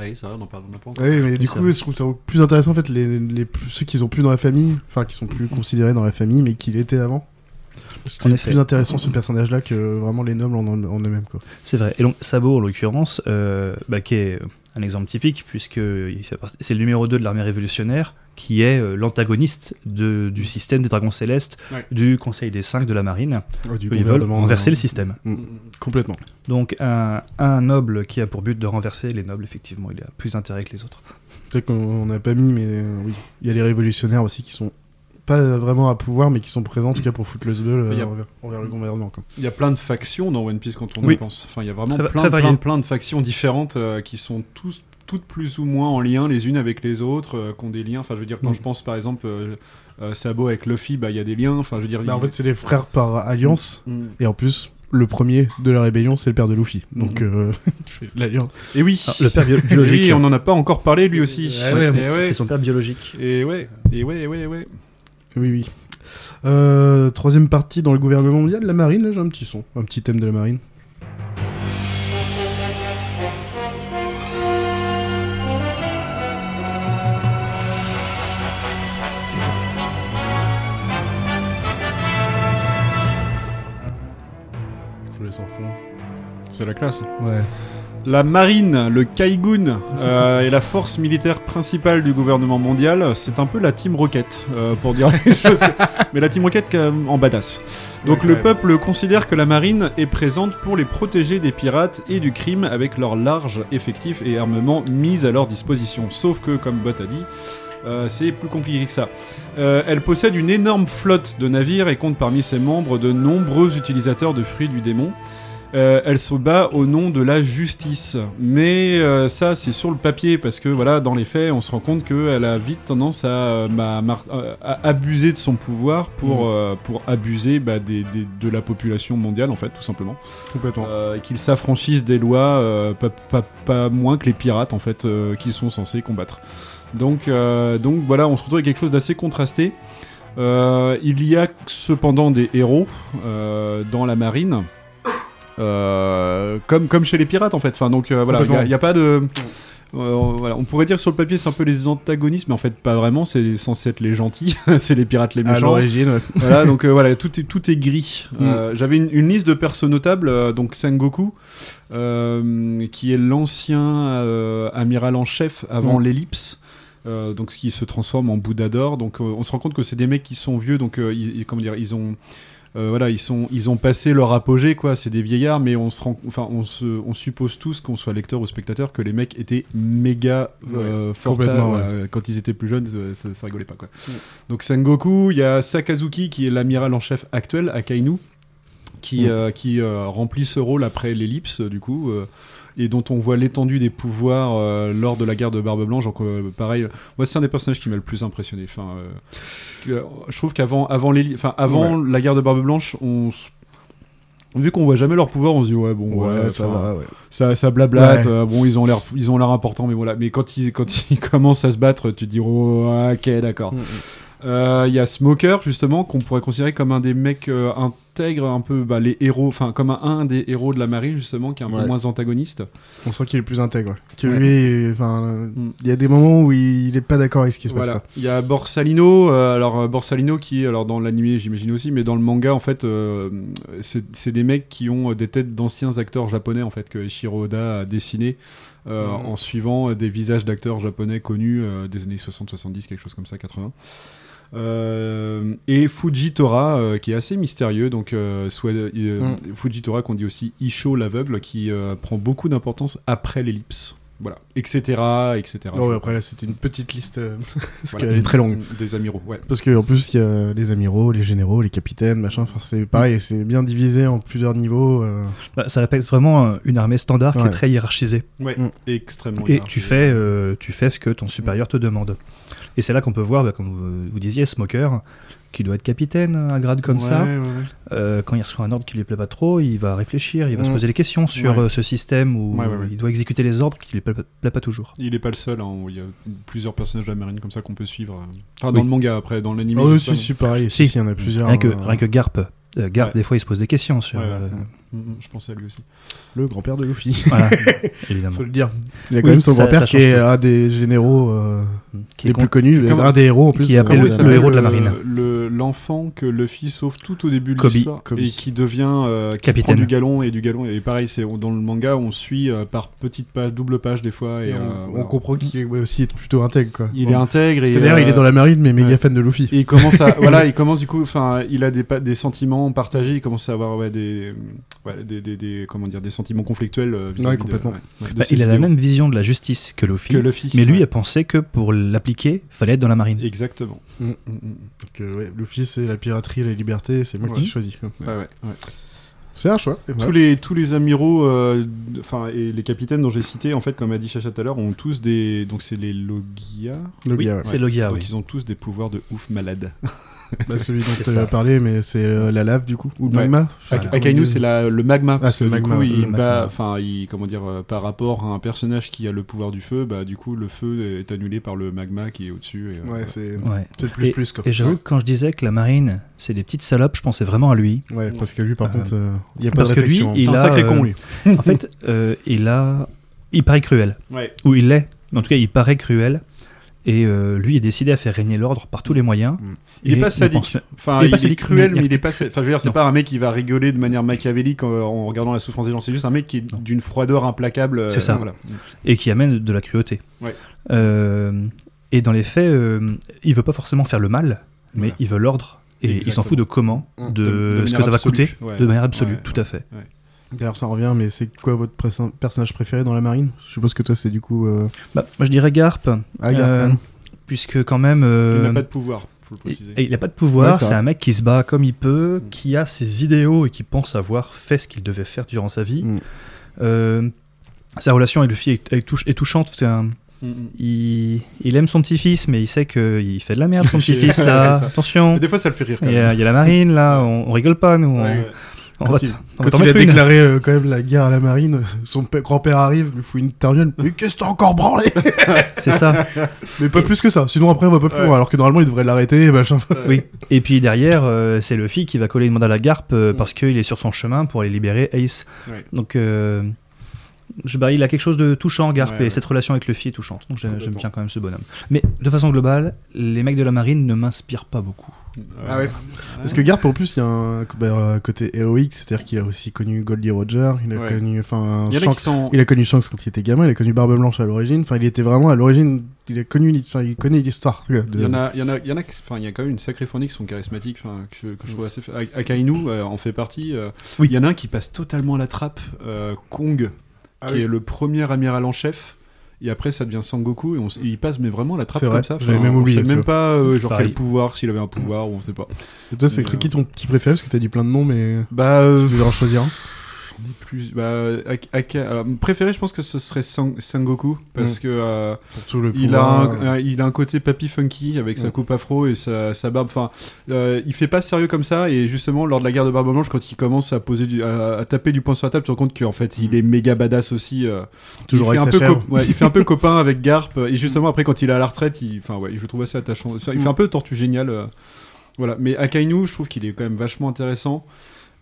Oui, c'est vrai, on en parle, on en parle. Ouais, mais du coup, je trouve ça plus intéressant en fait les, les plus, ceux qui sont plus dans la famille, enfin qui sont plus considérés dans la famille, mais qui l'étaient avant. Effet. plus intéressant ce personnage-là que vraiment les nobles en, eux-mêmes quoi. C'est vrai. Et donc Sabo, en l'occurrence, euh, bah, qui est un exemple typique, puisque c'est le numéro 2 de l'armée révolutionnaire, qui est euh, l'antagoniste du système des dragons célestes, Ouais. du Conseil des cinq de la marine. du Ils veulent renverser euh, le système. Mm, complètement. Donc un, un noble qui a pour but de renverser les nobles, effectivement, il a plus intérêt que les autres. Peut-être qu'on n'a pas mis, mais euh, oui, il y a les révolutionnaires aussi qui sont pas vraiment à pouvoir, mais qui sont présents en tout cas pour foutre le y a- envers, envers le gouvernement. Il y a plein de factions dans One Piece quand on Oui. y pense. Enfin, il y a vraiment Très- plein, très plein, varié. plein de factions différentes euh, qui sont tous toutes plus ou moins en lien les unes avec les autres, euh, qui ont des liens. Enfin, je veux dire, quand Mm. je pense par exemple euh, euh, Sabo avec Luffy, bah il y a des liens. Enfin, je veux dire. Bah, en fait, c'est les frères par alliance, Mm. et en plus, le premier de la rébellion, c'est le père de Luffy. Donc, euh, (laughs) l'alliance. Et oui. Ah, le père bio- (laughs) biologique. Oui, on n'en a pas encore parlé lui aussi. Ouais, ouais, C'est son père biologique. Et ouais, et ouais, et ouais, et ouais. Oui, oui. Euh, troisième partie dans le gouvernement mondial, la marine, là, j'ai un petit son, un petit thème de la marine. Je vous laisse en fond. C'est la classe. Ouais. La marine, le Kaigun, euh, est la force militaire principale du gouvernement mondial. C'est un peu la Team Rocket, euh, pour dire les (laughs) choses. Mais la Team Rocket en badass. Donc Ouais, le peuple considère que la marine est présente pour les protéger des pirates et du crime avec leur large effectif et armement mis à leur disposition. Sauf que, comme Bot a dit, euh, c'est plus compliqué que ça. Euh, elle possède une énorme flotte de navires et compte parmi ses membres de nombreux utilisateurs de fruits du démon. Euh, elle se bat au nom de la justice. Mais euh, ça, c'est sur le papier, parce que voilà, dans les faits, on se rend compte qu'elle a vite tendance à, mar- euh, à abuser de son pouvoir pour, euh, pour abuser bah, des- des- de la population mondiale, en fait, tout simplement. Complètement. Qu'ils s'affranchissent des lois, pas, pas- pas moins que les pirates, en fait, qu'ils sont censés combattre. Donc, donc voilà, on se retrouve avec quelque chose d'assez contrasté. Il y a cependant des héros dans la marine. Euh, comme, comme chez les pirates en fait. Enfin, donc euh, voilà, il n'y a, pas de. Euh, voilà, on pourrait dire sur le papier c'est un peu les antagonistes, mais en fait pas vraiment. C'est censé être les gentils, (laughs) c'est les pirates les À méchants. l'origine, ouais. voilà, donc euh, voilà, tout est, tout est gris. Mm. Euh, J'avais une, une liste de persos notables, donc Sengoku, qui est l'ancien amiral en chef avant Mm. l'ellipse. euh, donc ce qui se transforme en Bouddha d'or. Donc euh, on se rend compte que c'est des mecs qui sont vieux, donc euh, ils- comment dire, ils ont euh, voilà, ils sont, ils ont passé leur apogée quoi. C'est des vieillards, mais on se rend, enfin on se, on suppose tous qu'on soit lecteur ou spectateur que les mecs étaient méga euh, forts ouais. euh, quand ils étaient plus jeunes, ça, rigolait pas quoi. Donc Sengoku, il y a Sakazuki qui est l'amiral en chef actuel, qui, Mm. euh, qui remplit ce rôle après l'ellipse du coup. Et dont on voit l'étendue des pouvoirs euh, lors de la guerre de Barbe Blanche. Donc, euh, pareil, moi, c'est un des personnages qui m'a le plus impressionné. Enfin, euh, je trouve qu'avant avant, les, enfin, avant la guerre de Barbe Blanche, on vu qu'on voit jamais leurs pouvoirs, on se dit ouais bon Ouais, ouais, ça va, ouais. ça, ça blablate. Ouais. euh, bon, ils ont l'air, ils ont l'air importants, mais voilà. Mais quand ils, quand (laughs) ils commencent à se battre, tu te dis oh ok d'accord. Mm, Euh, Il y a Smoker justement qu'on pourrait considérer comme un des mecs euh, intègres, un peu bah, les héros, enfin comme un, un des héros de la marine justement, qui est un Ouais. peu moins antagoniste. On sent qu'il est plus intègre. ouais. Que Ouais. lui, enfin, euh, Mm. il y a des moments où il est pas d'accord avec ce qui se passe. Voilà. Quoi. Il y a Borsalino, euh, alors euh, Borsalino qui, alors dans l'animé j'imagine aussi, mais dans le manga en fait, euh, c'est c'est des mecs qui ont euh, des têtes d'anciens acteurs japonais en fait que Ishiro Oda a dessiné euh, Mhm. en suivant euh, des visages d'acteurs japonais connus euh, des années 60-70, quelque chose comme ça, 80. Euh, et Fujitora euh, qui est assez mystérieux donc euh, soit, Mm. Fujitora qu'on dit aussi Isho l'aveugle qui prend beaucoup d'importance après l'ellipse voilà etc etc Oh, ouais, après, là, c'était une petite liste euh, (laughs) parce Voilà. qu'elle est très longue. des amiraux ouais Parce qu'en plus, il y a les amiraux, les généraux, les capitaines, machin. Enfin, c'est pareil, c'est bien divisé en plusieurs niveaux. euh. Bah, ça répète vraiment euh, une armée standard qui est très hiérarchisée. Ouais, Mm. extrêmement. Et tu fais, euh, tu fais ce que ton supérieur te demande. Et c'est là qu'on peut voir, bah, comme vous, vous disiez, Smoker, qui doit être capitaine, un grade comme Ouais, ça. ouais, ouais. Euh, quand il reçoit un ordre qui lui plaît pas trop, il va réfléchir, il va se Mm. poser des questions sur Ouais. euh, ce système où Ouais, ouais, ouais. il doit exécuter les ordres qui lui plaît, plaît pas toujours. Il est pas le seul, hein, il y a plusieurs personnages de la marine comme ça qu'on peut suivre. euh. Oui. dans le manga après, dans l'anime. Ah oui, si, si, pareil. Si, Si. si, il y en a plusieurs. Rien que, euh, rien que Garp. euh, Garp, Ouais. des fois, il se pose des questions sur. Euh, Mm, mm, Je pensais à lui aussi. Le grand-père de Luffy. (laughs) voilà, (laughs) évidemment. Faut le dire. Il a quand Oui, même son grand-père qui est un des généraux euh, Qui est les con- plus connus, Comment- un des héros en plus. qui euh, appelle Comment le- le héros de la marine. le- L'enfant que Luffy sauve tout au début de l'histoire et qui devient euh, qui Capitaine. prend du galon et du galon. Et pareil, c'est dans le manga, on suit euh, par petites pages, double page des fois. Et, Et on, euh, on comprend qu'il est ouais, aussi plutôt intègre quoi. Il Bon. est intègre. Parce et, que d'ailleurs, il euh, est dans la marine, mais méga ouais. fan de Luffy. Et il commence à (laughs) voilà, il commence du coup, enfin, il a des, sentiments partagés, il commence à avoir ouais, des, ouais, des, des, des- comment dire, des sentiments conflictuels. euh, vis-à-vis Ouais, de- complètement. de Bah, il a la même vision de la justice que Luffy, que Luffy. mais lui a pensé que pour l'appliquer, fallait être dans la marine. Exactement. Mm. Mm, mm. Donc, euh, ouais, Luffy, c'est la piraterie, la liberté, c'est moi Ouais. qui choisis. Ouais. C'est un choix. et Tous les, tous les amiraux, euh, enfin, et les capitaines dont j'ai cité, en fait, comme a dit Chacha tout à l'heure, ont tous des. Donc, c'est les Logia. Oui, ouais. c'est Logia, Donc, oui. ils ont tous des pouvoirs de ouf malades. (laughs) Bah, (laughs) celui dont tu as parlé, mais c'est euh, la lave du coup. Ou le Ouais. magma. Akainu, dit. c'est la- le magma. parce le que du magma, coup, il Le bat- magma. enfin, il, comment dire, euh, par rapport à un personnage qui a le pouvoir du feu, bah, du coup, le feu est annulé par le magma qui est au-dessus. et, euh, Ouais, voilà. c'est Ouais. c'est le plus Et- plus quoi. Et j'avoue que quand je disais que la marine, c'est des petites salopes, je pensais vraiment à lui. Ouais, parce que lui, par Euh, contre, euh, il y a pas parce de que lui, réflexion. il C'est un a, sacré con, lui. En fait, il a. Il paraît cruel. Ouais. Ou il l'est. En tout cas, il paraît cruel. Et euh, lui est décidé à faire régner l'ordre par tous les moyens. Il est Et pas sadique. pense- Enfin, il est il, pas est cruel, mais mais il il est pas. Enfin, je veux dire, c'est pas un mec qui va rigoler de manière machiavélique en, en regardant la souffrance des gens. C'est juste un mec qui est d'une froideur implacable. euh, C'est ça. Voilà. Et qui amène de la cruauté. Ouais. Euh, et dans les faits, euh, il veut pas forcément faire le mal, mais Voilà. il veut l'ordre. Et il s'en fout de comment, Mm. de, De- de ce que ça va coûter, ouais. de manière absolue, Ouais, tout à fait. D'ailleurs, ça revient, mais c'est quoi votre perso- personnage préféré dans la marine? Je suppose que toi, c'est du coup. euh, Bah, moi, je dirais Garp, Ah, Garp, euh, ouais. puisque quand même. Il euh, n'a pas de pouvoir, faut le préciser. Et il n'a pas de pouvoir, Ouais, c'est un mec qui se bat comme il peut, qui a ses idéaux et qui pense avoir fait ce qu'il devait faire durant sa vie. Mm. Euh, sa relation avec Luffy est, est touch- est touchante. c'est un- Mm, mm. il, il aime son petit-fils, mais il sait qu'il fait de la merde, son (laughs) petit-fils, là. Attention. Mais des fois, ça le fait rire quand Il y, même. a, il y a la marine, là, on, on rigole pas, nous. on- Ouais. On, Quand va il- on va Quand t'en il a une. déclaré euh, quand même la guerre à la marine, son p- grand-père arrive, lui fout une tarniole. (laughs) Mais qu'est-ce que t'as encore branlé (laughs) C'est ça. Mais pas plus que ça, sinon après on va pas plus Ouais. loin, alors que normalement il devrait l'arrêter, machin. (laughs) Oui. Et puis derrière, euh, c'est Luffy qui va coller une demande à la garpe euh, parce qu'il est sur son chemin pour aller libérer Ace. Donc, euh, je, bah, il a quelque chose de touchant, Garp, Ouais, et ouais. cette relation avec Luffy est touchante. Donc j'ai- j'aime bien quand même ce bonhomme. Mais de façon globale, les mecs de la marine ne m'inspirent pas beaucoup. Ah ouais. Parce que Garp, en plus, il y a un bah, un côté héroïque, c'est-à-dire qu'il a aussi connu Goldie Roger, il a Ouais. connu, enfin, Il a Shanks- qui sont- il a connu Shanks quand il était gamin, il a connu Barbe Blanche à l'origine, enfin, il était vraiment à l'origine, il a connu, enfin, il connaît l'histoire. de- Il y en a, il y en a, il y en a, enfin, il y a quand même une sacrée fournie qui sont charismatiques, enfin, que, que je trouve assez. Ak- Akainu euh, en fait partie. euh, Il y en a un qui passe totalement à la trappe, euh, Kong, Ah qui oui. est le premier amiral en chef. Et après, ça devient Sangoku et on, il passe mais vraiment la trappe vrai, comme ça. j'avais même on oublié, sait tu même pas euh, genre Pareil. quel pouvoir, s'il avait un pouvoir ou on sait pas. Et toi, c'est qui ton petit préféré Parce que t'as dit plein de noms, mais. Bah, euh, si tu devais en choisir un. Plus. Bah, Ak- Aka- alors, mon préféré, je pense que ce serait Sang- Sangoku parce Mm. que euh, Pour tout le il a un, il a un côté papy funky avec sa Mm. coupe afro et sa, sa barbe. Enfin, euh, il fait pas sérieux comme ça et justement lors de la guerre de Barbe Blanche, quand il commence à poser du, à, à taper du poing sur la table, tu te rends compte qu'en fait il est méga badass aussi. euh, Toujours il fait avec un peu ouais, il fait un peu (laughs) copain avec Garp et justement après quand il est à la retraite, il, ouais, je le trouve assez attachant. Il fait Mm. un peu tortue génial. euh, voilà, mais Akainu, je trouve qu'il est quand même vachement intéressant.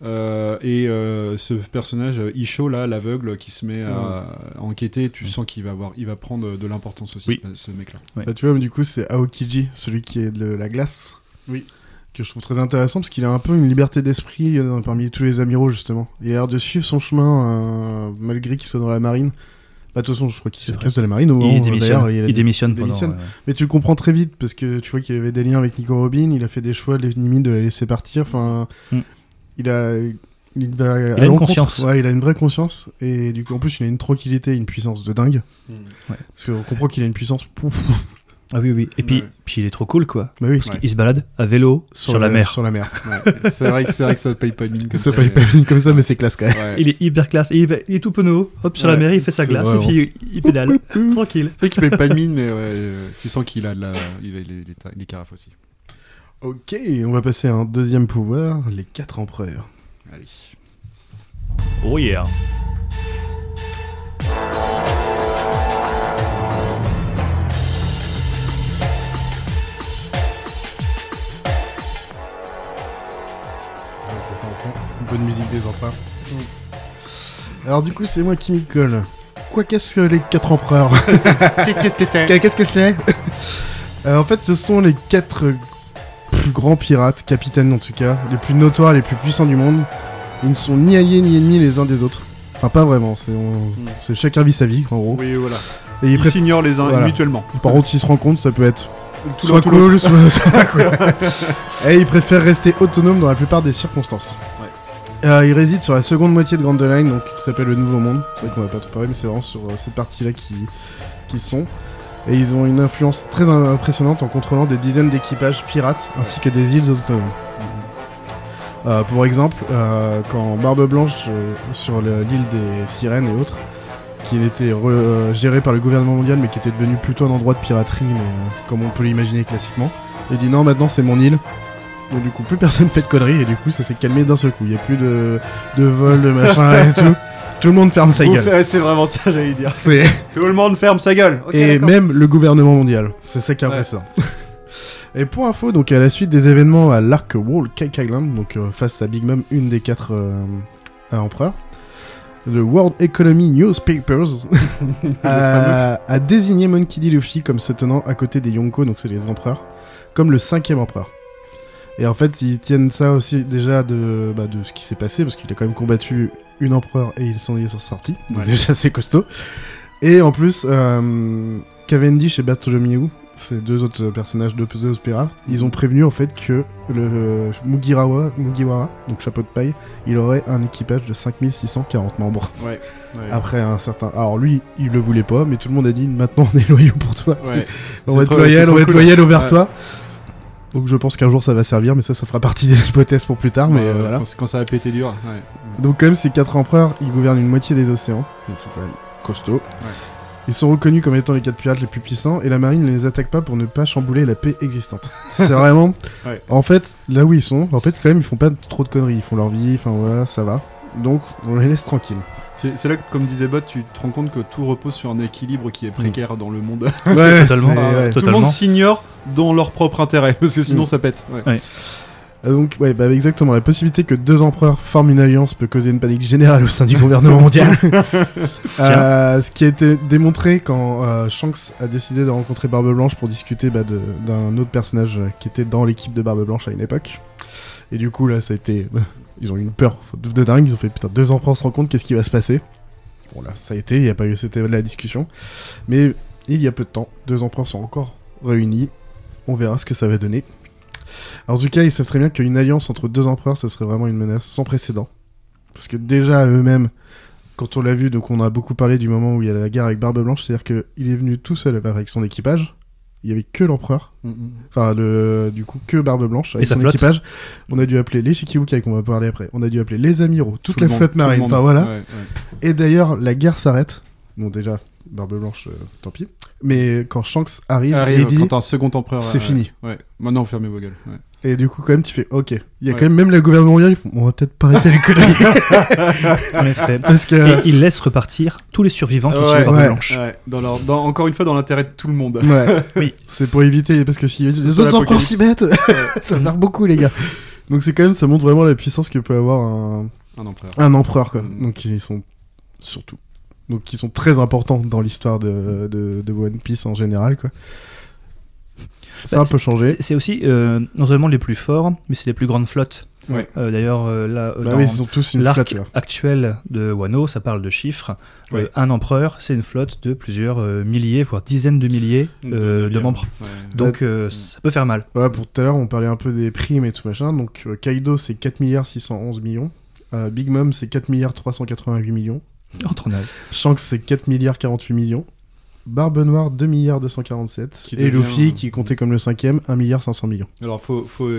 Euh, et euh, ce personnage euh, Isho là, l'aveugle, qui se met à, enquêter, tu sens qu'il va avoir, il va prendre de l'importance aussi Oui. ce, ce mec-là. Bah, tu vois, du coup, c'est Aokiji, celui qui est de la glace. Oui. Que je trouve très intéressant parce qu'il a un peu une liberté d'esprit euh, parmi tous les amiraux, justement. Il a l'air de suivre son chemin euh, malgré qu'il soit dans la marine. Bah, de toute façon, je crois qu'il se casse de la marine. Au Il démissionne. a- Il démissionne pendant, démissionne. ouais. Mais tu le comprends très vite parce que tu vois qu'il avait des liens avec Nico Robin. Il a fait des choix, limites de la laisser partir. Enfin, Mm. Il a. Il, va à Il a une conscience. Ouais, il a une vraie conscience. Et du coup, en plus, il a une tranquillité, une puissance de dingue. Mm. Ouais. Parce qu'on comprend qu'il a une puissance. Pouf. (laughs) Ah oui, oui. Et puis, Ouais. puis il est trop cool, quoi. Bah oui. Parce qu'il se balade à vélo sur, la mer. Sur la mer. Ouais, c'est vrai que c'est vrai que ça paye pas de mine comme ça ça. paye mais- pas mine comme ça, mais c'est classe quand même. Ouais. Il est hyper classe. Et il, est- il est tout penaud. Hop, sur la mer, il fait sa glace vraiment- et puis il pédale. (laughs) Tranquille. C'est vrai qu'il paye pas de mine, mais ouais, euh, tu sens qu'il a de la, il a les, les, ta- les carafes aussi. Ok, on va passer à un deuxième pouvoir, les quatre empereurs. Allez. Oh yeah. C'est ça en fond. Une bonne musique des empereurs. Alors du coup, c'est moi qui m'y colle. Quoi qu'est-ce que les quatre empereurs? Qu'est-ce que t'es Qu'est-ce que c'est? Euh, En fait, ce sont les quatre plus grands pirates, capitaines en tout cas, les plus notoires, les plus puissants du monde. Ils ne sont ni alliés ni ennemis les uns des autres. Enfin, pas vraiment. C'est on- c'est chacun vit sa vie, en gros. Oui, voilà. Et Ils s'ignorent les uns Voilà. mutuellement. Par contre, s'ils se rencontrent, ça peut être Tout soit cool, soit, cool. (laughs) Et ils préfèrent rester autonomes dans la plupart des circonstances. Euh, ils résident sur la seconde moitié de Grand Line, donc qui s'appelle le Nouveau Monde. C'est vrai qu'on va pas trop parler, mais c'est vraiment sur euh, cette partie-là qui, qui sont. Et ils ont une influence très im- impressionnante en contrôlant des dizaines d'équipages pirates ainsi que des îles autonomes. Euh, pour exemple, euh, quand Barbe Blanche euh, sur le- l'île des Sirènes et autres, qui était euh, géré par le gouvernement mondial mais qui était devenu plutôt un endroit de piraterie, mais comme on peut l'imaginer classiquement, il dit non, maintenant c'est mon île. Donc du coup, plus personne fait de conneries et du coup, ça s'est calmé d'un seul coup. Il n'y a plus de, de vol, de machin et tout. Tout le monde ferme sa gueule. fait- C'est vraiment ça, j'allais dire. Tout le monde ferme sa gueule. Ok, et même le gouvernement mondial. C'est ça qui est impressionnant. (laughs) et pour info, donc à la suite des événements à l'Arc Wall Cake Island, donc euh, face à Big Mom, une des quatre euh, euh, empereurs, le World Economy Newspapers (laughs) a, a désigné Monkey D. Luffy comme se tenant à côté des Yonko, donc c'est les empereurs, comme le cinquième empereur. Et en fait, ils tiennent ça aussi déjà de, bah, de ce qui s'est passé, parce qu'il a quand même combattu une empereur et il s'en est sorti. Donc Ouais. déjà, (laughs) c'est costaud. Et en plus, euh, Cavendish et Bartholomew, ces deux autres personnages de deux pirates, ils ont prévenu en fait que le Mugiwara, Mugiwara, donc chapeau de paille, il aurait un équipage de 5640 membres. Ouais, ouais. Après un certain. Alors lui, il le voulait pas, mais tout le monde a dit maintenant on est loyaux pour toi. Ouais. (laughs) on va être loyal, on va être loyal envers Ouais. toi. Donc je pense qu'un jour ça va servir, mais ça, ça fera partie (laughs) des hypothèses pour plus tard. Mais Ouais, euh, voilà. quand, quand ça va péter dur. Ouais. Donc quand même, ces quatre empereurs, ils gouvernent une moitié des océans. Donc c'est quand même costaud. Ils sont reconnus comme étant les quatre pirates les plus puissants et la marine ne les attaque pas pour ne pas chambouler la paix existante. (laughs) C'est vraiment... En fait, là où ils sont, en fait, quand même, ils font pas trop de conneries. Ils font leur vie, enfin voilà, ça va. Donc, on les laisse tranquilles. C'est là que, comme disait Bot, tu te rends compte que tout repose sur un équilibre qui est précaire dans le monde. Ouais, Totalement. ouais. Tout le monde s'ignore dans leur propre intérêt, parce que sinon Mm. ça pète. Ouais. Ouais. Ah, Donc, ouais, bah, exactement. La possibilité que deux empereurs forment une alliance peut causer une panique générale au sein du gouvernement mondial. (laughs) Euh, ce qui a été démontré quand euh, Shanks a décidé de rencontrer Barbe Blanche pour discuter bah, d'un autre personnage euh, qui était dans l'équipe de Barbe Blanche à une époque. Et du coup, là, ça a été. Ils ont eu une peur de, dingue. Ils ont fait putain, deux empereurs se rencontrent, qu'est-ce qui va se passer Bon, là, ça a été, il y a pas eu. C'était la discussion. Mais il y a peu de temps, deux empereurs sont encore réunis. On verra ce que ça va donner. Alors, en tout cas, ils savent très bien qu'une alliance entre deux empereurs, ça serait vraiment une menace sans précédent. Parce que déjà, eux-mêmes, quand on l'a vu, donc on a beaucoup parlé du moment où il y a la guerre avec Barbe Blanche, c'est-à-dire qu'il est venu tout seul avec son équipage. Il y avait que l'empereur, enfin le, du coup que Barbe Blanche avec sa son flotte. équipage. On a dû appeler les Shikibukai qu'on va parler après. On a dû appeler les amiraux, toute Tout la monde, flotte marine. Enfin voilà. Ouais, ouais. Et d'ailleurs, la guerre s'arrête. Bon, déjà, Barbe Blanche, euh, tant pis. Mais quand Shanks arrive, Arrive, il dit quand un second empereur. c'est ouais, fini. Ouais. Maintenant, fermez vos gueules. ouais. Et du coup, quand même, tu fais OK. Il y a Ouais. quand même, même le gouvernement mondial, ils font on va peut-être pas arrêter les conneries. (laughs) En effet. (laughs) Parce que. Et il laisse repartir tous les survivants qui Ouais, sont ouais. Blanche. Ouais, dans leur, dans- encore une fois, dans l'intérêt de tout le monde. Ouais. (laughs) Oui. C'est pour éviter, parce que si les autres empereurs s'y mettent, ça va faire beaucoup, les gars. Donc c'est quand même, ça montre vraiment la puissance que peut avoir un, Un empereur. un empereur, quoi. Mm. Donc ils sont surtout, donc qui sont très importants dans l'histoire de, de, de One Piece en général, quoi. Ça Bah, a un peu changé. C'est aussi euh, non seulement les plus forts, mais c'est les plus grandes flottes. Ouais. Euh, D'ailleurs, euh, là, euh, Bah dans oui, ils ont tous une l'arc actuel de Wano, ça parle de chiffres. Euh, Ouais. un empereur, c'est une flotte de plusieurs euh, milliers, voire dizaines de milliers euh, de, membres. Ouais. Donc euh, ça peut faire mal. Voilà, pour tout à l'heure, on parlait un peu des primes et tout machin. Donc euh, Kaido, c'est 4 milliards 611 millions. Euh, Big Mom, c'est 4 milliards 388 millions. Oh, trop naze. Shanks, c'est 4 milliards 48 millions. Barbe Noire, 2 milliards 247. Qui et Luffy, euh, qui comptait comme le cinquième, 1 milliard 500 millions. Alors, faut, faut,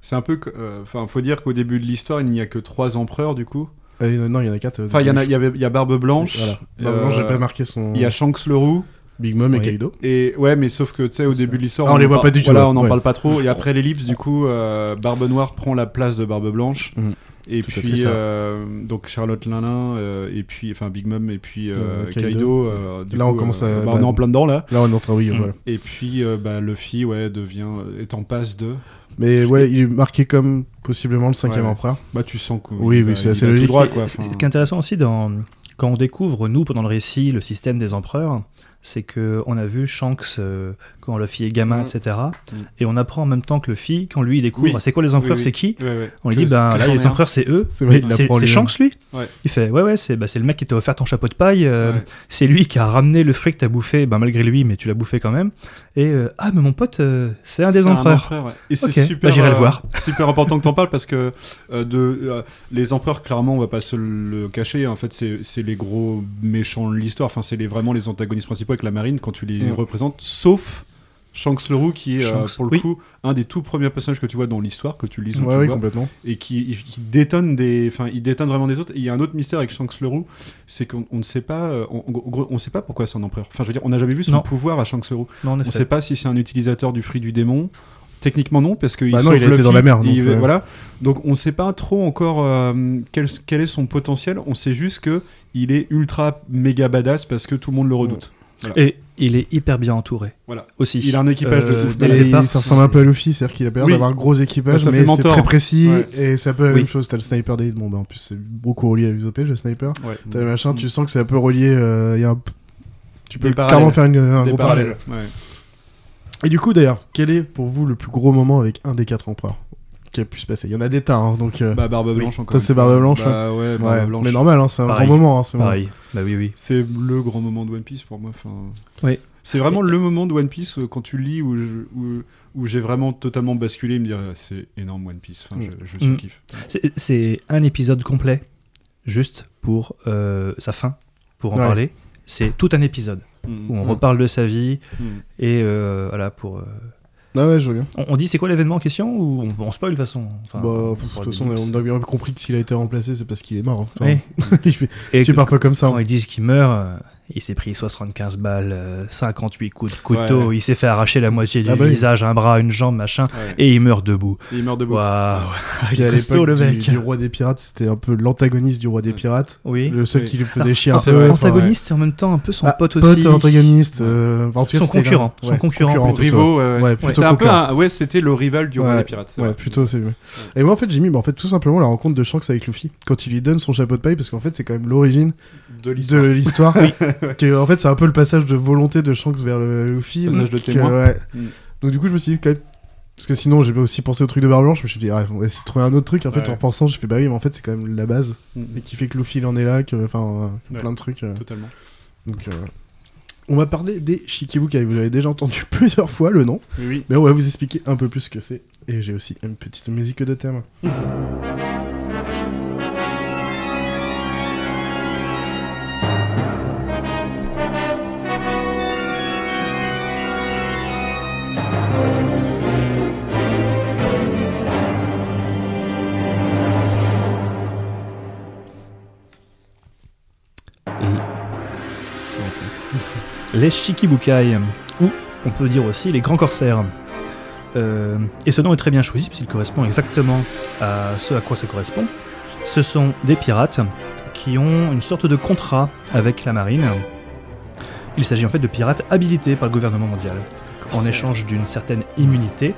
c'est un peu. euh, Enfin, faut dire qu'au début de l'histoire, il n'y a que trois empereurs, du coup. Euh, non, il y en a 4. Enfin, il y, en a, il y, avait, il y a Barbe Blanche. Voilà. Barbe Blanche, euh, j'ai pas marqué son. Il y a Shanks le Roux. Big Mom et Oui. Kaido. Et ouais, mais sauf que tu sais, au début de l'histoire, Ah, on les voit par- pas du tout, Voilà, on n'en Ouais. parle pas trop. Et après l'ellipse, du coup, euh, Barbe Noire prend la place de Barbe Blanche. Mhm. Et Tout puis, euh, donc Charlotte Linin, euh, et puis, enfin Big Mom, et puis euh, Kaido. Kaido. euh, du Là, coup, on commence à- bah, on est bah, en plein dedans là. Là, on est en train, oui, Mm. voilà. Et puis, euh, bah, Luffy, ouais, devient, est en passe de. Mais ouais, il est marqué comme possiblement le cinquième Ouais. empereur. Bah, tu sens que. Oui, oui, c'est assez logique. droit, quoi. Enfin, ce qui est intéressant aussi dans, quand on découvre, nous, pendant le récit, le système des empereurs, c'est que on a vu Shanks euh, quand Luffy est gamin, Mhm. etc. Mhm. Et on apprend en même temps que Luffy, quand lui il découvre, Oui. c'est quoi les empereurs, Oui, oui. c'est qui. On lui dit, ben là, les empereurs, c'est eux. C'est. Shanks, lui Ouais. Il fait, ouais, ouais, c'est bah, le mec qui t'a offert ton chapeau de paille. euh, Ouais. C'est lui qui a ramené le fruit que t'as bouffé, ben, malgré lui, mais tu l'as bouffé quand même. Et euh, ah, mais mon pote, euh, c'est un des empereurs. empereur, ouais. Et c'est super. bah, j'irai le voir. (laughs) Super important que t'en parles parce que de les empereurs, clairement, on va pas se le cacher. En fait, c'est les gros méchants de l'histoire. Enfin, c'est vraiment les antagonistes principaux avec la marine quand tu les Mm. représentes, sauf. Shanks le Roux, qui est euh, pour le oui. coup un des tout premiers personnages que tu vois dans l'histoire, que tu lis, ou Ouais, oui, complètement. et qui, qui détonne des, enfin, il détonne vraiment des autres. Et il y a un autre mystère avec Shanks le Roux, c'est qu'on on ne sait pas, euh, on, on sait pas pourquoi c'est un empereur. Enfin, je veux dire, on n'a jamais vu son Non. pouvoir à Shanks le Roux. Non, On effet. sait pas si c'est un utilisateur du fruit du démon. Techniquement non, parce que Bah il a été Luffy, dans la mer, il- donc, euh. voilà. Donc on sait pas trop encore euh, quel, quel est son potentiel. On sait juste que il est ultra méga badass parce que tout le monde le redoute. Et il est hyper bien entouré. Voilà. Aussi. Il a un équipage de ouf. le départ, ça ressemble un peu à Luffy, c'est-à-dire qu'il a pas l'air Oui. d'avoir un gros équipage, Bah, mais c'est très précis, Ouais. et c'est un peu la Oui. même chose. T'as le sniper des... Bon, bah en plus, c'est beaucoup relié à Usopp, le sniper. Ouais. T'as le machin, tu sens que c'est un peu relié. euh, il y a un... Tu peux clairement faire une- un Des gros parallèle. Et du coup, d'ailleurs, quel est pour vous le plus gros moment avec un des quatre empereurs? Qui a pu se passer Il y en a des tas, hein, donc. euh, Bah Barbe Blanche encore. Toi, c'est. Barbe Blanche, Bah ouais, Barbe ouais, Blanche. mais normal, hein, c'est un Pareil. grand moment. hein, ce moment. Pareil. Bah oui, oui. C'est le grand moment de One Piece pour moi. Enfin, Oui. C'est vraiment le moment de One Piece euh, quand tu lis où, je- où, où j'ai vraiment totalement basculé et me dire euh, c'est énorme One Piece. Enfin, je, je Mm. surkiffe. C'est- C'est un épisode complet, juste pour euh, sa fin, pour en Ouais. parler. C'est tout un épisode Mm. où on Mm. reparle de sa vie Mm. et euh, voilà pour. Ah ouais, je vois bien. On, on dit c'est quoi l'événement en question ou on, on spoil de toute façon Enfin, Bah, on pff, de toute façon, on a bien compris que s'il a été remplacé, c'est parce qu'il est mort. hein. Enfin, Oui. (laughs) il fait- Et tu que- pars pas comme ça. Quand hein. ils disent qu'il meurt, euh, Il s'est pris 75 balles, euh, 58 coups de couteau, Ouais. il s'est fait arracher la moitié du Ah bah oui. visage, un bras, une jambe, machin, Ouais. et il meurt debout. Il meurt debout. Waouh, il est à costaud le du, mec. du roi des pirates, c'était un peu l'antagoniste du roi des pirates. Oui. Le seul Oui. qui lui faisait chier un c'est peu. vrai. enfin, Antagoniste et en même temps un peu son Ah, pote Pote, aussi. antagoniste. euh, en tout cas, Son concurrent, son Ouais, concurrent, plutôt, Rivaux, ouais, ouais. Ouais, plutôt c'est un peu concurrent. un... Ouais, c'était le rival du roi Ouais, des pirates. c'est Ouais, plutôt c'est. Et moi en fait j'ai mis bah, en fait tout simplement la rencontre de Shanks avec Luffy quand il lui donne son chapeau de paille parce qu'en fait c'est quand même l'origine De de l'histoire. (laughs) (laughs) (laughs) Que, en fait c'est un peu le passage de volonté de Shanks vers le Luffy. Passage donc, de témoin. euh, ouais. Mm. Donc du coup je me suis dit quand même parce que sinon j'ai aussi pensé au truc de Barbe Blanche, je me suis dit ah, on va essayer de trouver un autre truc. En fait Ouais. en repensant je fais bah oui mais en fait c'est quand même la base Mm. et qui fait que Luffy il en est là, que enfin euh, plein de trucs. euh. Totalement. donc euh, on va parler des Shikibukai. Vous avez déjà entendu (laughs) plusieurs fois le nom. Oui. Mais on va vous expliquer un peu plus ce que c'est. Et j'ai aussi une petite musique de thème. (laughs) Les Shikibukai, ou on peut dire aussi les grands corsaires. Euh, et ce nom est très bien choisi puisqu'il correspond exactement à ce à quoi ça correspond. Ce sont des pirates qui ont une sorte de contrat avec la marine. Il s'agit en fait de pirates habilités par le gouvernement mondial. En échange d'une certaine immunité,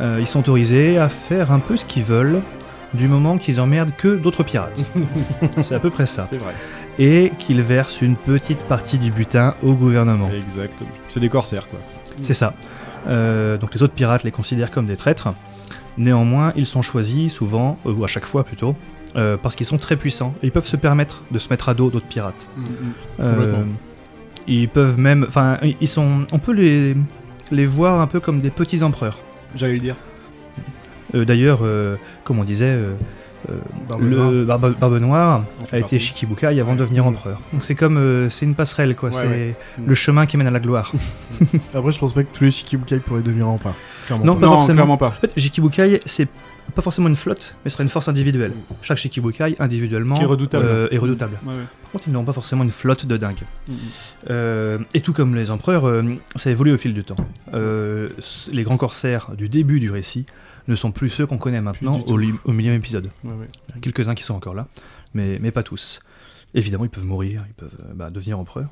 euh, ils sont autorisés à faire un peu ce qu'ils veulent du moment qu'ils emmerdent que d'autres pirates. (laughs) C'est à peu près ça. C'est vrai. Et qu'ils versent une petite partie du butin au gouvernement. Exactement. C'est des corsaires, quoi. C'est ça. Euh, donc les autres pirates les considèrent comme des traîtres. Néanmoins, ils sont choisis souvent, euh, ou à chaque fois plutôt, euh, parce qu'ils sont très puissants. Et ils peuvent se permettre de se mettre à dos d'autres pirates. Euh, Complètement. ils peuvent même, enfin, ils sont, on peut les les voir un peu comme des petits empereurs. J'allais le dire. Euh, D'ailleurs, euh, comme on disait, Barbe le Noire. Barbe, Barbe Noire a partie. été Shikibukai avant de devenir empereur. Donc c'est comme, euh, c'est une passerelle quoi. Ouais, c'est ouais. le chemin qui mène à la gloire. (laughs) Après, je pense pas que tous les Shikibukai pourraient devenir empereurs. Clairement Non, pas. pas non, forcément. clairement pas. En fait, Shikibukai, c'est pas forcément une flotte, mais ce serait une force individuelle. Chaque Shikibukai, individuellement, Qui est redoutable. euh, est redoutable. Ouais, ouais. Par contre, ils n'ont pas forcément une flotte de dingue. Euh, et tout comme les empereurs, euh, ça évolue au fil du temps. Euh, les grands corsaires du début du récit ne sont plus ceux qu'on connaît maintenant au, li- au millième épisode. Ouais, ouais. Il y en a quelques-uns qui sont encore là, mais, mais pas tous. Évidemment, ils peuvent mourir, ils peuvent euh, bah, devenir empereurs.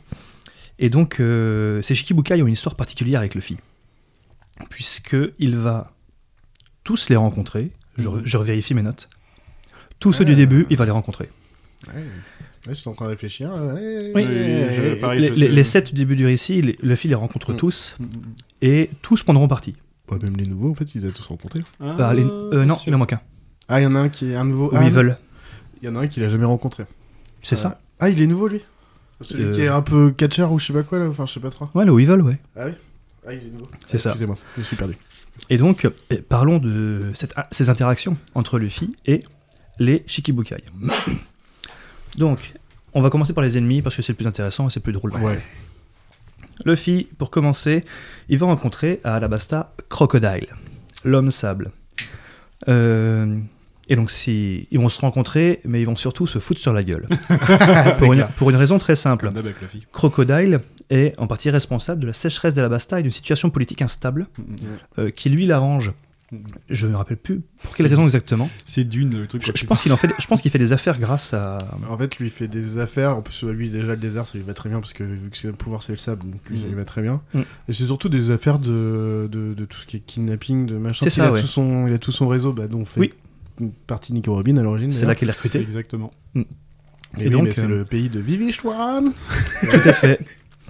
Et donc, euh, ces Shikibukai ont une histoire particulière avec Luffy. Puisqu'il va tous les rencontrer. Je, re- je revérifie mes notes. Tous ceux du début, il va les rencontrer. Ouais. Ouais, je suis en train de réfléchir. Ouais. Oui, je- pareil, les, je- les- les sept du début du récit, Luffy les rencontre Mm. tous, Mm, mm, et tous prendront parti. Ouais, même les nouveaux, en fait, ils ont tous rencontrés. mm. Bah, les- euh, non, il en manque un. Ah, il y en a un qui est un nouveau. Ah, ils veulent. Il y en a un qui l'a jamais rencontré. C'est Euh, ça Ah, il est nouveau, lui Celui Euh. qui est un peu catcher ou je sais pas quoi, là. Enfin, je sais pas trop. Ouais, le Weevil, ouais. Ah oui Ah, il est nouveau. C'est Ah, ça. Excusez-moi, je me suis perdu. Et donc, euh, parlons de cette- ces interactions entre Luffy et les Shikibukai. (coughs) Donc, on va commencer par les ennemis parce que c'est le plus intéressant et c'est le plus drôle. Ouais. Luffy, pour commencer, il va rencontrer à Alabasta Crocodile, l'homme sable. Euh, et donc, si, ils vont se rencontrer, mais ils vont surtout se foutre sur la gueule. (laughs) pour, une, clair. pour une raison très simple. Crocodile est en partie responsable de la sécheresse d'Alabasta et d'une situation politique instable Mm, mm. euh, qui lui l'arrange. Mm. Je ne me rappelle plus pour quelle raison exactement. C'est d'une, le truc. Je, je pense qu'il en fait, je pense qu'il fait des affaires grâce à. En fait, lui il fait des affaires. En plus, lui, déjà, le désert, ça lui va très bien parce que vu que c'est le pouvoir, c'est le sable, donc lui, ça Mhm. lui va très bien. Mm. Et c'est surtout des affaires de, de, de tout ce qui est kidnapping, de machin. C'est il, ça, a ouais. tout son, il a tout son réseau, bah, dont fait Oui. une partie Nico Robin à l'origine. C'est là qu'il est recruté. Exactement. Et, Et oui, donc, mais c'est euh, le pays de Vivichwan. (laughs) Tout à fait.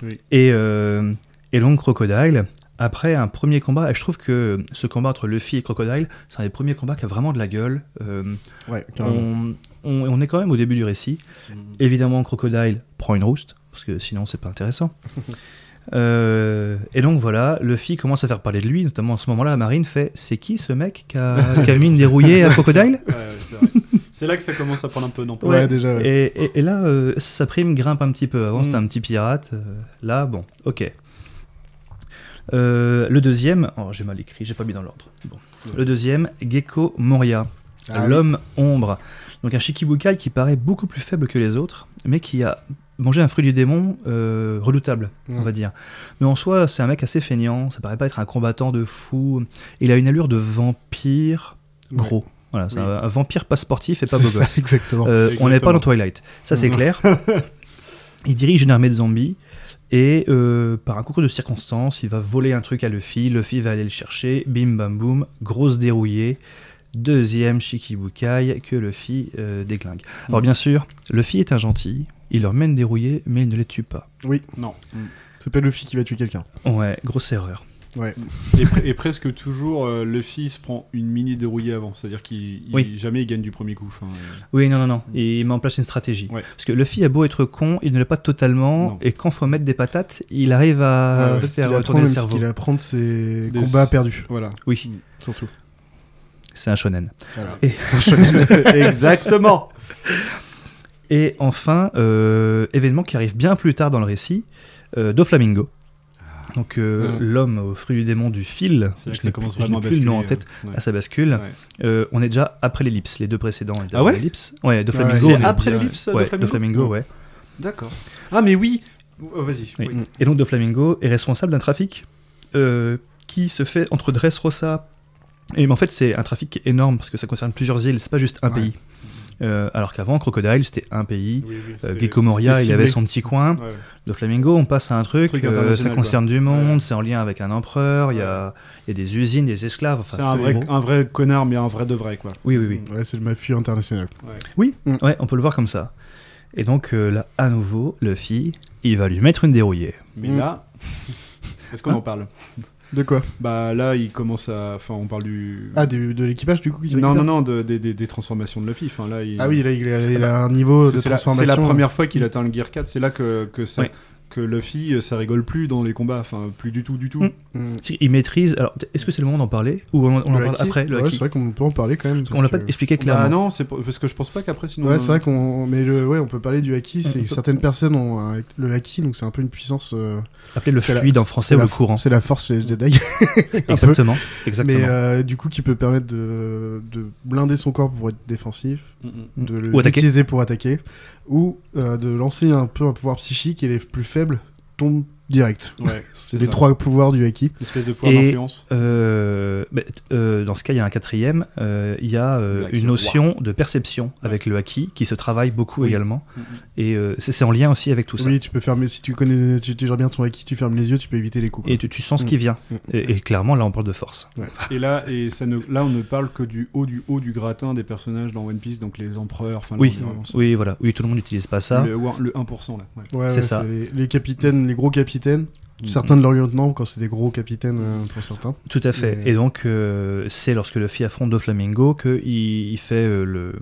Oui. Et, euh, et donc Crocodile, après un premier combat, et je trouve que ce combat entre Luffy et Crocodile, c'est un des premiers combats qui a vraiment de la gueule. Euh, Ouais, on, on- on est quand même au début du récit. Évidemment, Crocodile prend une rouste, parce que sinon c'est pas intéressant. (laughs) Euh, et donc voilà, Luffy commence à faire parler de lui, notamment à ce moment-là, Marine fait C'est qui ce mec qui a, (laughs) qui a mis une dérouillée à Crocodile? Ouais, ouais, c'est là que ça commence à prendre un peu d'ampleur. Ouais, déjà. ouais. Et, et- et là, euh, sa prime grimpe un petit peu. Avant, Mm. c'était un petit pirate. euh, là, bon, ok. Euh, le deuxième, oh, j'ai mal écrit, j'ai pas mis dans l'ordre. Bon. Le deuxième, Gecko Moria, Ah oui. l'homme ombre. Donc un Shikibukai qui paraît beaucoup plus faible que les autres, mais qui a manger un fruit du démon euh, redoutable, on va dire. Mais en soi, c'est un mec assez feignant, ça paraît pas être un combattant de fou. Il a une allure de vampire gros. Voilà, c'est Oui. un, un vampire pas sportif et pas beau ça, gosse. (laughs) exactement. Euh, on n'est pas dans Twilight, ça c'est clair. (laughs) Il dirige une armée de zombies et euh, par un concours de circonstances, il va voler un truc à Luffy. Luffy va aller le chercher. Bim bam boum, grosse dérouillée. Deuxième Shikibukai que Luffy euh, déglingue. Alors bien sûr, Luffy est un gentil. Il leur mène dérouillé, mais il ne les tue pas. Oui, Non. c'est pas Luffy qui va tuer quelqu'un. Ouais, grosse erreur. Ouais. Et, pre- et presque toujours, euh, Luffy se prend une mini dérouillée avant. C'est-à-dire qu'il il- Oui. jamais il gagne du premier coup. Enfin, euh, Oui, non, non, non. Il met en place une stratégie. Ouais. Parce que Luffy a beau être con, il ne l'est pas totalement. Non. Et quand faut mettre des patates, il arrive à Ouais, faire il retourner le cerveau. qu'il apprend de ses Des- combats perdus, voilà. Oui, surtout. c'est un shonen. Voilà. Et- C'est un shonen. (laughs) (laughs) Exactement. Et enfin, euh, événement qui arrive bien plus tard dans le récit, euh, Doflamingo. Donc euh, Mm. l'homme au fruit du démon du fil, je que ça n'ai commence plus, vraiment à plus le nom en basculer, tête, ouais. à sa bascule. Ouais. Euh, on est déjà après l'ellipse, les deux précédents étaient Ah ouais l'ellipse. Ouais, on c'est est après l'ellipse, Doflamingo Doflamingo, ouais. D'accord. Ah, mais oui Oh, Vas-y. Oui. oui. Et donc Doflamingo est responsable d'un trafic euh, qui se fait entre Dressrosa et mais en fait c'est un trafic qui est énorme parce que ça concerne plusieurs îles, c'est pas juste un pays. Euh, alors qu'avant Crocodile c'était un pays. Oui, oui, Euh, Gecko Moria il avait son petit coin. Ouais. De Flamingo, on passe à un truc, Truc euh, ça concerne quoi. du monde, Ouais. c'est en lien avec un empereur, il y, a, il y a des usines, des esclaves. Enfin, C'est un vrai, gros. un vrai connard, mais un vrai de vrai, quoi. Oui, oui, oui. Ouais, c'est le mafieux international. Oui, Mm. ouais, on peut le voir comme ça. Et donc euh, là, à nouveau, Luffy, il va lui mettre une dérouillée. Mais Mm. là, est-ce qu'on Hein en parle? De quoi Bah là, il commence à. Enfin, on parle du. Ah, du- de l'équipage du coup qui non, non, non, de- des- des- des transformations de Luffy. Enfin, là, il... Ah oui, là, il a, il a un niveau de C'est c'est la, transformation. c'est la première fois qu'il atteint le Gear 4. C'est là que, que, ça. Que Luffy, ça rigole plus dans les combats. Enfin, plus du tout, du tout. Mm. Mm. Il maîtrise. Alors, est-ce que c'est le moment d'en parler Ou on, on en Le parle après le Ouais, c'est vrai qu'on peut en parler quand même. On l'a pas que- expliqué clairement. Bah non, c'est parce que je pense pas qu'après, sinon. Ouais, c'est vrai qu'on. Mais le... ouais, on peut parler du haki. C'est certaines personnes ont un- le haki, donc c'est un peu une puissance. euh, Appelez le la- fluide en français ou le courant. C'est la force les Jedi. (laughs) Exactement. Exactement. Mais euh, du coup, qui peut permettre de, de blinder son corps pour être défensif, Mm, de l'utiliser pour attaquer, ou euh, de lancer un peu un pouvoir psychique et les plus faibles tombent direct. Ouais, (laughs) C'est les ça. trois pouvoirs du haki. Une espèce de pouvoir d'influence. Euh, bah, euh, dans ce cas, il y a un quatrième. euh, il y a euh, une notion de perception avec le haki qui se travaille beaucoup Oui. également. Mm, mm. Et euh, c'est en lien aussi avec tout ça. Oui, tu peux fermer. Si tu connais, tu, tu gères bien ton haki, tu fermes les yeux, tu peux éviter les coups. quoi. Et tu, tu sens ce Mm. qui vient. Mm. Et, et clairement, là, on parle de force. Et là, et ça ne, là, on ne parle que du haut du haut du gratin des personnages dans One Piece, donc les empereurs. Là, Oui, oui, voilà. Oui, tout le monde n'utilise pas ça. Le, le 1% là. ouais. Ouais, c'est ouais, ça. Les, les capitaines, les gros capitaines, Mm. certains de leurs lieutenants, quand c'est des gros capitaines euh, pour certains. Tout à fait. Et donc, euh, c'est lorsque Luffy affronte Doflamingo qu'il il fait euh, le,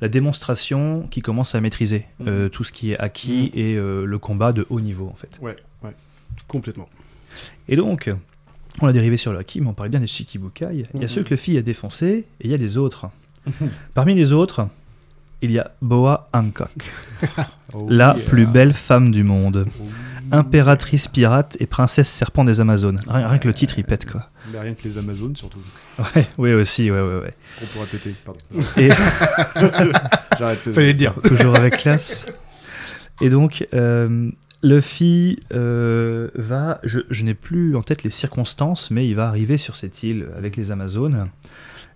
la démonstration qu'il commence à maîtriser Mhm. euh, tout ce qui est acquis et euh, le combat de haut niveau, en fait. Ouais, ouais. Complètement. Et donc, on a dérivé sur le haki, mais on parlait bien des Shikibukai. Il y a ceux que Luffy a défoncés et il y a les autres. (laughs) Parmi les autres, il y a Boa Hancock, (laughs) Oh, la yeah. plus belle femme du monde. Oh. Impératrice pirate et princesse serpent des Amazones. Rien, rien que le titre, il pète, quoi. Mais rien que les Amazones, surtout. Ouais, oui, aussi, ouais, ouais, ouais. On pourra péter, pardon. Et (laughs) J'arrête. Fallait le dire. (laughs) toujours avec classe. Et donc, euh, Luffy euh, va, je, je n'ai plus en tête les circonstances, mais il va arriver sur cette île avec les Amazones.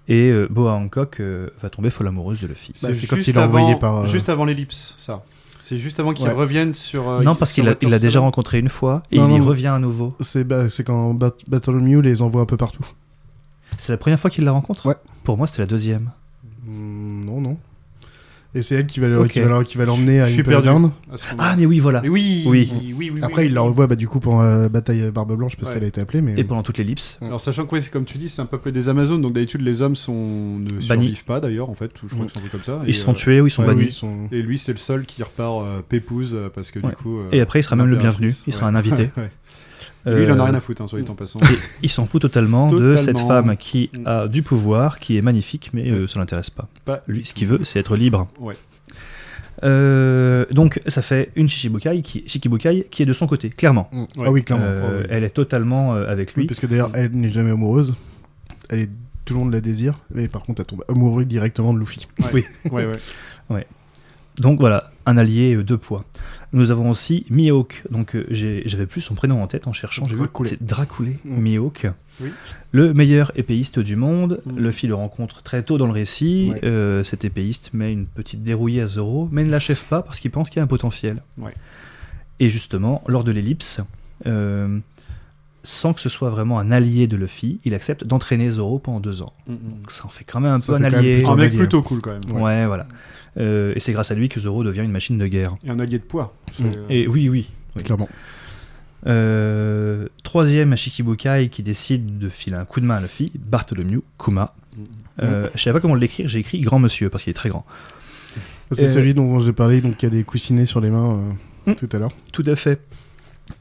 Et euh, Boa Hancock euh, va tomber folle amoureuse de Luffy. Bah, c'est quand juste il l'a envoyé avant- par, euh, Juste avant l'ellipse, ça. C'est juste avant qu'il Ouais. revienne sur. euh, non, parce qu'il a, il l'a déjà rencontré une fois et Non, il y non. revient à nouveau. C'est bah, c'est quand Bat Bartholomew les envoie un peu partout. C'est la première fois qu'il la rencontre? Ouais. Pour moi, c'était la deuxième. Mm, non, non. Et c'est elle qui va le- Ok. qui va le- qui va l'emmener à Je suis Impel perdu. Down. à ce moment-là. Ah, mais oui, voilà. Mais oui, Oui. oui, oui, oui, Après, oui. il la revoit bah, du coup pendant la bataille Barbe Blanche parce Ouais. qu'elle a été appelée. Mais Et pendant toute l'ellipse. Alors sachant que ouais, c'est comme tu dis, c'est un peuple des Amazones, donc d'habitude les hommes sont ne survivent pas d'ailleurs en fait, je crois que c'est un peu comme ça. Ils Et, se font euh, tuer ou ils sont Ouais, bannis. oui, ils sont- Et lui c'est le seul qui repart euh, pépouze euh, parce que Ouais. du coup. euh, Et après, il sera même le bienvenu. Il sera un invité. (laughs) Ouais. Lui il en a Euh, rien à foutre, hein, soit dit en passant. Et il s'en fout totalement, de cette femme qui Mm. a du pouvoir, qui est magnifique, mais euh, ça l'intéresse pas. Pas Lui, ce qu'il veut, c'est être libre. Ouais. Euh, donc, ça fait une Shichibukai qui, Shikibukai qui est de son côté, clairement. Mm. Ouais. Ah oui, clairement. Euh, oui. Elle est totalement euh, avec Oui, lui. parce que d'ailleurs, elle n'est jamais amoureuse. Elle est... Tout le monde la désire. Mais par contre, elle tombe amoureuse directement de Luffy. Ouais. ouais, ouais. Donc voilà, un allié euh, de poids. Nous avons aussi Mihawk. Donc euh, j'ai- j'avais plus son prénom en tête en cherchant. J'ai vu Draculé. c'est Draculé, Mm. Mihawk. Oui. Le meilleur épéiste du monde. Mm. Luffy le rencontre très tôt dans le récit. Ouais. Euh, cet épéiste met une petite dérouillée à Zoro, mais ne l'achève pas parce qu'il pense qu'il y a un potentiel. Ouais. Et justement, lors de l'ellipse, euh, sans que ce soit vraiment un allié de Luffy, il accepte d'entraîner Zoro pendant deux ans. Donc ça en fait quand même un Ça peu un allié. Un mec allié. plutôt cool quand même. Ouais, voilà. Euh, et c'est grâce à lui que Zoro devient une machine de guerre. Et un allié de poids. Mm. euh, Et oui, oui. oui. Clairement. Euh, troisième à Shikibukai qui décide de filer un coup de main à Luffy, Bartholomew Kuma. Euh, Je savais pas comment l'écrire, j'ai écrit grand monsieur parce qu'il est très grand. C'est Euh, celui dont j'ai parlé, donc qui a des coussinets sur les mains euh, Mm. tout à l'heure. Tout à fait.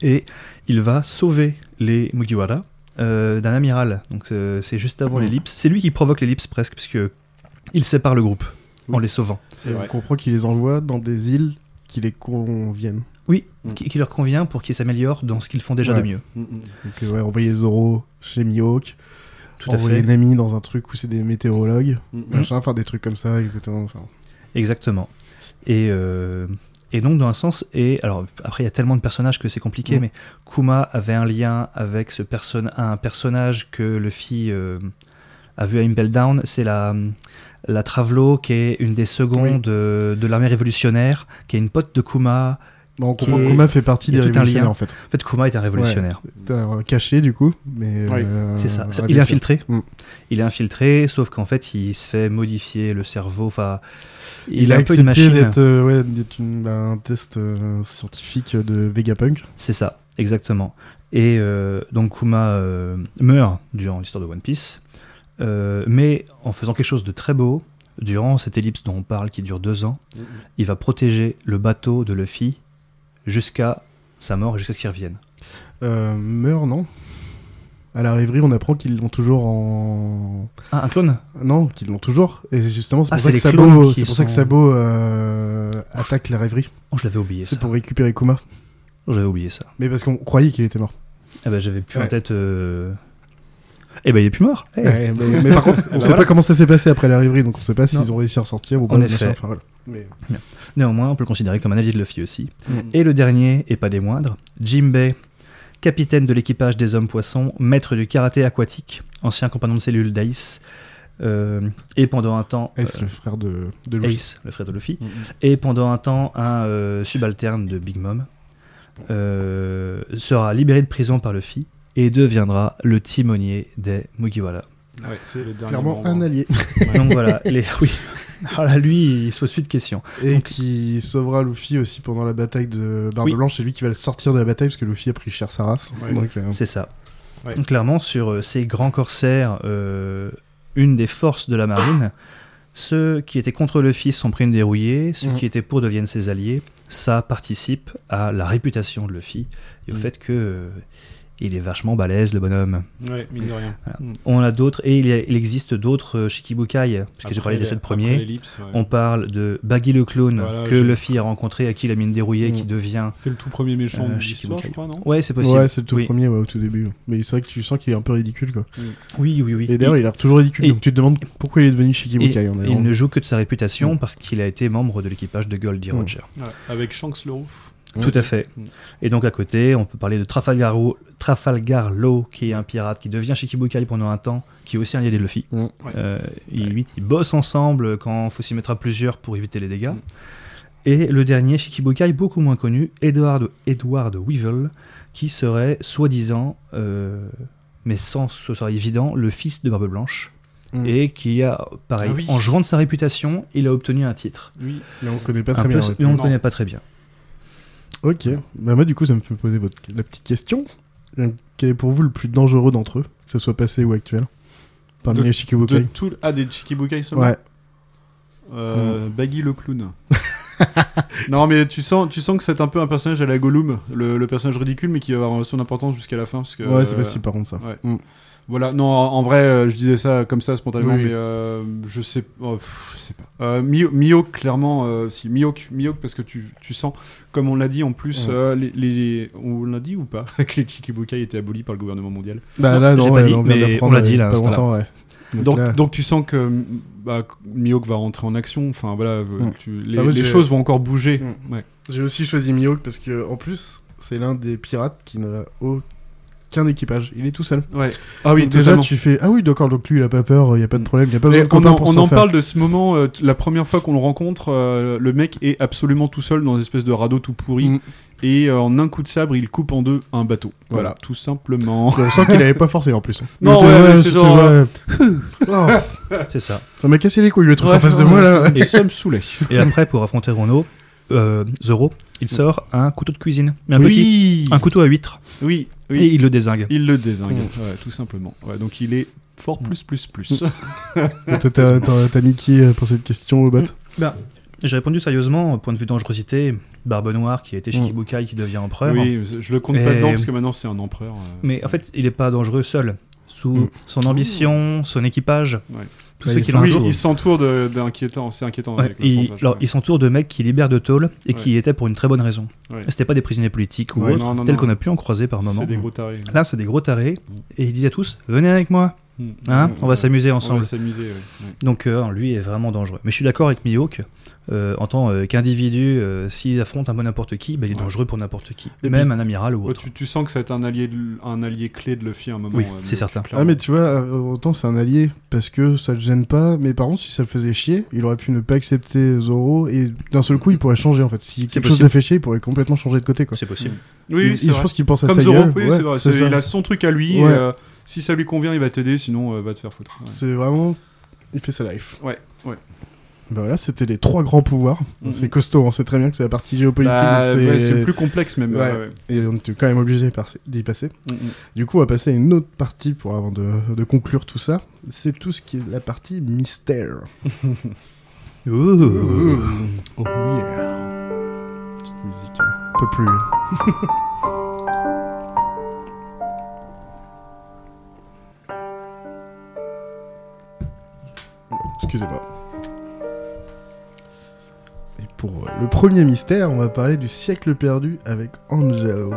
Et il va sauver les Mugiwara euh, d'un amiral. Donc euh, c'est juste avant Mhm. l'ellipse. C'est lui qui provoque l'ellipse presque, puisque il sépare le groupe en les sauvant. On comprend qu'il les envoie dans des îles qui les conviennent. Oui, Mhm. qui, qui leur convient pour qu'ils s'améliorent dans ce qu'ils font déjà Ouais. de mieux. Mm, mm. Donc euh, ouais, envoyer Zoro chez Mihawk, Tout à envoyer fait. Nami dans un truc où c'est des météorologues, Mm, mm. machin, enfin des trucs comme ça, exactement. Enfin, Exactement. Et, euh, et donc, dans un sens, et alors après, il y a tellement de personnages que c'est compliqué, Mm. mais Kuma avait un lien avec ce perso- un personnage que Luffy euh, a vu à Impel Down, c'est la, la Travelo, qui est une des secondes de, de l'armée révolutionnaire, qui est une pote de Kuma. Bon, on Qui comprend que est- Kuma fait partie a des tout un lien. révolutionnaires en fait. En fait, Kuma est un révolutionnaire. C'est un caché du coup, mais euh, C'est ça. il est infiltré. Mm. Il est infiltré, sauf qu'en fait, il se fait modifier le cerveau. Enfin, il, Il, a un peu une accepté d'être euh, ouais, d'être une- bah, un test euh, scientifique de Vegapunk. C'est ça, exactement. Et euh, donc Kuma euh, meurt durant l'histoire de One Piece, euh, mais en faisant quelque chose de très beau, durant cette ellipse dont on parle qui dure deux ans, Mm, mm. il va protéger le bateau de Luffy jusqu'à sa mort et jusqu'à ce qu'il revienne. Euh, meurt, non À la rêverie, on apprend qu'ils l'ont toujours en. Ah, un clone? Non, qu'ils l'ont toujours. Et justement, c'est Ah, pour, c'est ça que Sabo, c'est pour ça que Sabo euh, attaque la rêverie. Oh, je l'avais oublié ça. C'est pour récupérer Kuma. J'avais oublié ça. Mais parce qu'on croyait qu'il était mort. Ah bah j'avais plus en tête... euh, Eh ben il est plus mort Eh. Ouais, mais, mais par (laughs) contre, on Bah sait voilà. pas comment ça s'est passé après la rêverie, donc on sait pas s'ils ont réussi à ressortir ou pas. En effet. enfin, voilà. Mais Néanmoins, on peut le considérer comme un allié de Luffy aussi. Mm. Et le dernier, et pas des moindres, Jimbei, capitaine de l'équipage des hommes poissons, maître du karaté aquatique, ancien compagnon de cellule d'Ace, euh, et pendant un temps... Ace, euh, le frère de, de Luffy. Ace, le frère de Luffy, Mm, et pendant un temps un euh, subalterne de Big Mom, euh, sera libéré de prison par Luffy et deviendra le timonier des Mugiwara. Ouais, C'est clairement un allié. Donc voilà, (laughs) les, oui. Alors là, lui, il se pose plus de questions. Et qui sauvera Luffy aussi pendant la bataille de Barbe Oui. Blanche. C'est lui qui va le sortir de la bataille parce que Luffy a pris cher sa race. Ouais. Donc, euh, C'est ça. Ouais. Donc, clairement, sur euh, ces grands corsaires, euh, une des forces de la marine, ceux qui étaient contre Luffy sont pris une dérouillée, ceux Mhm. qui étaient pour deviennent ses alliés. Ça participe à la réputation de Luffy et au Mhm. fait que euh, il est vachement balèze, le bonhomme. Ouais, mine de rien. Voilà. Mm. On a d'autres, et il, y a- il existe d'autres euh, Shikibukai, puisque j'ai parlé des sept premiers. ouais. On parle de Baggy le clown, Voilà, que Luffy a rencontré, à qui il a mis une dérouillée, qui devient. C'est le tout premier méchant Euh, de Shikibukai. je crois, non Ouais, c'est possible. Ouais, c'est le tout oui. premier ouais, au tout début. Mais c'est vrai que tu sens qu'il est un peu ridicule quoi. Oui, oui, oui. Et d'ailleurs, il a l'air toujours ridicule. et- donc tu te demandes pourquoi il est devenu Et Shikibukai. en il ne joue que de sa réputation Mm. parce qu'il a été membre de l'équipage de Goldie Mm. Roger. Ouais, Avec Shanks le Roux. Tout à fait. Mm. Et donc à côté, on peut parler de Trafalgar, Trafalgar Law, qui est un pirate qui devient Shikibukai pendant un temps, qui est aussi un lien des Luffy. Mm. Ouais. Euh, ils, ils bossent ensemble quand il faut s'y mettre à plusieurs pour éviter les dégâts. Mm. Et le dernier Shikibukai, beaucoup moins connu, Edward, Edward Weevil, qui serait soi-disant, euh, mais sans que ce soit évident, le fils de Barbe Blanche. Mm. Et qui a, pareil, Ah oui. en jouant de sa réputation, il a obtenu un titre. Oui. Mais on connaît pas Un très peu, bien. mais on ne connaît pas très bien. Ok. Bah moi du coup ça me fait poser votre... la petite question. Euh, Quel est pour vous le plus dangereux d'entre eux, que ce soit passé ou actuel? Parmi De- les De Shikibukai tout... Ah, des Chikibukai seulement? Ouais. Euh, Baggy le clown. (laughs) non, mais tu sens, tu sens que c'est un peu un personnage à la Gollum, le, le personnage ridicule, mais qui va avoir son importance jusqu'à la fin. Parce que, Ouais, c'est euh, possible par contre ça. ouais. Mm. Voilà, non, en, vrai, euh, je disais ça comme ça spontanément, Oui. mais euh, je sais, oh, pff, je sais pas. Euh, Mio- Mihawk, clairement, euh, si Mihawk, Mihawk, parce que tu, tu sens, comme on l'a dit en plus, Ouais. euh, les, les- on l'a dit ou pas, (laughs) que les Chikibukai étaient abolis par le gouvernement mondial? Bah là j'ai non, pas ouais, dit, mais on l'a dit, là, pas longtemps, ouais. Donc, Donc, là- donc tu sens que bah, Mihawk va rentrer en action. Enfin voilà, Mm. tu- les, Ah, choses vont encore bouger. Mm. Ouais. J'ai aussi choisi Mihawk parce que, en plus, c'est l'un des pirates qui n'a aucun équipage. Il est tout seul. Ouais. Ah oui, Donc déjà, tu fais Ah oui, d'accord, donc lui, il a pas peur, il y a pas de problème, il y a pas besoin de on en, pour on en faire. parle de ce moment, euh, la première fois qu'on le rencontre, euh, le mec est absolument tout seul dans une espèce de radeau tout pourri. Mm. Et euh, en un coup de sabre, il coupe en deux un bateau. Voilà, Voilà. tout simplement. On sent qu'il avait pas forcé en plus. (laughs) Non, ouais, ouais, c'est genre. Oh, (laughs) (laughs) ça. ça m'a cassé les couilles le truc Ouais, en face de moi là. Et ça me saoulait. Et après, pour affronter Renault, euh, Zoro, il sort un couteau de cuisine. Mais un oui, petit, un couteau à huître. oui, oui. Et il le désingue. Il le désingue, Mm. ouais, tout simplement. Ouais, donc il est fort plus plus plus. (laughs) Et toi, t'as- mis qui euh, pour cette question au bot Ben, j'ai répondu sérieusement, au point de vue dangerosité, Barbe Noire qui a été chez Mm. Kibukai qui devient empereur. oui, je le compte pas Et- dedans parce que maintenant c'est un empereur. euh, Mais en fait, il n'est pas dangereux seul. Sous Mm. son ambition, son équipage, Ouais. Tous Ouais, ceux il qui s'entoure. oui, l'entourent. il s'entoure de- d'inquiétants, c'est inquiétant. Ouais, il, alors, ouais. il s'entoure de mecs qui libèrent de tôle et qui étaient pour une très bonne raison. Ouais. C'était pas des prisonniers politiques ou autres, tels qu'on a pu en croiser par moment. C'est des gros tarés. Là, c'est des gros tarés et il dit à tous Venez avec moi. Hein, on va s'amuser On ensemble. va s'amuser. ouais, ouais. Donc, euh, lui est vraiment dangereux. Mais je suis d'accord avec Mihawk. euh, en tant euh, qu'individu, euh, s'il affronte un peu n'importe qui, bah, il est Ouais. dangereux pour n'importe qui. Et Même un amiral ou Ouais, autre. tu, tu sens que ça va être un allié, de- un allié clé de Luffy à un moment. Oui, euh, c'est certain. clairement. Ah mais tu vois, autant c'est un allié parce que ça le gêne pas, mais par contre si ça le faisait chier, il aurait pu ne pas accepter Zoro et d'un seul coup il pourrait changer en fait. Si quelque chose le fait chier, il pourrait complètement changer de côté quoi. C'est possible. Oui, Il- c'est il- je vrai. pense qu'il pense à Comme sa Zoro, gueule. oui, ouais, c'est vrai. c'est c'est- ça. Il a son truc à lui. Ouais. et, euh, si ça lui convient, il va t'aider. Sinon, euh, va te faire foutre. Ouais. C'est vraiment, il fait sa life. Ouais, ouais. Bah voilà, c'était les trois grands pouvoirs. Mhm. C'est costaud, on sait très bien que c'est la partie géopolitique. Bah, ouais, c'est plus complexe même. Ouais. ouais. Et on était quand même obligé d'y passer. Mm. Du coup, on va passer à une autre partie pour avant de, de conclure tout ça. C'est tout ce qui est la partie mystère. (laughs) Ouh. Oh yeah. Petite musique un peu plus. (laughs) Et pour le premier mystère, on va parler du siècle perdu avec Angelo.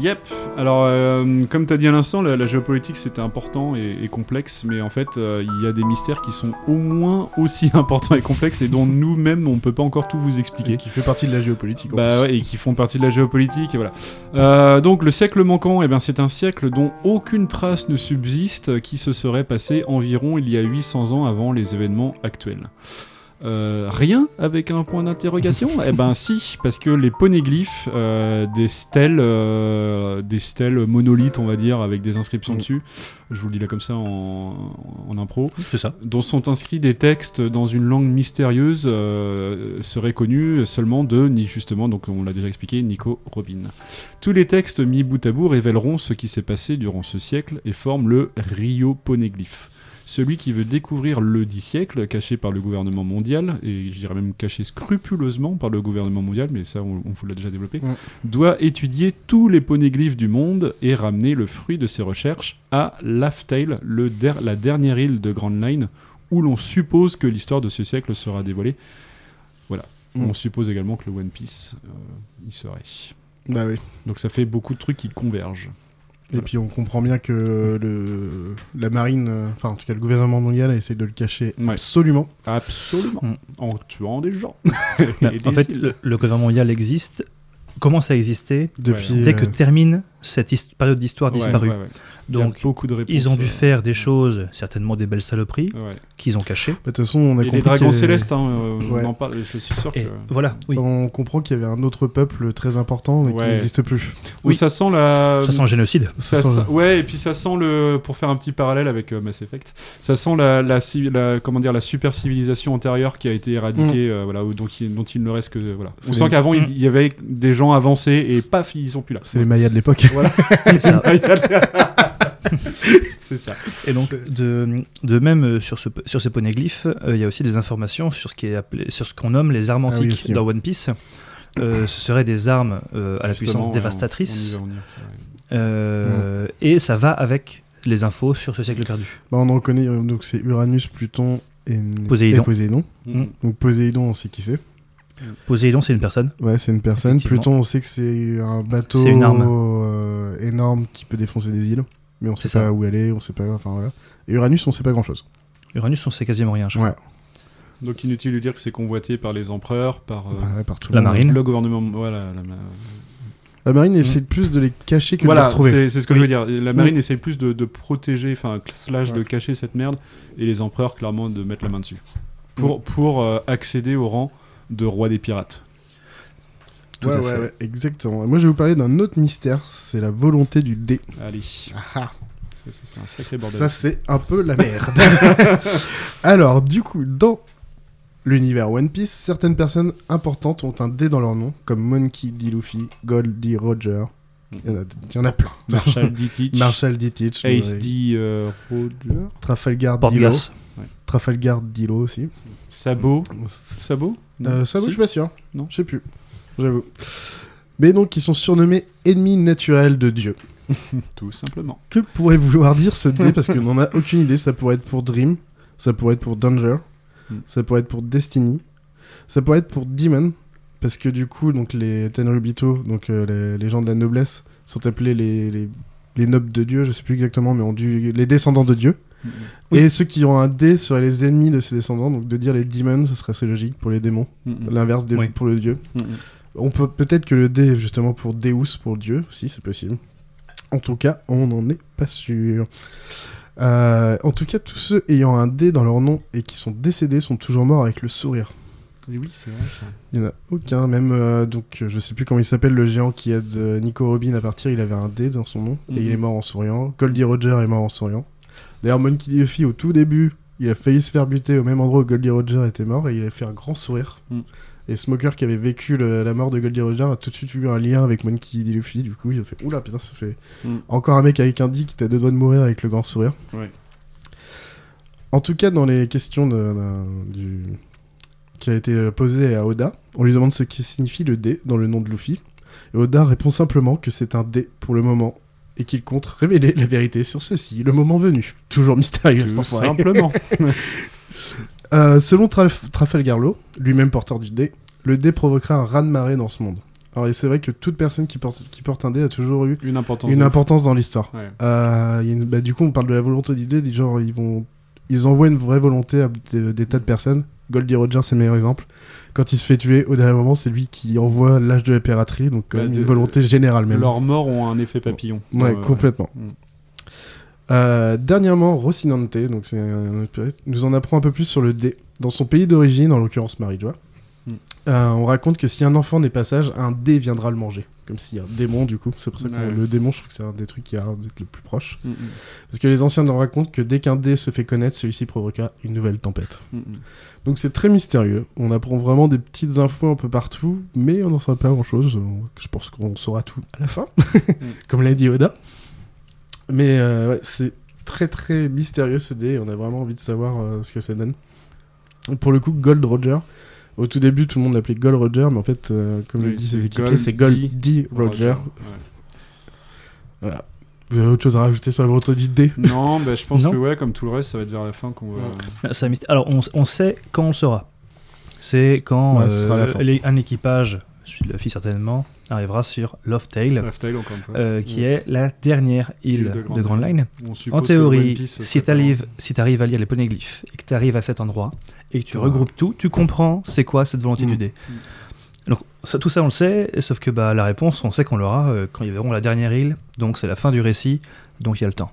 Yep. Alors, euh, comme tu as dit à l'instant, la, la géopolitique c'était important et, et complexe, mais en fait, euh, il y a des mystères qui sont au moins aussi (laughs) importants et complexes et dont nous-mêmes on peut pas encore tout vous expliquer. Qui fait partie de la géopolitique. en Bah plus. ouais, et qui font partie de la géopolitique, et voilà. Euh, donc le siècle manquant, eh ben, c'est un siècle dont aucune trace ne subsiste, qui se serait passé environ il y a 800 ans avant les événements actuels. Euh, rien avec un point d'interrogation? Eh ben si, parce que les poneglyphes, euh, des stèles, euh, des stèles monolithes, on va dire, avec des inscriptions Mm. dessus, je vous le dis là comme ça en, en impro, C'est ça. dont sont inscrits des textes dans une langue mystérieuse seraient connus seulement de, ni justement, donc on l'a déjà expliqué, Nico Robin. Tous les textes mis bout à bout révéleront ce qui s'est passé durant ce siècle et forment le Rio Poneglyph. Celui qui veut découvrir le dit siècle, caché par le gouvernement mondial, et je dirais même caché scrupuleusement par le gouvernement mondial, mais ça on, on vous l'a déjà développé, doit étudier tous les poneglyphes du monde et ramener le fruit de ses recherches à le der- la dernière île de Grand Line, où l'on suppose que l'histoire de ce siècle sera dévoilée. Voilà. Mm. On suppose également que le One Piece euh, y serait. Bah oui. Donc ça fait beaucoup de trucs qui convergent. Et puis on comprend bien que le, la marine, euh, enfin en tout cas le gouvernement mondial essaie de le cacher Ouais. absolument. Absolument. Mm. En tuant des gens. (laughs) Bah, en fait, le gouvernement mondial existe, commence à exister Depuis, dès que euh, termine cette période d'histoire Ouais, disparue. ouais, ouais. Il y a Donc, beaucoup de réponses. ils ont dû faire des choses, certainement des belles saloperies, ouais. qu'ils ont cachées. bah, De toute façon, on a Et compris les dragons célestes, hein, euh, Ouais. on en parle, je suis sûr que. Et voilà, oui. On comprend qu'il y avait un autre peuple très important mais qui n'existe plus. Oui, ça sent la. Ça sent le génocide. Ça Ça sent sent- Ouais, et puis ça sent le. Pour faire un petit parallèle avec euh, Mass Effect, ça sent la, la, ci- la- comment dire, la super civilisation antérieure qui a été éradiquée, euh, voilà, donc il- dont il ne reste que. Voilà. On sent les- qu'avant il Mm. il y avait des gens avancés et paf, ils sont plus là. C'est les Mayas de l'époque. Voilà. (laughs) C'est ça. (laughs) C'est ça. Et donc, de, de même euh, sur, ce, sur ces poneglyphes, euh, il y a aussi des informations sur ce qui est appelé, sur ce qu'on nomme les armes Ah oui, antiques dans One Piece. Euh, ce seraient des armes euh, à la puissance dévastatrice, on- on et ça va avec les infos sur ce siècle perdu. Bah, on en connaît, donc c'est Uranus, Pluton et, Poséidon. et Poséidon. Mm. Donc Poséidon, on sait qui c'est. Poséidon, c'est une personne. Ouais, c'est une personne. Pluton, on sait que c'est un bateau C'est une arme. euh, énorme qui peut défoncer des îles. Mais on sait pas ça. où elle est, on sait pas. Enfin voilà. Et Uranus, on sait pas grand chose. Uranus, on sait quasiment rien. je crois. Ouais. Donc inutile de dire que c'est convoité par les empereurs, par euh, Bah ouais, par tout La marine. le gouvernement. Voilà, la ma- La marine essaie plus de les cacher que de les retrouver. c'est c'est ce que je veux dire. La marine essaie plus de, de protéger, enfin, slash de cacher cette merde, et les empereurs, clairement, de mettre la main dessus. Pour, pour euh, accéder au rang de roi des pirates. Tout ouais, à ouais, fait. ouais, exactement. Moi, je vais vous parler d'un autre mystère, c'est la volonté du dé. Allez. Ah, Ça, ça, C'est un sacré bordel. ça, c'est un peu la merde. (laughs) Alors, du coup, dans l'univers One Piece, certaines personnes importantes ont un dé dans leur nom, comme Monkey D. Luffy, Gold D. Roger. Il y en a, il y en a plein. Marshall (laughs) D. Teach. Marshall D. Teach. Ace ouais. D. euh, Roger. Trafalgar Dilo. Porte-glace. Trafalgar Dilo aussi. Sabot. Sabot Euh, ça, Si. je suis pas sûr. Non. Je sais plus. J'avoue. Mais donc, ils sont surnommés ennemis naturels de Dieu. (laughs) Tout simplement. Que pourrait vouloir dire ce dé? Parce qu'on n'en a aucune idée. Ça pourrait être pour Dream, ça pourrait être pour Danger, Hmm. ça pourrait être pour Destiny, ça pourrait être pour Demon. Parce que du coup, donc les Tenryubito, donc euh, les, les gens de la noblesse, sont appelés les, les, les nobles de Dieu, je sais plus exactement, mais ont dû, les descendants de Dieu. Et ceux qui ont un dé seraient les ennemis de ces descendants, donc de dire les demons, ça serait assez logique pour les démons. Mhm. L'inverse des- Oui. pour le dieu. Mhm. On peut peut-être que le dé est justement pour Deus, pour le dieu, si c'est possible. En tout cas, on n'en est pas sûr. Euh, en tout cas, tous ceux ayant un dé dans leur nom et qui sont décédés sont toujours morts avec le sourire. Et oui, c'est vrai. ça. Il n'y en a aucun, même euh, donc euh, je sais plus comment il s'appelle le géant qui aide euh, Nico Robin à partir, il avait un dé dans son nom et il est mort en souriant. Goldie Roger est mort en souriant. D'ailleurs, Monkey D. Luffy au tout début, il a failli se faire buter au même endroit où Goldie Roger était mort et il a fait un grand sourire. Mhm. Et Smoker qui avait vécu le- la mort de Goldie Roger a tout de suite eu un lien avec Monkey D. Luffy. Du coup, il a fait oula putain, ça fait Mhm. encore un mec avec un dit qui t'a deux doigts de mourir avec le grand sourire. Ouais. En tout cas, dans les questions de, d'un- du... qui a été posées à Oda, on lui demande ce qui signifie le dé dans le nom de Luffy. Et Oda répond simplement que c'est un dé pour le moment et qu'il compte révéler la vérité sur ceci le moment venu. Toujours mystérieux, Tout simplement. (laughs) Euh, selon Traf- Trafalgar Law, lui-même porteur du dé, le dé provoquera un raz-de-marée dans ce monde. Alors, et c'est vrai que toute personne qui porte, qui porte un dé a toujours eu Une importance. une de- importance dans l'histoire. Ouais. Euh, bah, du coup, on parle de la volonté du dé, genre, ils vont, ils envoient une vraie volonté à des, des tas de personnes. Goldie Roger, c'est le meilleur exemple. Quand il se fait tuer, au dernier moment, c'est lui qui envoie l'âge de la piraterie, donc Bah, de- une volonté générale même. Leurs morts ont un effet papillon. Ouais, Euh, complètement. Mm. Euh, dernièrement, Rocinante, donc c'est nous en apprend un peu plus sur le dé. Dans son pays d'origine, en l'occurrence Marie-Joie, Mm. euh, on raconte que si un enfant n'est pas sage, un dé viendra le manger. Comme s'il y a un démon, du coup. C'est pour ça que Ouais. le démon, je trouve que c'est un des trucs qui a l'air d'être le plus proche. Mm, mm, Parce que les anciens nous racontent que dès qu'un dé se fait connaître, celui-ci provoqua une nouvelle tempête. mm. Donc c'est très mystérieux. On apprend vraiment des petites infos un peu partout, mais on n'en sait pas grand-chose. Je pense qu'on saura tout à la fin, (laughs) comme l'a dit Oda. Mais euh, ouais, c'est très très mystérieux ce dé. On a vraiment envie de savoir euh, ce que ça donne. Pour le coup, Gold Roger. Au tout début, tout le monde l'appelait Gold Roger, mais en fait, euh, comme le disent ses équipiers, c'est Gold D. D. Roger. Ouais. Voilà. Vous avez autre chose à rajouter sur la du dé Non, bah, je pense Non. que ouais, comme tout le reste, ça va être vers la fin qu'on va. Ah, un mystère. Alors, on, on sait quand on le saura. C'est quand Ouais, euh, fin. les- un équipage, celui de Luffy certainement, arrivera sur Love Tale, Lifestyle, encore une fois. euh, qui est la dernière île de de Grand Line. En théorie, Piece, si tu arrives si t'arrives à lire les poneglyphes et que tu arrives à cet endroit et que tu regroupes tout, tu comprends c'est quoi cette volonté Mm. du dé. Donc ça, tout ça on le sait, sauf que bah, la réponse on sait qu'on l'aura euh, quand ils verront la dernière île, donc c'est la fin du récit, donc il y a le temps.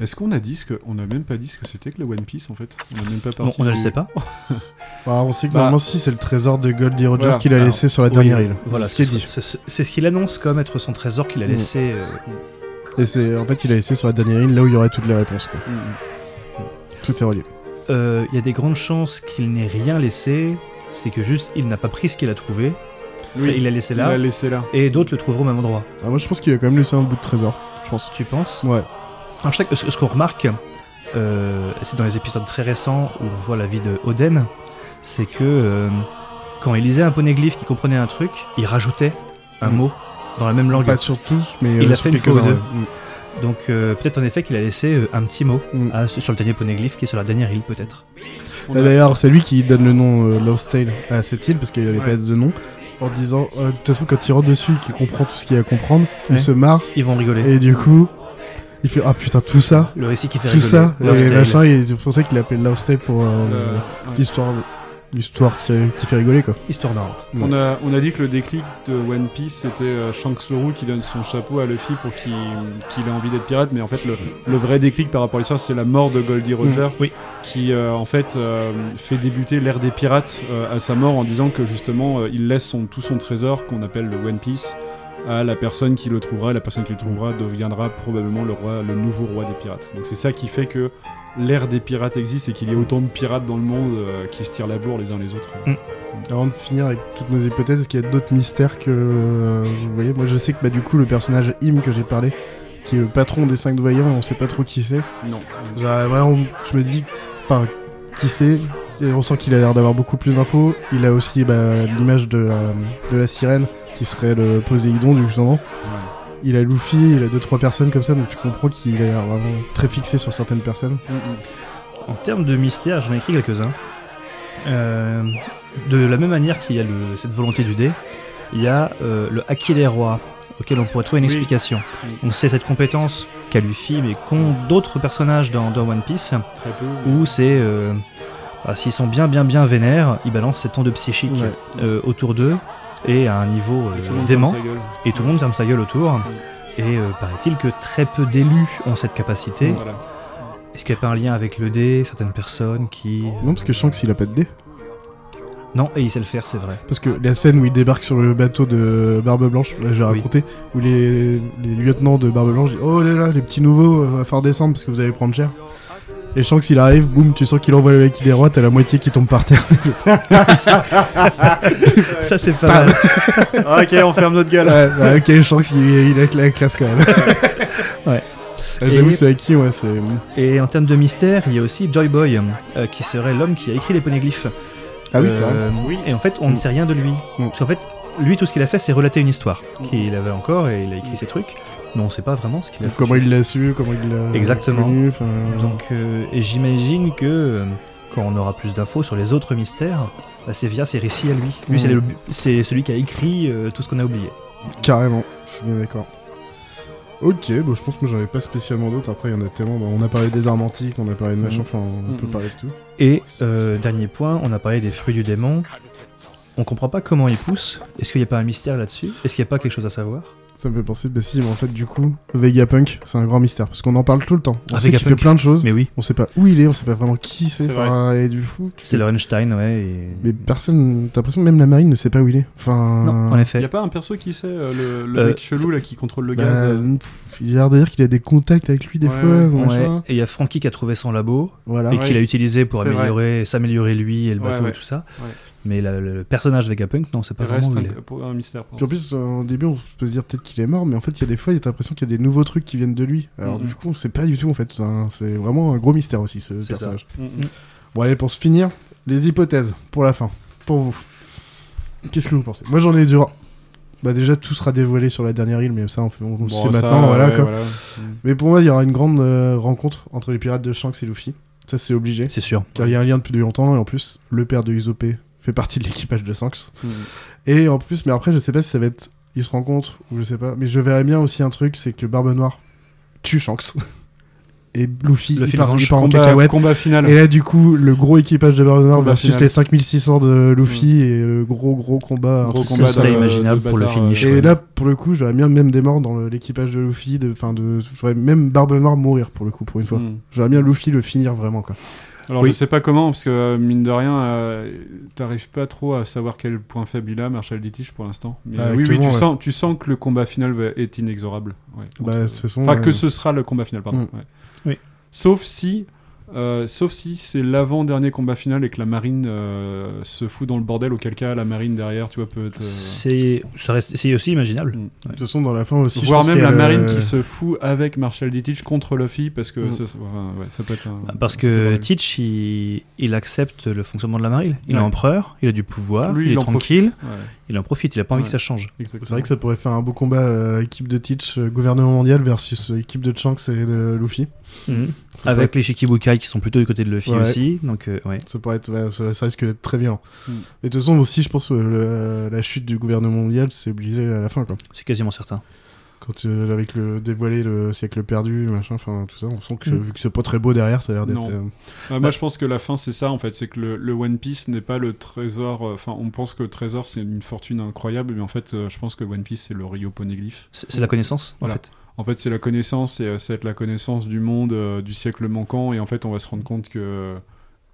Est-ce qu'on a dit ce que. On a même pas dit ce que c'était que le One Piece en fait? On a même pas Bon, parti on ne le sait pas. (laughs) Ah, On sait que Bah. normalement, si c'est le trésor de Goldie Roger Voilà. qu'il a Alors, laissé sur la Oui, dernière île. Voilà, c'est ce qu'il dit. c'est- c'est ce qu'il annonce comme être son trésor qu'il a Mm. laissé. euh, Et c'est en fait, il a laissé sur la dernière île là où il y aurait toutes les réponses. quoi. Mm. Tout est relié. Euh, Il y a des grandes chances qu'il n'ait rien laissé, c'est que juste il n'a pas pris ce qu'il a trouvé, Oui, il l'a laissé il là, l'a laissé là. et d'autres le trouveront au même endroit. Ah, moi, je pense qu'il a quand même laissé un bout de trésor. Je pense. Tu penses? Ouais. Alors, je sais que ce, ce qu'on remarque, euh, c'est dans les épisodes très récents où on voit la vie de Oden, c'est que euh, quand il lisait un poneglyphe qui comprenait un truc, il rajoutait un Mm. mot dans la même langue. Pas sur tous, mais Il euh, a sur fait une fois ou deux. ouais. Donc euh, peut-être en effet qu'il a laissé euh, un petit mot Mm. à- sur le dernier poneglyphe qui est sur la dernière île peut-être. Bah, a- D'ailleurs, c'est lui qui donne le nom euh, Lost Tale à cette île parce qu'il avait Ouais. pas de nom. En disant, euh, de toute façon, quand il rentre dessus, qu'il comprend tout ce qu'il y a à comprendre, Ouais. il se marre Ils vont rigoler. et du coup, il fait Ah putain, tout ça, Le récit qui fait tout rigoler. ça, Love et Tale. machin, et c'est pour ça qu'il l'appelle Lost Tale pour le- ouais. L'histoire. l'histoire qui, qui fait rigoler quoi. Histoire marrante. On a, on a dit que le déclic de One Piece c'était euh, Shanks le Roux qui donne son chapeau à Luffy pour qu'il qu'il ait envie d'être pirate, mais en fait le, le vrai déclic par rapport à l'histoire c'est la mort de Goldie Roger Oui. qui euh, en fait euh, fait débuter l'ère des pirates euh, à sa mort en disant que justement euh, il laisse son, tout son trésor qu'on appelle le One Piece à la personne qui le trouvera, et la personne qui le trouvera deviendra probablement le roi, le nouveau roi des pirates. Donc c'est ça qui fait que l'ère des pirates existe et qu'il y ait autant de pirates dans le monde euh, qui se tirent la bourre les uns les autres. Mm. Avant de finir avec toutes nos hypothèses, est-ce qu'il y a d'autres mystères que euh, vous voyez? Moi je sais que bah, du coup le personnage Im que j'ai parlé, qui est le patron des 5 voyants, on sait pas trop qui c'est. Non. Genre, vraiment, je me dis, enfin, qui c'est? Et on sent qu'il a l'air d'avoir beaucoup plus d'infos. Il a aussi bah, l'image de la, de la sirène, qui serait le Poséidon du justement. Il a Luffy, il a deux trois personnes comme ça, donc tu comprends qu'il a l'air vraiment très fixé sur certaines personnes. En termes de mystère, j'en ai écrit quelques-uns. Euh, de la même manière qu'il y a le- cette volonté du dé, il y a euh, le Haki des rois, auquel on pourrait trouver une Oui. explication. Oui. Donc c'est cette compétence qu'a Luffy, mais qu'ont d'autres personnages dans, dans One Piece, Très peu. où c'est... euh, bah, S'ils sont bien bien bien vénères, ils balancent cette onde psychique Ouais. euh, autour d'eux et à un niveau euh, dément. Et tout le monde ferme sa gueule autour. Et euh, paraît-il que très peu d'élus ont cette capacité. Voilà. Est-ce qu'il n'y a pas un lien avec le dé, certaines personnes qui... Non, parce que je sens que s'il a pas de dé. Non, et il sait le faire, c'est vrai. Parce que la scène où il débarque sur le bateau de Barbe Blanche, là j'ai Oui. raconté, où les, les lieutenants de Barbe Blanche disent Oh là là, les petits nouveaux, euh, va falloir descendre parce que vous allez prendre cher. Et je sens que s'il arrive, boum, tu sens qu'il envoie le Haki des rois, t'as la moitié qui tombe par terre. (laughs) Ça, c'est pas mal. Ah, ok, on ferme notre gueule. ouais, ouais, ok, je sens qu'il il a la classe quand même. Ouais. Ah, J'avoue, Et- c'est Haki, ouais, c'est. Et en termes de mystère, il y a aussi Joy Boy, euh, qui serait l'homme qui a écrit les poneglyphes. Ah oui, c'est vrai. Euh, Oui. Et en fait, on ne Mm. sait rien de lui. Mm. Parce qu'en fait, lui, tout ce qu'il a fait, c'est relater une histoire qu'il avait encore et il a écrit ses trucs. Mais on sait pas vraiment ce qu'il a fait. Comment il l'a su, comment il l'a. Exactement. connu, Donc, euh, et j'imagine que euh, quand on aura plus d'infos sur les autres mystères, bah, c'est via ses récits à lui. Lui, Mm. c'est celui qui a écrit euh, tout ce qu'on a oublié. Carrément, je suis bien d'accord. Ok, bon, je pense que moi j'en avais pas spécialement d'autres. Après, il y en a tellement. Bon, on a parlé des armes antiques, on a parlé de machin, Mhm. enfin, on peut Mhm. parler de tout. Et euh, dernier point, on a parlé des fruits du démon. On comprend pas comment ils poussent. Est-ce qu'il n'y a pas un mystère là-dessus? Est-ce qu'il n'y a pas quelque chose à savoir? Ça me fait penser, bah si, mais en fait, du coup, Vegapunk, c'est un grand mystère, parce qu'on en parle tout le temps. On Ah, sait qu'il fait plein de choses, Mais oui, on sait pas où il est, on sait pas vraiment qui c'est, C'est enfin, et du fou. c'est le Einstein, ouais. et- Mais personne, t'as l'impression que même la marine ne sait pas où il est. Enfin. Non, en Il effet. y a pas un perso qui sait, euh, le, le Euh, mec chelou là qui contrôle le bah, gaz euh, pff, il a l'air de dire qu'il a des contacts avec lui des Ouais, fois, ouais, ou Ouais, machin. Et il y a Frankie qui a trouvé son labo Voilà. et qu'il a utilisé pour améliorer, s'améliorer lui et le bateau ouais. et tout ça. Mais la- le, personnage de Vegapunk, non, c'est pas Il reste vraiment il un, est. pour- un mystère. pour en plus, euh, au début, on peut se dire peut-être qu'il est mort, mais en fait, il y a des fois, il y a l'impression qu'il y a des nouveaux trucs qui viennent de lui. Alors, Mhm. du coup, on sait pas du tout, en fait. C'est vraiment un gros mystère aussi, ce C'est personnage. Mm, mm. Bon, allez, pour se finir, les hypothèses pour la fin. Pour vous. Qu'est-ce que vous pensez? Moi, j'en ai dur. Bah, déjà, tout sera dévoilé sur la dernière île, mais ça, on, fait- on Bon, sait ça, maintenant, voilà, ouais, quoi. voilà. Mais pour moi, il y aura une grande euh, rencontre entre les pirates de Shanks et Luffy. Ça, c'est obligé. C'est sûr. Car il y a un lien depuis longtemps, et en plus, le père de Usopp fait partie de l'équipage de Shanks. Mm. Et en plus, mais après, je sais pas si ça va être. Ils se rencontrent, ou je sais pas. Mais je verrais bien aussi un truc, c'est que Barbe Noire tue Shanks. (laughs) Et Luffy, Le il part, il part en Combat, cacahuète. combat final. Et là, du coup, le gros équipage de Barbe Noire Combat versus final. les 5600 de Luffy et le gros, gros combat. Gros combat ça. serait de- imaginable de pour le finish. Et ouais. là, pour le coup, j'aurais bien même des morts dans l'équipage de Luffy. De, enfin, de, j'aurais même Barbe Noire mourir pour le coup, pour une fois. Mm. J'aurais bien Luffy le finir vraiment, quoi. Alors Oui. je sais pas comment, parce que euh, mine de rien, euh, t'arrives pas trop à savoir quel point faible il a, Marshall Ditich pour l'instant. Mais Bah, euh, oui, oui, tu, ouais. sens, tu sens que le combat final est inexorable. Ouais, Bah, entre- Enfin, euh, que ce sera le combat final, pardon. Mm. Oui. Sauf si, euh, sauf si c'est l'avant-dernier combat final et que la marine euh, se fout dans le bordel, auquel cas la marine derrière, tu vois, peut être. euh, C'est ça reste- c'est aussi imaginable. Mm. De toute façon, dans la fin aussi. Voire même la marine qui se fout avec Marshall Ditich contre Luffy, parce que Mm. ça, enfin, ouais, ça peut être un. Bah, Parce un que Teach, il, il accepte le fonctionnement de la marine. Il est empereur, il a du pouvoir, Lui, il est tranquille, il en profite, il a pas envie Ouais. que ça change. exactement. C'est vrai que ça pourrait faire un beau combat euh, équipe de Teach, euh, gouvernement mondial versus euh, équipe de Shanks et de Luffy. Ça Avec les Shikibukai qui sont plutôt du côté de Luffy Ouais. aussi. Donc, euh, ouais. ça pourrait être, ouais, ça, ça risque d'être très violent. Mm. Et de toute façon aussi, je pense que le- la chute du gouvernement mondial, c'est obligé à la fin, quoi. C'est quasiment certain. Quand euh, avec le dévoilé le siècle perdu, machin, enfin tout ça, on sent que Mm. vu que c'est pas très beau derrière, ça a l'air d'être. Non. euh, Ah, moi, je pense que la fin, c'est ça, en fait. C'est que le, le One Piece n'est pas le trésor. euh, Enfin, on pense que le trésor, c'est une fortune incroyable, mais en fait, euh, je pense que One Piece, c'est le Rio Poneglyph. C'est la connaissance, en fait. En fait, c'est la connaissance, et euh, c'est être la connaissance du monde, euh, du siècle manquant, et en fait, on va se rendre compte que,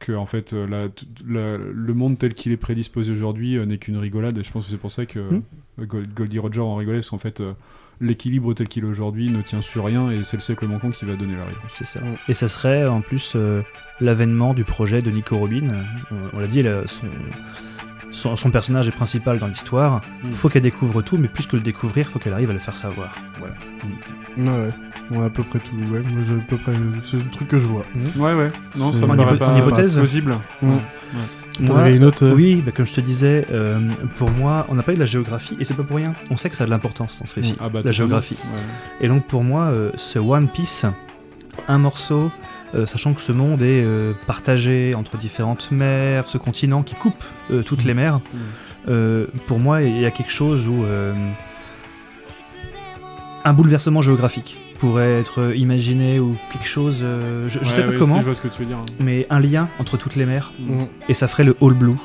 que en fait, euh, la- t- la- le monde tel qu'il est prédisposé aujourd'hui euh, n'est qu'une rigolade, et je pense que c'est pour ça que Mm. euh, Gold- Goldie Roger en rigolait, parce qu'en fait, l'équilibre tel qu'il est aujourd'hui ne tient sur rien, et c'est le siècle manquant qui va donner la réponse. C'est ça. Et ça serait en plus euh, l'avènement du projet de Nico Robin. On l'a dit, là, son, son, son personnage est principal dans l'histoire. Mm. Faut qu'elle découvre tout, mais plus que le découvrir, faut qu'elle arrive à le faire savoir. Voilà. Ouais, ouais. Ouais, à peu près tout. Ouais, moi, je- à peu près, c'est le truc que je vois. Ouais, ouais. Non, C'est- ça me paraît pas, hypothèse pas plausible. Mm. Ouais. T'en avais une autre euh, Oui, bah, comme je te disais, euh, pour moi, on n'a pas eu de la géographie, et c'est pas pour rien. On sait que ça a de l'importance dans ce récit, Ah bah, la géographie. Ouais. Et donc pour moi, euh, ce One Piece, un morceau, euh, sachant que ce monde est euh, partagé entre différentes mers, ce continent qui coupe euh, toutes les mers, euh, pour moi, il y a quelque chose où euh, un bouleversement géographique pourrait être imaginé ou quelque chose, euh, je, je Ouais, sais pas comment, si, je vois ce que tu veux dire. mais un lien entre toutes les mers, Mm. et ça ferait le All Blue.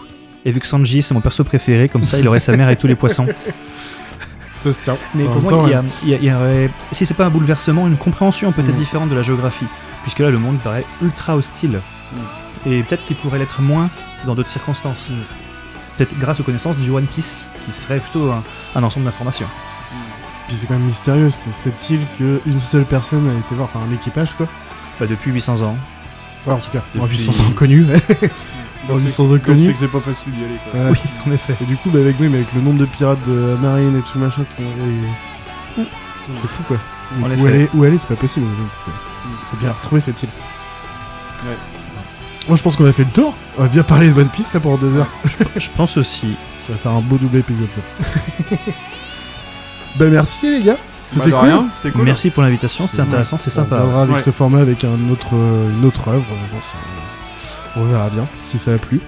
Et vu que Sanji c'est mon perso préféré, comme ça il aurait sa mère et tous les poissons. (laughs) Ça se tient. Mais En pour moi, temps, il y a, il y a- il y aurait- si c'est pas un bouleversement, une compréhension peut-être Mm. différente de la géographie. Puisque là, le monde paraît ultra hostile. Et peut-être qu'il pourrait l'être moins dans d'autres circonstances. Peut-être grâce aux connaissances du One Piece, qui serait plutôt un, un ensemble d'informations. Puis c'est quand même mystérieux, cette île qu'une seule personne a été voir, enfin un équipage quoi. Bah, depuis 800 ans. Ouais, en tout cas, Depuis- 800 ans connus. (laughs) Donc, c'est- 800 ans donc connus. c'est que c'est pas facile d'y aller. quoi. Ouais. Oui, en effet. Et du coup, bah, avec, oui, mais avec le nombre de pirates de la marine et tout machin, qui et- c'est fou quoi. Où, aller, où aller, c'est pas possible. Il faut bien la retrouver cette île. Ouais. Moi, je pense qu'on a fait le tour. On va bien parler de One Piece là pendant deux heures. Je pense aussi. Ça va faire un beau double épisode ça. bah merci les gars. C'était Bah, de cool. rien, c'était cool. Merci pour l'invitation, c'était C'était- intéressant, c'est On sympa. reviendra avec Ouais. ce format avec un autre, une autre œuvre. On verra bien si ça a plu.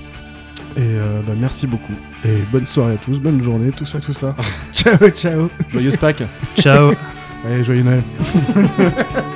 Et euh, bah, merci beaucoup. Et bonne soirée à tous, bonne journée, tout ça, tout ça. (laughs) ciao, ciao. Joyeuse Pâques. Ciao Allez, joyeux Noël. (laughs)